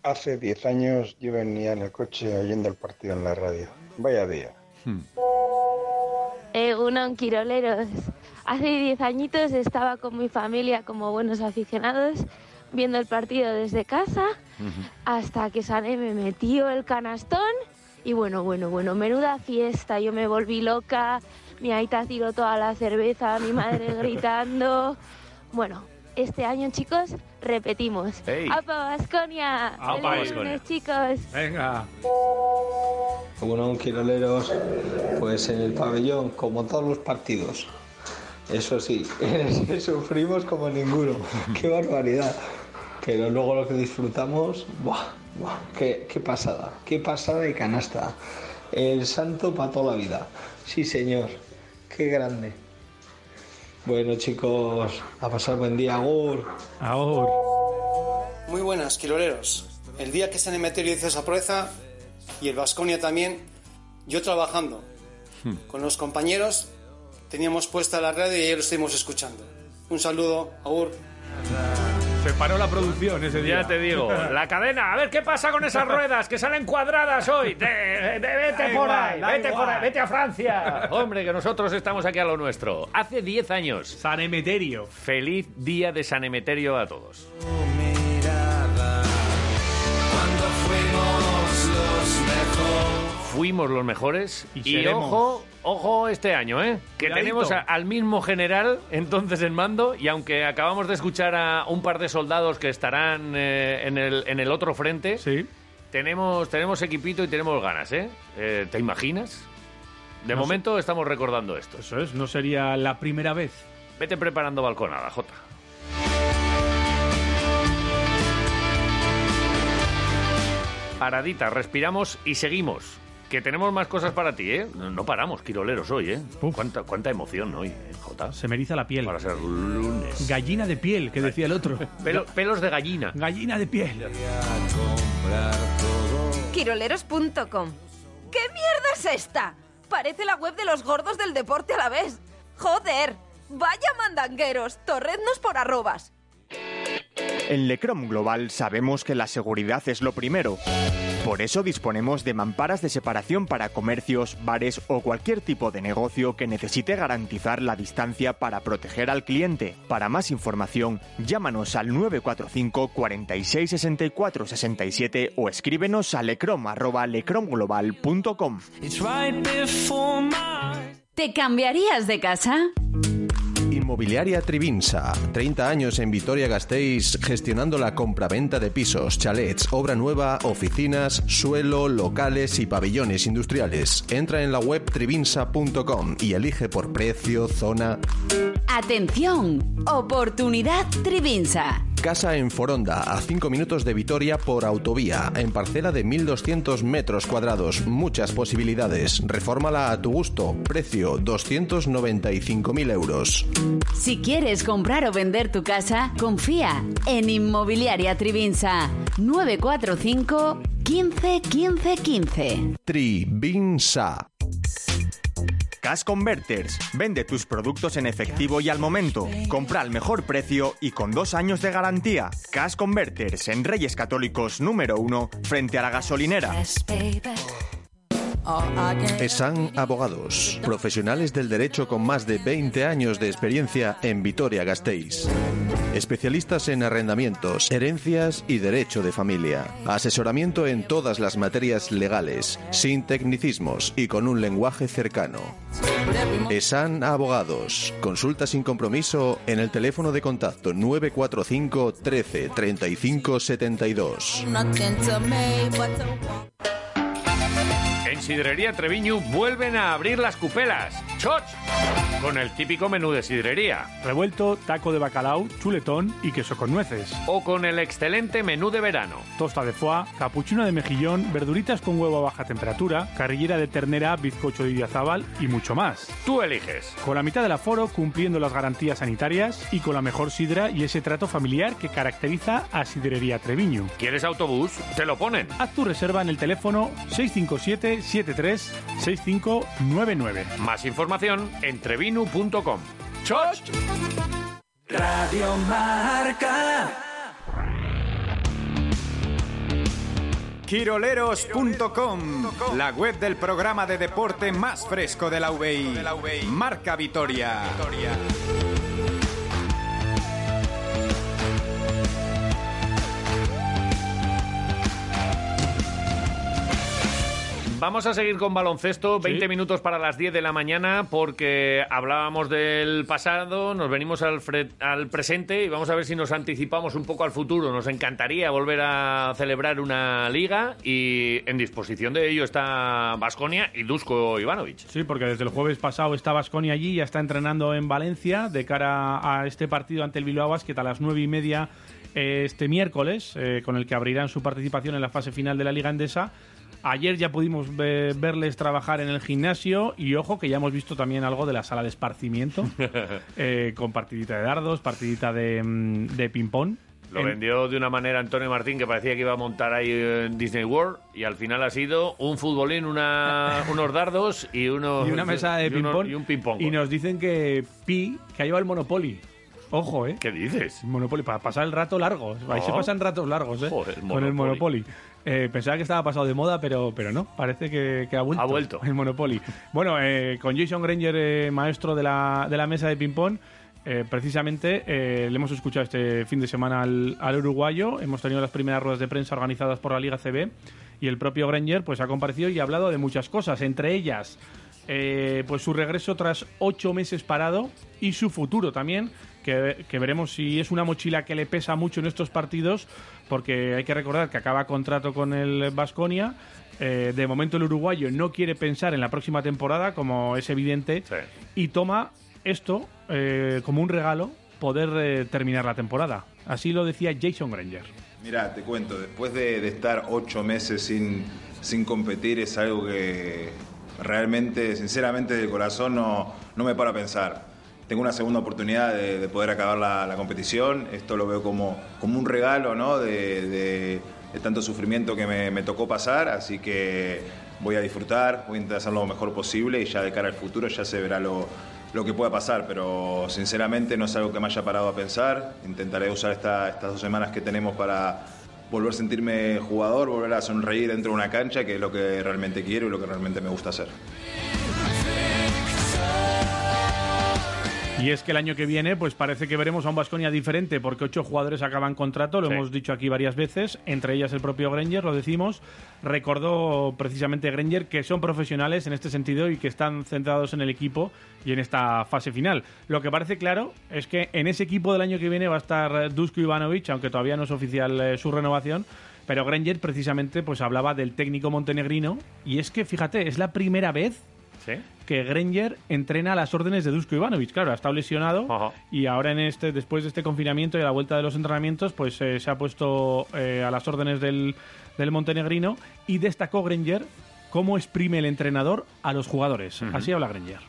Hace 10 años yo venía en el coche oyendo el partido en la radio. Vaya día. Eh, uno Quiroleros. Hace 10 añitos estaba con mi familia como buenos aficionados viendo el partido desde casa hasta que Sané me metió el canastón y bueno, bueno, bueno, menuda fiesta. Yo me volví loca, mi aita tiró toda la cerveza, mi madre gritando. Bueno, este año chicos repetimos. Ey. ¡Apa Vasconia! ¡Apa, lunes, chicos! Venga. Bueno, quiroleros, pues en el pabellón, como todos los partidos. Eso sí, sufrimos como ninguno. ¡Qué barbaridad! Pero luego lo que disfrutamos, ¡buah! ¡buah! Qué, ¡Qué pasada! ¡Qué pasada de canasta! El santo para toda la vida. Sí, señor. ¡Qué grande! Bueno, chicos, a pasar buen día, Agur. Agur. Muy buenas, quiroleros. El día que San Emeterio hizo esa proeza y el Vasconia también, yo trabajando con los compañeros, teníamos puesta la radio y ayer lo estuvimos escuchando. Un saludo, Agur. Se paró la producción ese día. Ya te digo, la cadena, a ver qué pasa con esas ruedas que salen cuadradas hoy. De- de- vete por ahí, vete por ahí, vete a Francia. Hombre, que nosotros estamos aquí a lo nuestro. Hace 10 años. San Emeterio. Feliz día de San Emeterio a todos. Fuimos los mejores. Y y, ojo, ojo este año, ¿eh? Que Cuidadito. tenemos a- al mismo general entonces en mando y aunque acabamos de escuchar a un par de soldados que estarán eh, en, el, en el otro frente, tenemos, tenemos equipito y tenemos ganas, ¿eh? Eh, ¿Te imaginas? De No sé. momento estamos recordando esto. Eso es, no sería la primera vez. Vete preparando balconada, Jota. Paradita, respiramos y seguimos. Que tenemos más cosas para ti, ¿eh? No, paramos, quiroleros, hoy, ¿eh? ¿Cuánta, cuánta emoción hoy, ¿eh, Jota? Se me eriza la piel. Para ser lunes. Gallina de piel, que decía el otro. Pelo- pelos de gallina. Gallina de piel. Quiroleros.com. ¿Qué mierda es esta? Parece la web de los gordos del deporte a la vez. Joder, vaya mandangueros, torrednos por arrobas. En Lecrom Global sabemos que la seguridad es lo primero. Por eso disponemos de mamparas de separación para comercios, bares o cualquier tipo de negocio que necesite garantizar la distancia para proteger al cliente. Para más información, llámanos al 945 46 64 67 o escríbenos a lecrom@lecromglobal.com. ¿Te cambiarías de casa? Inmobiliaria Trivinsa, 30 años en Vitoria-Gasteiz gestionando la compraventa de pisos, chalets, obra nueva, oficinas, suelo, locales y pabellones industriales. Entra en la web trivinsa.com y elige por precio, zona. Atención, oportunidad Trivinsa. Casa en Foronda, a 5 minutos de Vitoria por autovía, en parcela de 1.200 metros cuadrados. Muchas posibilidades. Refórmala a tu gusto. Precio 295.000 euros. Si quieres comprar o vender tu casa, confía en Inmobiliaria Trivinsa 945 15 15 15. Trivinsa. Cash Converters. Vende tus productos en efectivo y al momento. Compra al mejor precio y con dos años de garantía. Cash Converters en Reyes Católicos número uno frente a la gasolinera. ESAN Abogados, profesionales del derecho con más de 20 años de experiencia en Vitoria-Gasteiz. Especialistas en arrendamientos, herencias y derecho de familia. Asesoramiento en todas las materias legales, sin tecnicismos y con un lenguaje cercano. ESAN Abogados. Consulta sin compromiso en el teléfono de contacto 945 13 35 72. En Sidrería Treviño vuelven a abrir las cupelas. ¡Choch! Con el típico menú de sidrería. Revuelto, taco de bacalao, chuletón y queso con nueces. O con el excelente menú de verano. Tosta de foie, capuchino de mejillón, verduritas con huevo a baja temperatura, carrillera de ternera, bizcocho de idiazábal y mucho más. Tú eliges. Con la mitad del aforo, cumpliendo las garantías sanitarias y con la mejor sidra y ese trato familiar que caracteriza a Sidrería Treviño. ¿Quieres autobús? Te lo ponen. Haz tu reserva en el teléfono 657 73 6599. Más información en trevinu.com. ¡Choch! Radio Marca. Quiroleros.com, la web del programa de deporte más fresco de la UBI. Marca Vitoria. Vamos a seguir con baloncesto, 20 minutos para las 10 de la mañana, porque hablábamos del pasado, nos venimos al, al presente y vamos a ver si nos anticipamos un poco al futuro. Nos encantaría volver a celebrar una liga y en disposición de ello está Vasconia y Dusko Ivanovic. Sí, porque desde el jueves pasado está Vasconi allí, ya está entrenando en Valencia de cara a este partido ante el Bilbao Basket a las nueve y media eh, este miércoles, eh, con el que abrirán su participación en la fase final de la Liga Endesa. Ayer ya pudimos ve- verles trabajar en el gimnasio y ojo que ya hemos visto también algo de la sala de esparcimiento, eh, con partidita de dardos, partidita de, mm, de ping-pong. Lo En- vendió de una manera Antonio Martín que parecía que iba a montar ahí en Disney World y al final ha sido un futbolín, una, unos dardos y, unos, y una mesa de ping-pong. Y un ping-pong. Y nos dicen que Pi, que ha llevado el Monopoly. Ojo, ¿eh? ¿Qué dices? Monopoly, para pasar el rato largo. Ahí se pasan ratos largos, ¿eh? Joder, Con el Monopoly. Eh, pensaba que estaba pasado de moda, pero, pero no. Parece que, que ha vuelto. Ha vuelto. El Monopoly. Bueno, eh, con Jason Granger, eh, maestro de la, de la mesa de ping-pong, eh, precisamente eh, le hemos escuchado este fin de semana al, al uruguayo. Hemos tenido las primeras ruedas de prensa organizadas por la Liga CB y el propio Granger pues, ha comparecido y ha hablado de muchas cosas, entre ellas eh, pues su regreso tras ocho meses parado y su futuro también, que, que veremos si es una mochila que le pesa mucho en estos partidos, porque hay que recordar que acaba contrato con el Vasconia. de momento el uruguayo no quiere pensar en la próxima temporada, como es evidente, y toma esto eh, como un regalo, poder eh, terminar la temporada. Así lo decía Jason Granger. Mira, te cuento, después de, de estar ocho meses sin, sin competir es algo que realmente, sinceramente, de corazón no, no me para a pensar. Tengo una segunda oportunidad de, de poder acabar la, la competición. Esto lo veo como, como un regalo ¿no? de, tanto sufrimiento que me, me tocó pasar, así que voy a disfrutar, voy a intentar hacer lo mejor posible y ya de cara al futuro ya se verá lo, lo que pueda pasar, pero sinceramente no es algo que me haya parado a pensar. Intentaré usar esta- estas dos semanas que tenemos para volver a sentirme jugador, volver a sonreír dentro de una cancha, que es lo que realmente quiero y lo que realmente me gusta hacer. Y es que el año que viene, pues parece que veremos a un Vasconia diferente, porque ocho jugadores acaban contrato, lo Sí. hemos dicho aquí varias veces, entre ellas el propio Granger, lo decimos. Recordó precisamente Granger que son profesionales en este sentido y que están centrados en el equipo y en esta fase final. Lo que parece claro es que en ese equipo del año que viene va a estar Dusko Ivanovic, aunque todavía no es oficial eh, su renovación. Pero Granger precisamente pues hablaba del técnico montenegrino y es que fíjate, es la primera vez ¿Sí? que Granger entrena a las órdenes de Dusko Ivanovic. Claro, ha estado lesionado y ahora en este, después de este confinamiento y a la vuelta de los entrenamientos, pues eh, se ha puesto eh, a las órdenes del, del montenegrino y destacó Granger cómo exprime el entrenador a los jugadores. Ujú. Así habla Granger.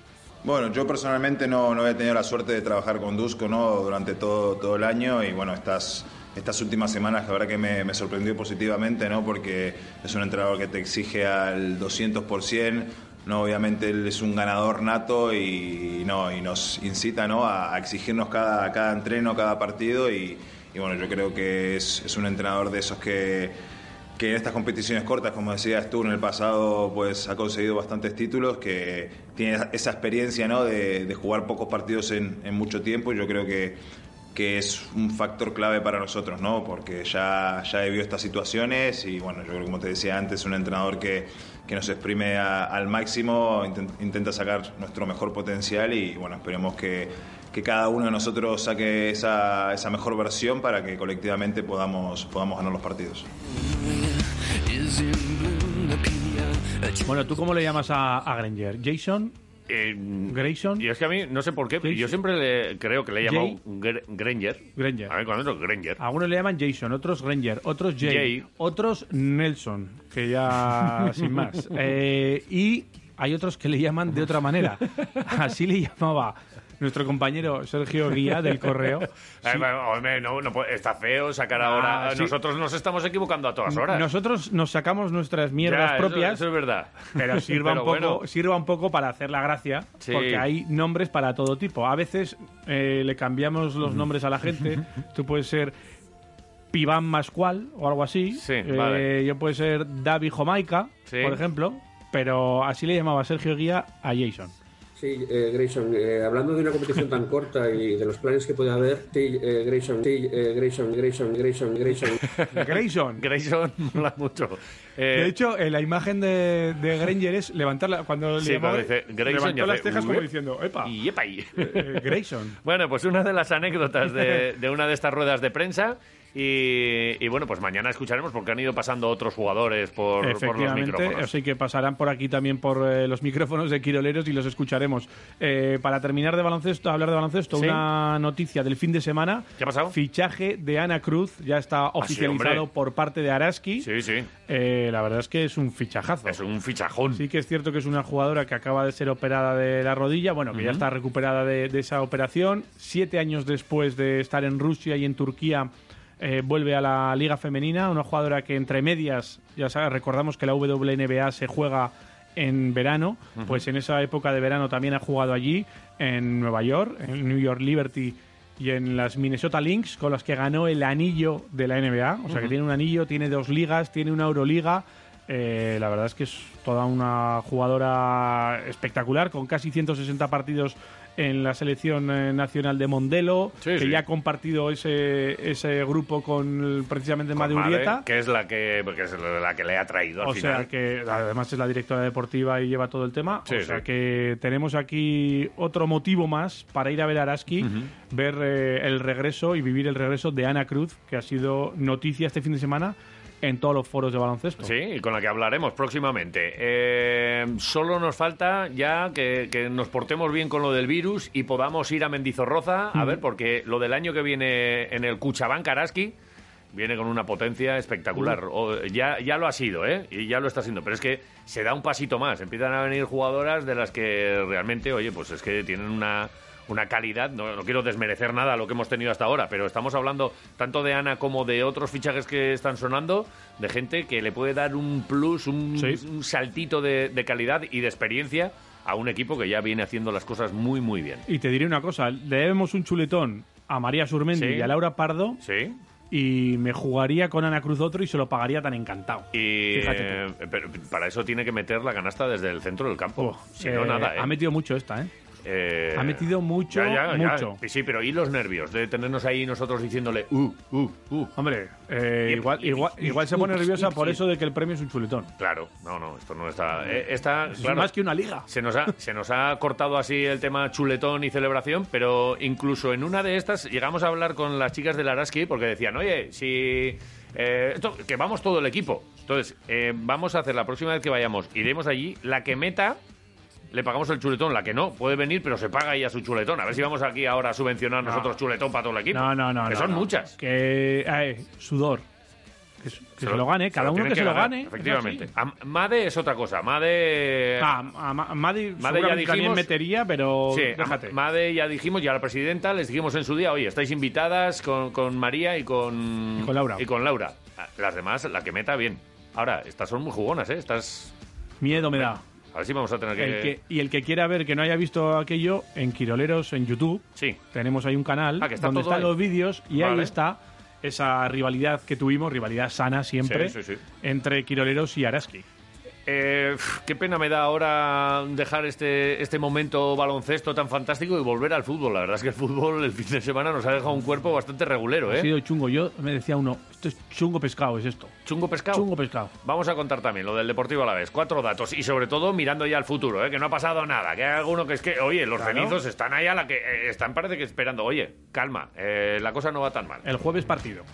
Bueno, yo personalmente no, no he tenido la suerte de trabajar con Dusko ¿no? durante todo, todo el año y bueno, estas, estas últimas semanas la verdad que me, me sorprendió positivamente ¿no? porque es un entrenador que te exige al 200%, ¿no? obviamente él es un ganador nato y, no, y nos incita ¿no? a, exigirnos cada, cada entreno, cada partido y, bueno, yo creo que es, un entrenador de esos que, que en estas competiciones cortas, como decías tú, en el pasado pues ha conseguido bastantes títulos, que tiene esa experiencia ¿no? de, jugar pocos partidos en, mucho tiempo y yo creo que, que es un factor clave para nosotros, ¿no? porque ya, ya he vivido estas situaciones y bueno, yo creo como te decía antes, un entrenador que, que nos exprime a- al máximo, inten- intenta sacar nuestro mejor potencial y bueno, esperemos que, que cada uno de nosotros saque esa, esa mejor versión para que colectivamente podamos, podamos ganar los partidos. Bueno, ¿tú cómo le llamas a Granger? ¿Jason? ¿Grayson? Y es que a mí, no sé por qué, pero yo siempre le- creo que le he llamado. Gr- Granger. Granger. A ver, cuando es Granger. Algunos le llaman Jason, otros Granger, otros Jay, Jay. otros Nelson, que ya sin más. Eh, y hay otros que le llaman de otra manera. Así le llamaba nuestro compañero Sergio Guía del Correo. Hombre, no, no puede- está feo sacar ahora. Ah, sí. Nosotros nos estamos equivocando a todas horas. Nosotros nos sacamos nuestras mierdas Ya, propias. Eso, es verdad. Pero sirva, Pero un poco, bueno. sirva un poco para hacer la gracia, Sí. porque hay nombres para todo tipo. A veces eh, le cambiamos los nombres a la gente. Tú puedes ser Piván Mascual o algo así. Eh, vale. Yo puedo ser David Jamaica, Sí. por ejemplo. Pero así le llamaba Sergio Guía a Jason. Sí, eh, Grayson, eh, hablando de una competición tan corta y de los planes que puede haber, sí, eh, Grayson, sí, eh, Grayson, Grayson, Grayson, Grayson. Grayson. Grayson mola mucho. Eh, de hecho, eh, la imagen de, de Granger es levantarla cuando Sí, le llamaba, dice Grayson levantó y las cejas como diciendo, ¡epa! Y epa. Eh, Grayson. Bueno, pues una de las anécdotas de, de una de estas ruedas de prensa. Y, y bueno, pues mañana escucharemos porque han ido pasando otros jugadores por, por los micrófonos. así que pasarán por aquí también por eh, los micrófonos de Quiroleros y los escucharemos. Eh, para terminar de baloncesto, hablar de baloncesto, Sí. una noticia del fin de semana. ¿Qué ha pasado? Fichaje de Ana Cruz, ya está oficializado Ah, hombre. por parte de Araski. Sí, sí. Eh, la verdad es que es un fichajazo. Es un fichajón. Sí que es cierto que es una jugadora que acaba de ser operada de la rodilla, bueno, que ya está recuperada de, de esa operación. Siete años después de estar en Rusia y en Turquía, eh, vuelve a la Liga Femenina, una jugadora que entre medias, ya sabes, recordamos que la WNBA se juega en verano, pues en esa época de verano también ha jugado allí, en Nueva York, en New York Liberty y en las Minnesota Lynx, con las que ganó el anillo de la NBA. O sea que tiene un anillo, tiene dos ligas, tiene una Euroliga. Eh, la verdad es que es toda una jugadora espectacular, con casi 160 partidos en la selección eh, nacional de Mondelo, que sí. ya ha compartido ese, ese grupo con precisamente Made Made, Urieta. que es la que, que es la que le ha traído al O final. sea que además es la directora deportiva y lleva todo el tema. Sí, o sea que tenemos aquí otro motivo más para ir a ver a Araski, ver eh, el regreso y vivir el regreso de Ana Cruz, que ha sido noticia este fin de semana en todos los foros de baloncesto. Sí, y con la que hablaremos próximamente. Eh, solo nos falta ya que, que nos portemos bien con lo del virus y podamos ir a Mendizorroza, a Ujú. ver, porque lo del año que viene en el Cuchabán Karaski viene con una potencia espectacular. O- ya, ya lo ha sido, ¿eh? Y ya lo está siendo. Pero es que se da un pasito más. Empiezan a venir jugadoras de las que realmente, oye, pues es que tienen una, una calidad. No, no quiero desmerecer nada lo que hemos tenido hasta ahora, pero estamos hablando tanto de Ana como de otros fichajes que están sonando, de gente que le puede dar un plus, un, un saltito de, de calidad y de experiencia a un equipo que ya viene haciendo las cosas muy, muy bien. Y te diré una cosa, le debemos un chuletón a María Surmendi Sí. y a Laura Pardo. Sí. Y me jugaría con Ana Cruz otro y se lo pagaría tan encantado. Y Fíjate eh, pero para eso tiene que meter la canasta desde el centro del campo. si no, Eh, nada, ¿eh? Ha metido mucho esta, ¿eh? Eh, Ha metido mucho, ya, ya, ya. mucho. Sí, pero ¿y los nervios de tenernos ahí nosotros diciéndole, uh, uh, uh? Hombre, eh, igual, igual, igual se pone nerviosa por eso de que el premio es un chuletón. Claro, no, no, esto no está. eh, está Es claro, más que una liga. Se nos, ha, se nos ha cortado así el tema chuletón y celebración, pero incluso en una de estas llegamos a hablar con las chicas del Araski porque decían, oye, si. esto, que vamos todo el equipo. Entonces, vamos a hacer la próxima vez que vayamos, iremos allí, la que meta. Le pagamos el chuletón, la que no, puede venir, pero se paga ella su chuletón. A ver si vamos aquí ahora a subvencionar No. nosotros chuletón para todo el equipo. No, no, no. Que no, son no. muchas. Que, eh, sudor. Que, se, lo- lo gane, cada uno que, se lo gane. Efectivamente. Am- Made es otra cosa. Made. Ah, a Ma- Madi Made ya seguramente también dijimos- metería, pero Sí, déjate. a Made ya dijimos, ya la presidenta, les dijimos en su día, oye, estáis invitadas con, con María y con, Y con Laura. Y con Laura. Las demás, la que meta, bien. Ahora, estas son muy jugonas, ¿eh? Estas... Miedo me da. Vamos a tener que... El que- y el que quiera ver que no haya visto aquello, en Quiroleros en YouTube, sí. tenemos ahí un canal Ah, que está donde están ahí. los vídeos y Vale. ahí está esa rivalidad que tuvimos, rivalidad sana siempre, Sí, sí, sí. entre Quiroleros y Araski. Eh, qué pena me da ahora dejar este, este momento baloncesto tan fantástico y volver al fútbol. La verdad es que el fútbol el fin de semana nos ha dejado un cuerpo bastante regulero, Ha ¿eh? sido chungo. Yo me decía uno, esto es chungo pescado, es esto. ¿Chungo pescado? Chungo pescado. Vamos a contar también lo del Deportivo a la vez. Cuatro datos y sobre todo mirando ya al futuro, ¿eh? que no ha pasado nada. Que hay alguno que es que, oye, los Claro. cenizos están ahí a la que eh, están parece que esperando. Oye, calma, eh, la cosa no va tan mal. El jueves partido.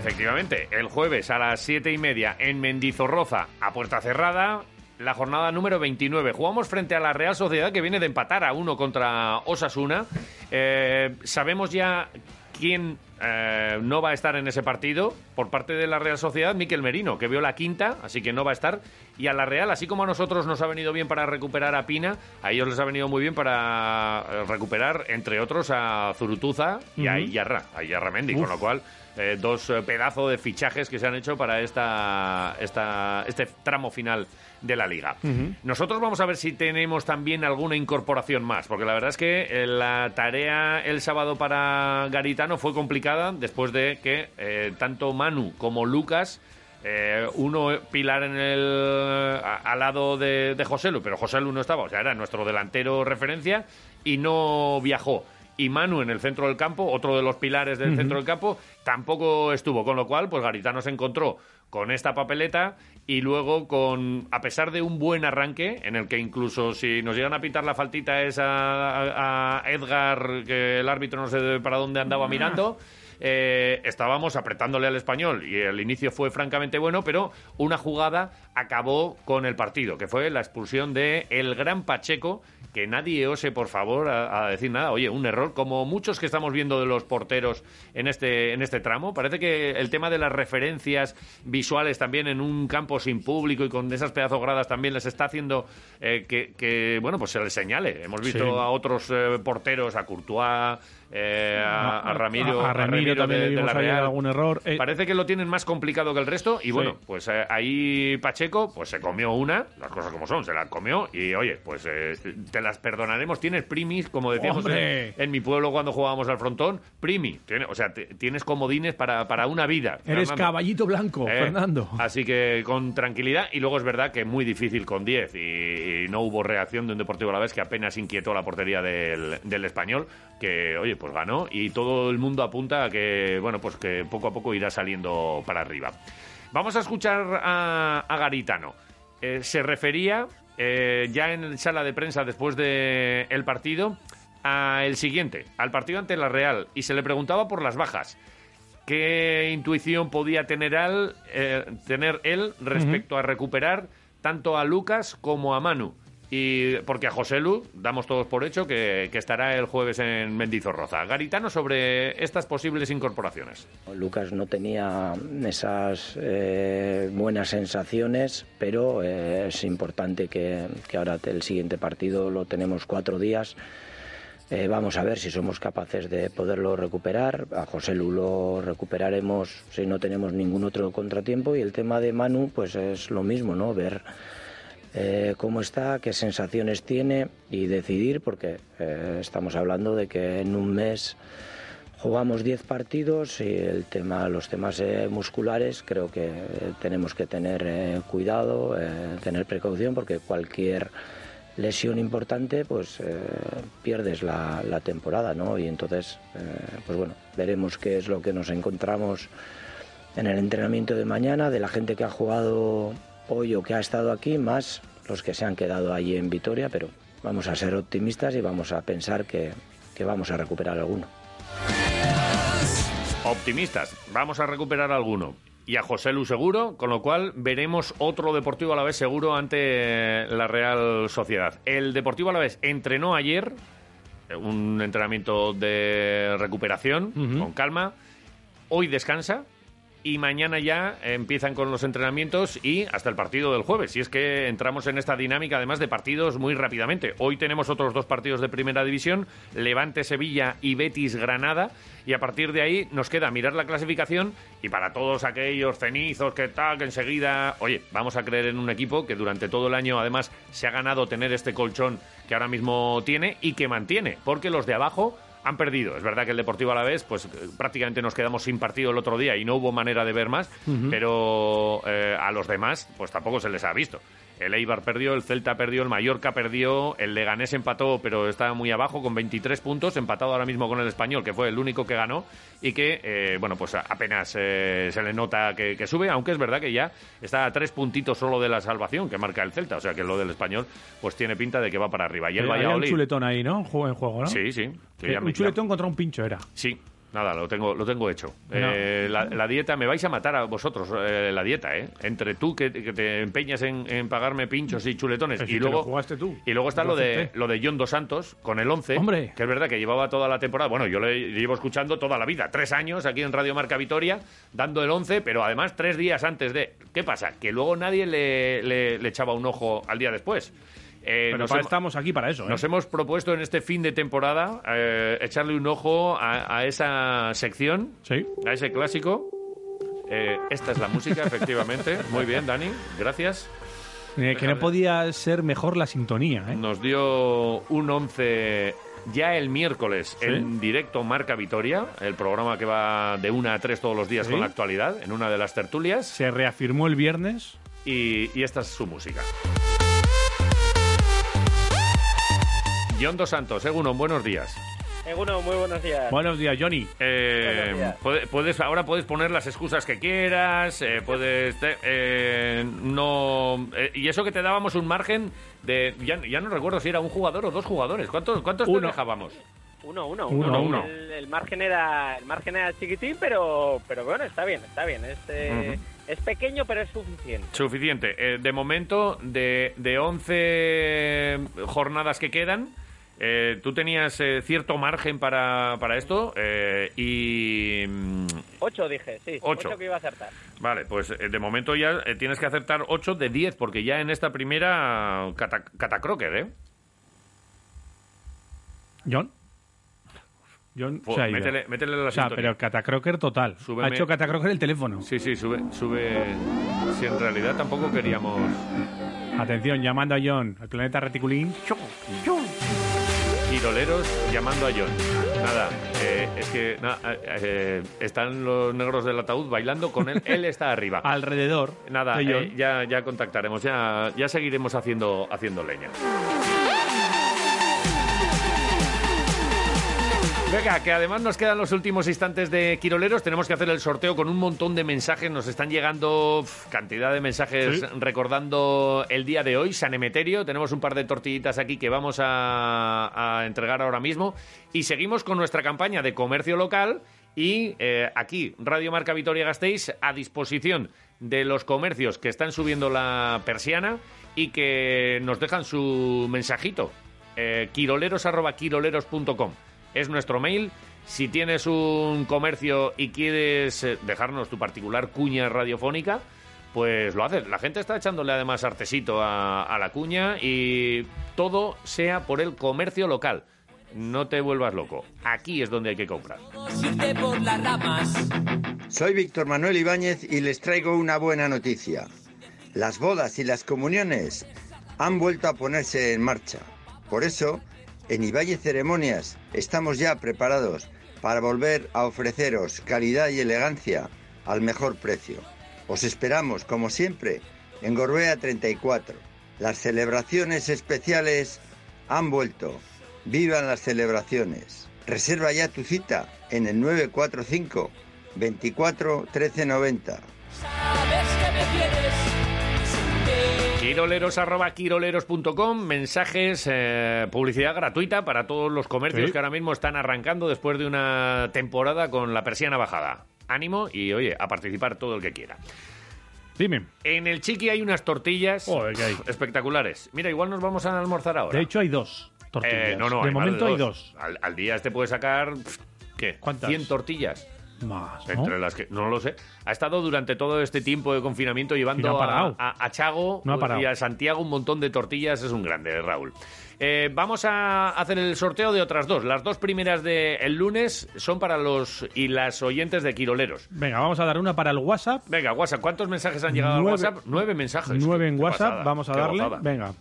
Efectivamente, el jueves a las siete y media en Mendizorroza, a puerta cerrada, la jornada número 29. Jugamos frente a la Real Sociedad que viene de empatar a uno contra Osasuna. Eh, sabemos ya quién eh, no va a estar en ese partido por parte de la Real Sociedad, Miquel Merino, que vio la quinta, así que no va a estar. Y a la Real, así como a nosotros nos ha venido bien para recuperar a Pina, a ellos les ha venido muy bien para eh, recuperar, entre otros, a Zurutuza y a Ujú. Iyarra, a Iyarra Mendy, Uf. con lo cual eh, dos eh, pedazos de fichajes que se han hecho para esta, esta, este tramo final de la liga. Nosotros vamos a ver si tenemos también alguna incorporación más, porque la verdad es que eh, la tarea el sábado para Garitano fue complicada después de que eh, tanto Manu como Lucas, eh, uno pilar en el a- al lado de, de Joselu, pero Joselu no estaba, o sea, era nuestro delantero referencia y no viajó. Y Manu en el centro del campo, otro de los pilares del centro del campo, tampoco estuvo, con lo cual, pues Garitano se encontró con esta papeleta y luego con, a pesar de un buen arranque, en el que incluso si nos llegan a pitar la faltita es a, a- a Edgar, que el árbitro no sé para dónde andaba mirando, eh, estábamos apretándole al español. Y el inicio fue francamente bueno, pero una jugada acabó con el partido, que fue la expulsión de el gran Pacheco, que nadie ose por favor a, a decir nada. Oye, un error, como muchos que estamos viendo de los porteros en este, en este tramo. Parece que el tema de las referencias visuales también en un campo sin público y con esas pedazos gradas también les está haciendo eh, que, que, bueno, pues se les señale. Hemos visto Sí. a otros eh, porteros, a Courtois, eh, a, a Ramiro, A, a Ramiro también de- le de vimos la Real. algún error. Eh, Parece que lo tienen más complicado que el resto y Sí. bueno, pues eh, ahí Pacheco pues se comió una, las cosas como son, se la comió y oye, pues eh, te las perdonaremos, tienes primis, como decíamos en, en mi pueblo cuando jugábamos al frontón, primi, tiene- o sea, te- tienes comodines para, para una vida. eres Fernando. caballito blanco, Fernando. Así que con tranquilidad. Y luego es verdad que muy difícil con 10 y, y no hubo reacción de un Deportivo a la vez que apenas inquietó la portería del, del español, que oye, pues ganó y todo el mundo apunta a que, bueno, pues que poco a poco irá saliendo para arriba. Vamos a escuchar a, a Garitano. Eh, se refería eh, ya en sala de prensa después del el partido a el siguiente, al partido ante la Real, y se le preguntaba por las bajas. ¿Qué intuición podía tener él, eh, tener él respecto a recuperar tanto a Lucas como a Manu? Y porque a José Lu damos todos por hecho que, que estará el jueves en Mendizorroza. Garitano sobre estas posibles incorporaciones. Lucas no tenía esas eh, buenas sensaciones, pero eh, es importante que, que ahora el siguiente partido lo tenemos cuatro días. Eh, vamos a ver si somos capaces de poderlo recuperar. A José Lu lo recuperaremos si no tenemos ningún otro contratiempo. Y el tema de Manu, pues es lo mismo, ¿no? Ver eh, cómo está, qué sensaciones tiene y decidir, porque eh, estamos hablando de que en un mes jugamos 10 partidos y el tema, los temas eh, musculares creo que tenemos que tener cuidado, tener precaución, porque cualquier lesión importante, pues pierdes la, temporada, ¿no? Y entonces, pues bueno, veremos qué es lo que nos encontramos en el entrenamiento de mañana, de la gente que ha jugado hoy o que ha estado aquí, más los que se han quedado allí en Vitoria, pero vamos a ser optimistas y vamos a pensar que, que vamos a recuperar alguno. Optimistas, vamos a recuperar alguno. Y a José Lu seguro, con lo cual veremos otro Deportivo a la vez seguro ante la Real Sociedad. El Deportivo a la vez entrenó ayer, eh, un entrenamiento de recuperación, con calma. Hoy descansa y mañana ya empiezan con los entrenamientos y hasta el partido del jueves. Si es que entramos en esta dinámica además de partidos muy rápidamente. Hoy tenemos otros dos partidos de primera división, Levante Sevilla y Betis Granada. Y a partir de ahí nos queda mirar la clasificación y para todos aquellos cenizos que tal, que enseguida, oye, vamos a creer en un equipo que durante todo el año además se ha ganado tener este colchón que ahora mismo tiene y que mantiene, porque los de abajo han perdido. Es verdad que el Deportivo a la vez, pues eh, prácticamente nos quedamos sin partido el otro día y no hubo manera de ver más, pero eh, a los demás, pues tampoco se les ha visto. El Eibar perdió, el Celta perdió, el Mallorca perdió, el Leganés empató, pero está muy abajo con 23 puntos, empatado ahora mismo con el Español, que fue el único que ganó y que, eh, bueno, pues apenas eh, se le nota que, que sube, aunque es verdad que ya está a tres puntitos solo de la salvación que marca el Celta, o sea que lo del Español pues tiene pinta de que va para arriba. Y el Eh, había un Valladolid... chuletón ahí, ¿no? En juego, ¿no? Sí, sí. sí, un chuletón contra un pincho era. Sí, nada, lo tengo, lo tengo hecho. No. Eh, la, la dieta, me vais a matar a vosotros, eh, la dieta, ¿eh? Entre tú que, que te empeñas en, en pagarme pinchos y chuletones y luego jugaste tú. y luego está lo de lo de John dos Santos con el 11, Hombre. que es verdad que llevaba toda la temporada, bueno, yo le llevo escuchando toda la vida, tres años aquí en Radio Marca Vitoria, dando el 11, pero además tres días antes de... ¿Qué pasa? Que luego nadie le, le- le echaba un ojo al día después. Eh, Pero para- estamos aquí para eso, ¿eh? nos hemos propuesto en este fin de temporada eh, echarle un ojo a, a esa sección, a ese clásico. Eh, esta es la música, efectivamente. Muy bien, Dani, gracias. Eh, que no podía ser mejor la sintonía, ¿eh? Nos dio un 11 ya el miércoles Sí. en directo Marca Vitoria, el programa que va de 1 a 3 todos los días Sí. con la actualidad, en una de las tertulias. Se reafirmó el viernes. Y, y esta es su música. John Dos Santos, Egunon, buenos días. Eguno, muy buenos días. Buenos días, Johnny. Eh, Buenos días. puede- puedes, ahora puedes poner las excusas que quieras, eh, puedes... te- eh, no... eh, y eso que te dábamos un margen de... Ya, ya no recuerdo si era un jugador o dos jugadores. ¿Cuántos, cuántos te Uno. dejábamos? Uno, uno, Uno, uno. uno. El, el margen era el margen era chiquitín, pero pero bueno, está bien, está bien. Es, eh, es pequeño, pero es suficiente. Suficiente. Eh, de momento, de, de 11 jornadas que quedan, eh, tú tenías eh, cierto margen para, para esto eh, y... mm, Ocho dije, sí. Ocho. que iba a acertar. Vale, pues eh, de momento ya tienes que acertar 8 de 10, porque ya en esta primera cata, catacroker, ¿eh? ¿John? John se ha ido. métele- métele la O sea, pero catacroker total. Súbeme- Ha hecho catacroker el teléfono. Sí, sí, sube, sube... Si en realidad tampoco queríamos... Atención, llamando a John, al planeta reticulín. Tiroleros llamando a John. Nada, eh, es que na- eh, eh, están los negros del ataúd bailando con él. Él está arriba. Alrededor. Nada, eh, ya, ya contactaremos, ya, ya seguiremos haciendo, haciendo leña. Venga, que además nos quedan los últimos instantes de Quiroleros. Tenemos que hacer el sorteo con un montón de mensajes. Nos están llegando cantidad de mensajes Sí. recordando el día de hoy, San Emeterio. Tenemos un par de tortillitas aquí que vamos a, a entregar ahora mismo. Y seguimos con nuestra campaña de comercio local. Y eh, aquí, Radio Marca Vitoria Gasteiz, a disposición de los comercios que están subiendo la persiana y que nos dejan su mensajito. Eh, quiroleros.com es nuestro mail. Si tienes un comercio y quieres eh, dejarnos tu particular cuña radiofónica, pues lo haces. La gente está echándole además artesito a, a la cuña y todo sea por el comercio local. No te vuelvas loco. Aquí es donde hay que comprar. Soy Víctor Manuel Ibáñez y les traigo una buena noticia. Las bodas y las comuniones han vuelto a ponerse en marcha. Por eso, en Ibáñez Ceremonias estamos ya preparados para volver a ofreceros calidad y elegancia al mejor precio. Os esperamos, como siempre, en Gorbea 34. Las celebraciones especiales han vuelto. ¡Vivan las celebraciones! Reserva ya tu cita en el 945 24 13 90. Sabes que me. Quiroleros arroba quiroleros.com, mensajes, eh, publicidad gratuita para todos los comercios Sí. que ahora mismo están arrancando después de una temporada con la persiana bajada. Ánimo y oye, a participar todo el que quiera. Dime. En el Chiqui hay unas tortillas espectaculares. Mira, igual nos vamos a almorzar ahora. De hecho, hay dos tortillas. Eh, no, no, de hay momento hay dos. dos. Al, al día este puede sacar, ¿qué? ¿Cuántas? 100 tortillas. Más, ¿no? Entre las que, no lo sé. Ha estado durante todo este tiempo de confinamiento llevando no a, a- a Chago No ha y a Santiago un montón de tortillas. Es un grande, Raúl. Eh, vamos a hacer el sorteo de otras dos. Las dos primeras del lunes son para los y las oyentes de Quiroleros. Venga, vamos a dar una para el WhatsApp. Venga, WhatsApp. ¿Cuántos mensajes han llegado Nueve- al WhatsApp? Nueve mensajes. Nueve en Qué WhatsApp. pasada, Vamos a qué darle. gozada. Venga.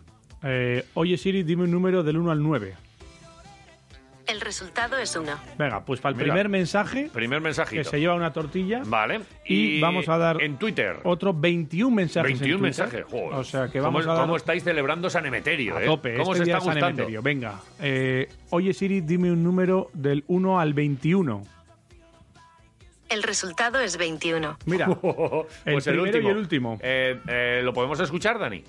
Eh, Oye Siri, dime un número del 1 al 9. El resultado es uno. Venga, pues para el Mira. primer mensaje, Primer mensajito. que se lleva una tortilla. Vale. Y, vamos a dar en Twitter. otros 21 mensajes. en 21 Twitter. mensajes, joder. O sea que ¿Cómo, vamos a dar cómo estáis celebrando San Emeterio? a eh? tope. ¿Cómo este se día está San gustando? Emeterio. Venga. Eh, oye Siri, dime un número del 1 al 21. El resultado es 21. Mira, el Pues el primero último. y el último. Eh, eh, ¿Lo podemos escuchar, Dani?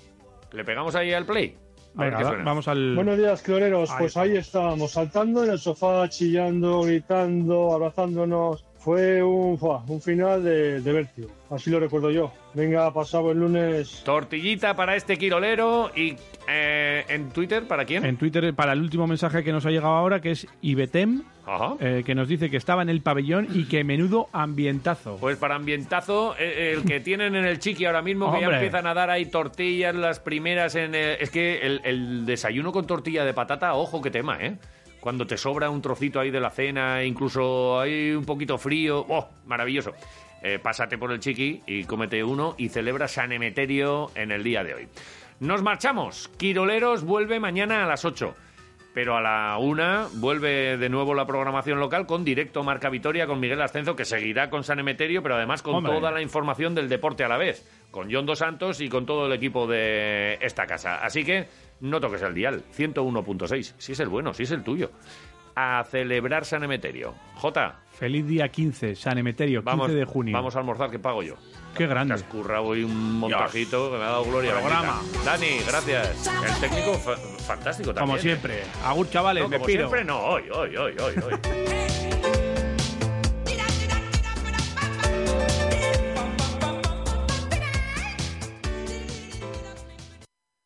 ¿Le pegamos ahí al play? Venga, va- vamos al... Buenos días, cloreros. Ahí Pues ahí estábamos, saltando en el sofá, chillando, gritando, abrazándonos. Fue un, final de, de vértigo. Así lo recuerdo yo. Venga, pasado el lunes. Tortillita para este quirolero y eh, en Twitter, ¿para quién? En Twitter, para el último mensaje que nos ha llegado ahora, que es Ibetem, Ajá. eh, que nos dice que estaba en el pabellón y que menudo ambientazo. Pues para ambientazo, eh, el que tienen en el chiqui ahora mismo, que ya empiezan a dar ahí tortillas, las primeras en... eh, es que el, el desayuno con tortilla de patata, ojo qué tema, ¿eh? Cuando te sobra un trocito ahí de la cena, incluso hay un poquito frío, ¡oh! Maravilloso. Eh, pásate por el chiqui y cómete uno y celebra San Emeterio en el día de hoy. Nos marchamos. Quiroleros vuelve mañana a las 8. Pero a la una vuelve de nuevo la programación local con directo Marca Vitoria con Miguel Ascenso, que seguirá con San Emeterio, pero además con Hombre. toda la información del deporte a la vez, con John Dos Santos y con todo el equipo de esta casa. Así que no toques el dial, 101.6, si es el bueno, si es el tuyo. A celebrar San Emeterio. Jota, Feliz día 15, San Emeterio, 15 vamos, de junio. vamos a almorzar, que pago yo. Qué Te grande. has currado hoy un montajito que me ha dado gloria. Programa. Dani, gracias. El técnico fa- fantástico también. Como ¿eh? siempre. Agur, chavales, No, me como piro. siempre no, hoy, hoy, hoy, hoy, hoy.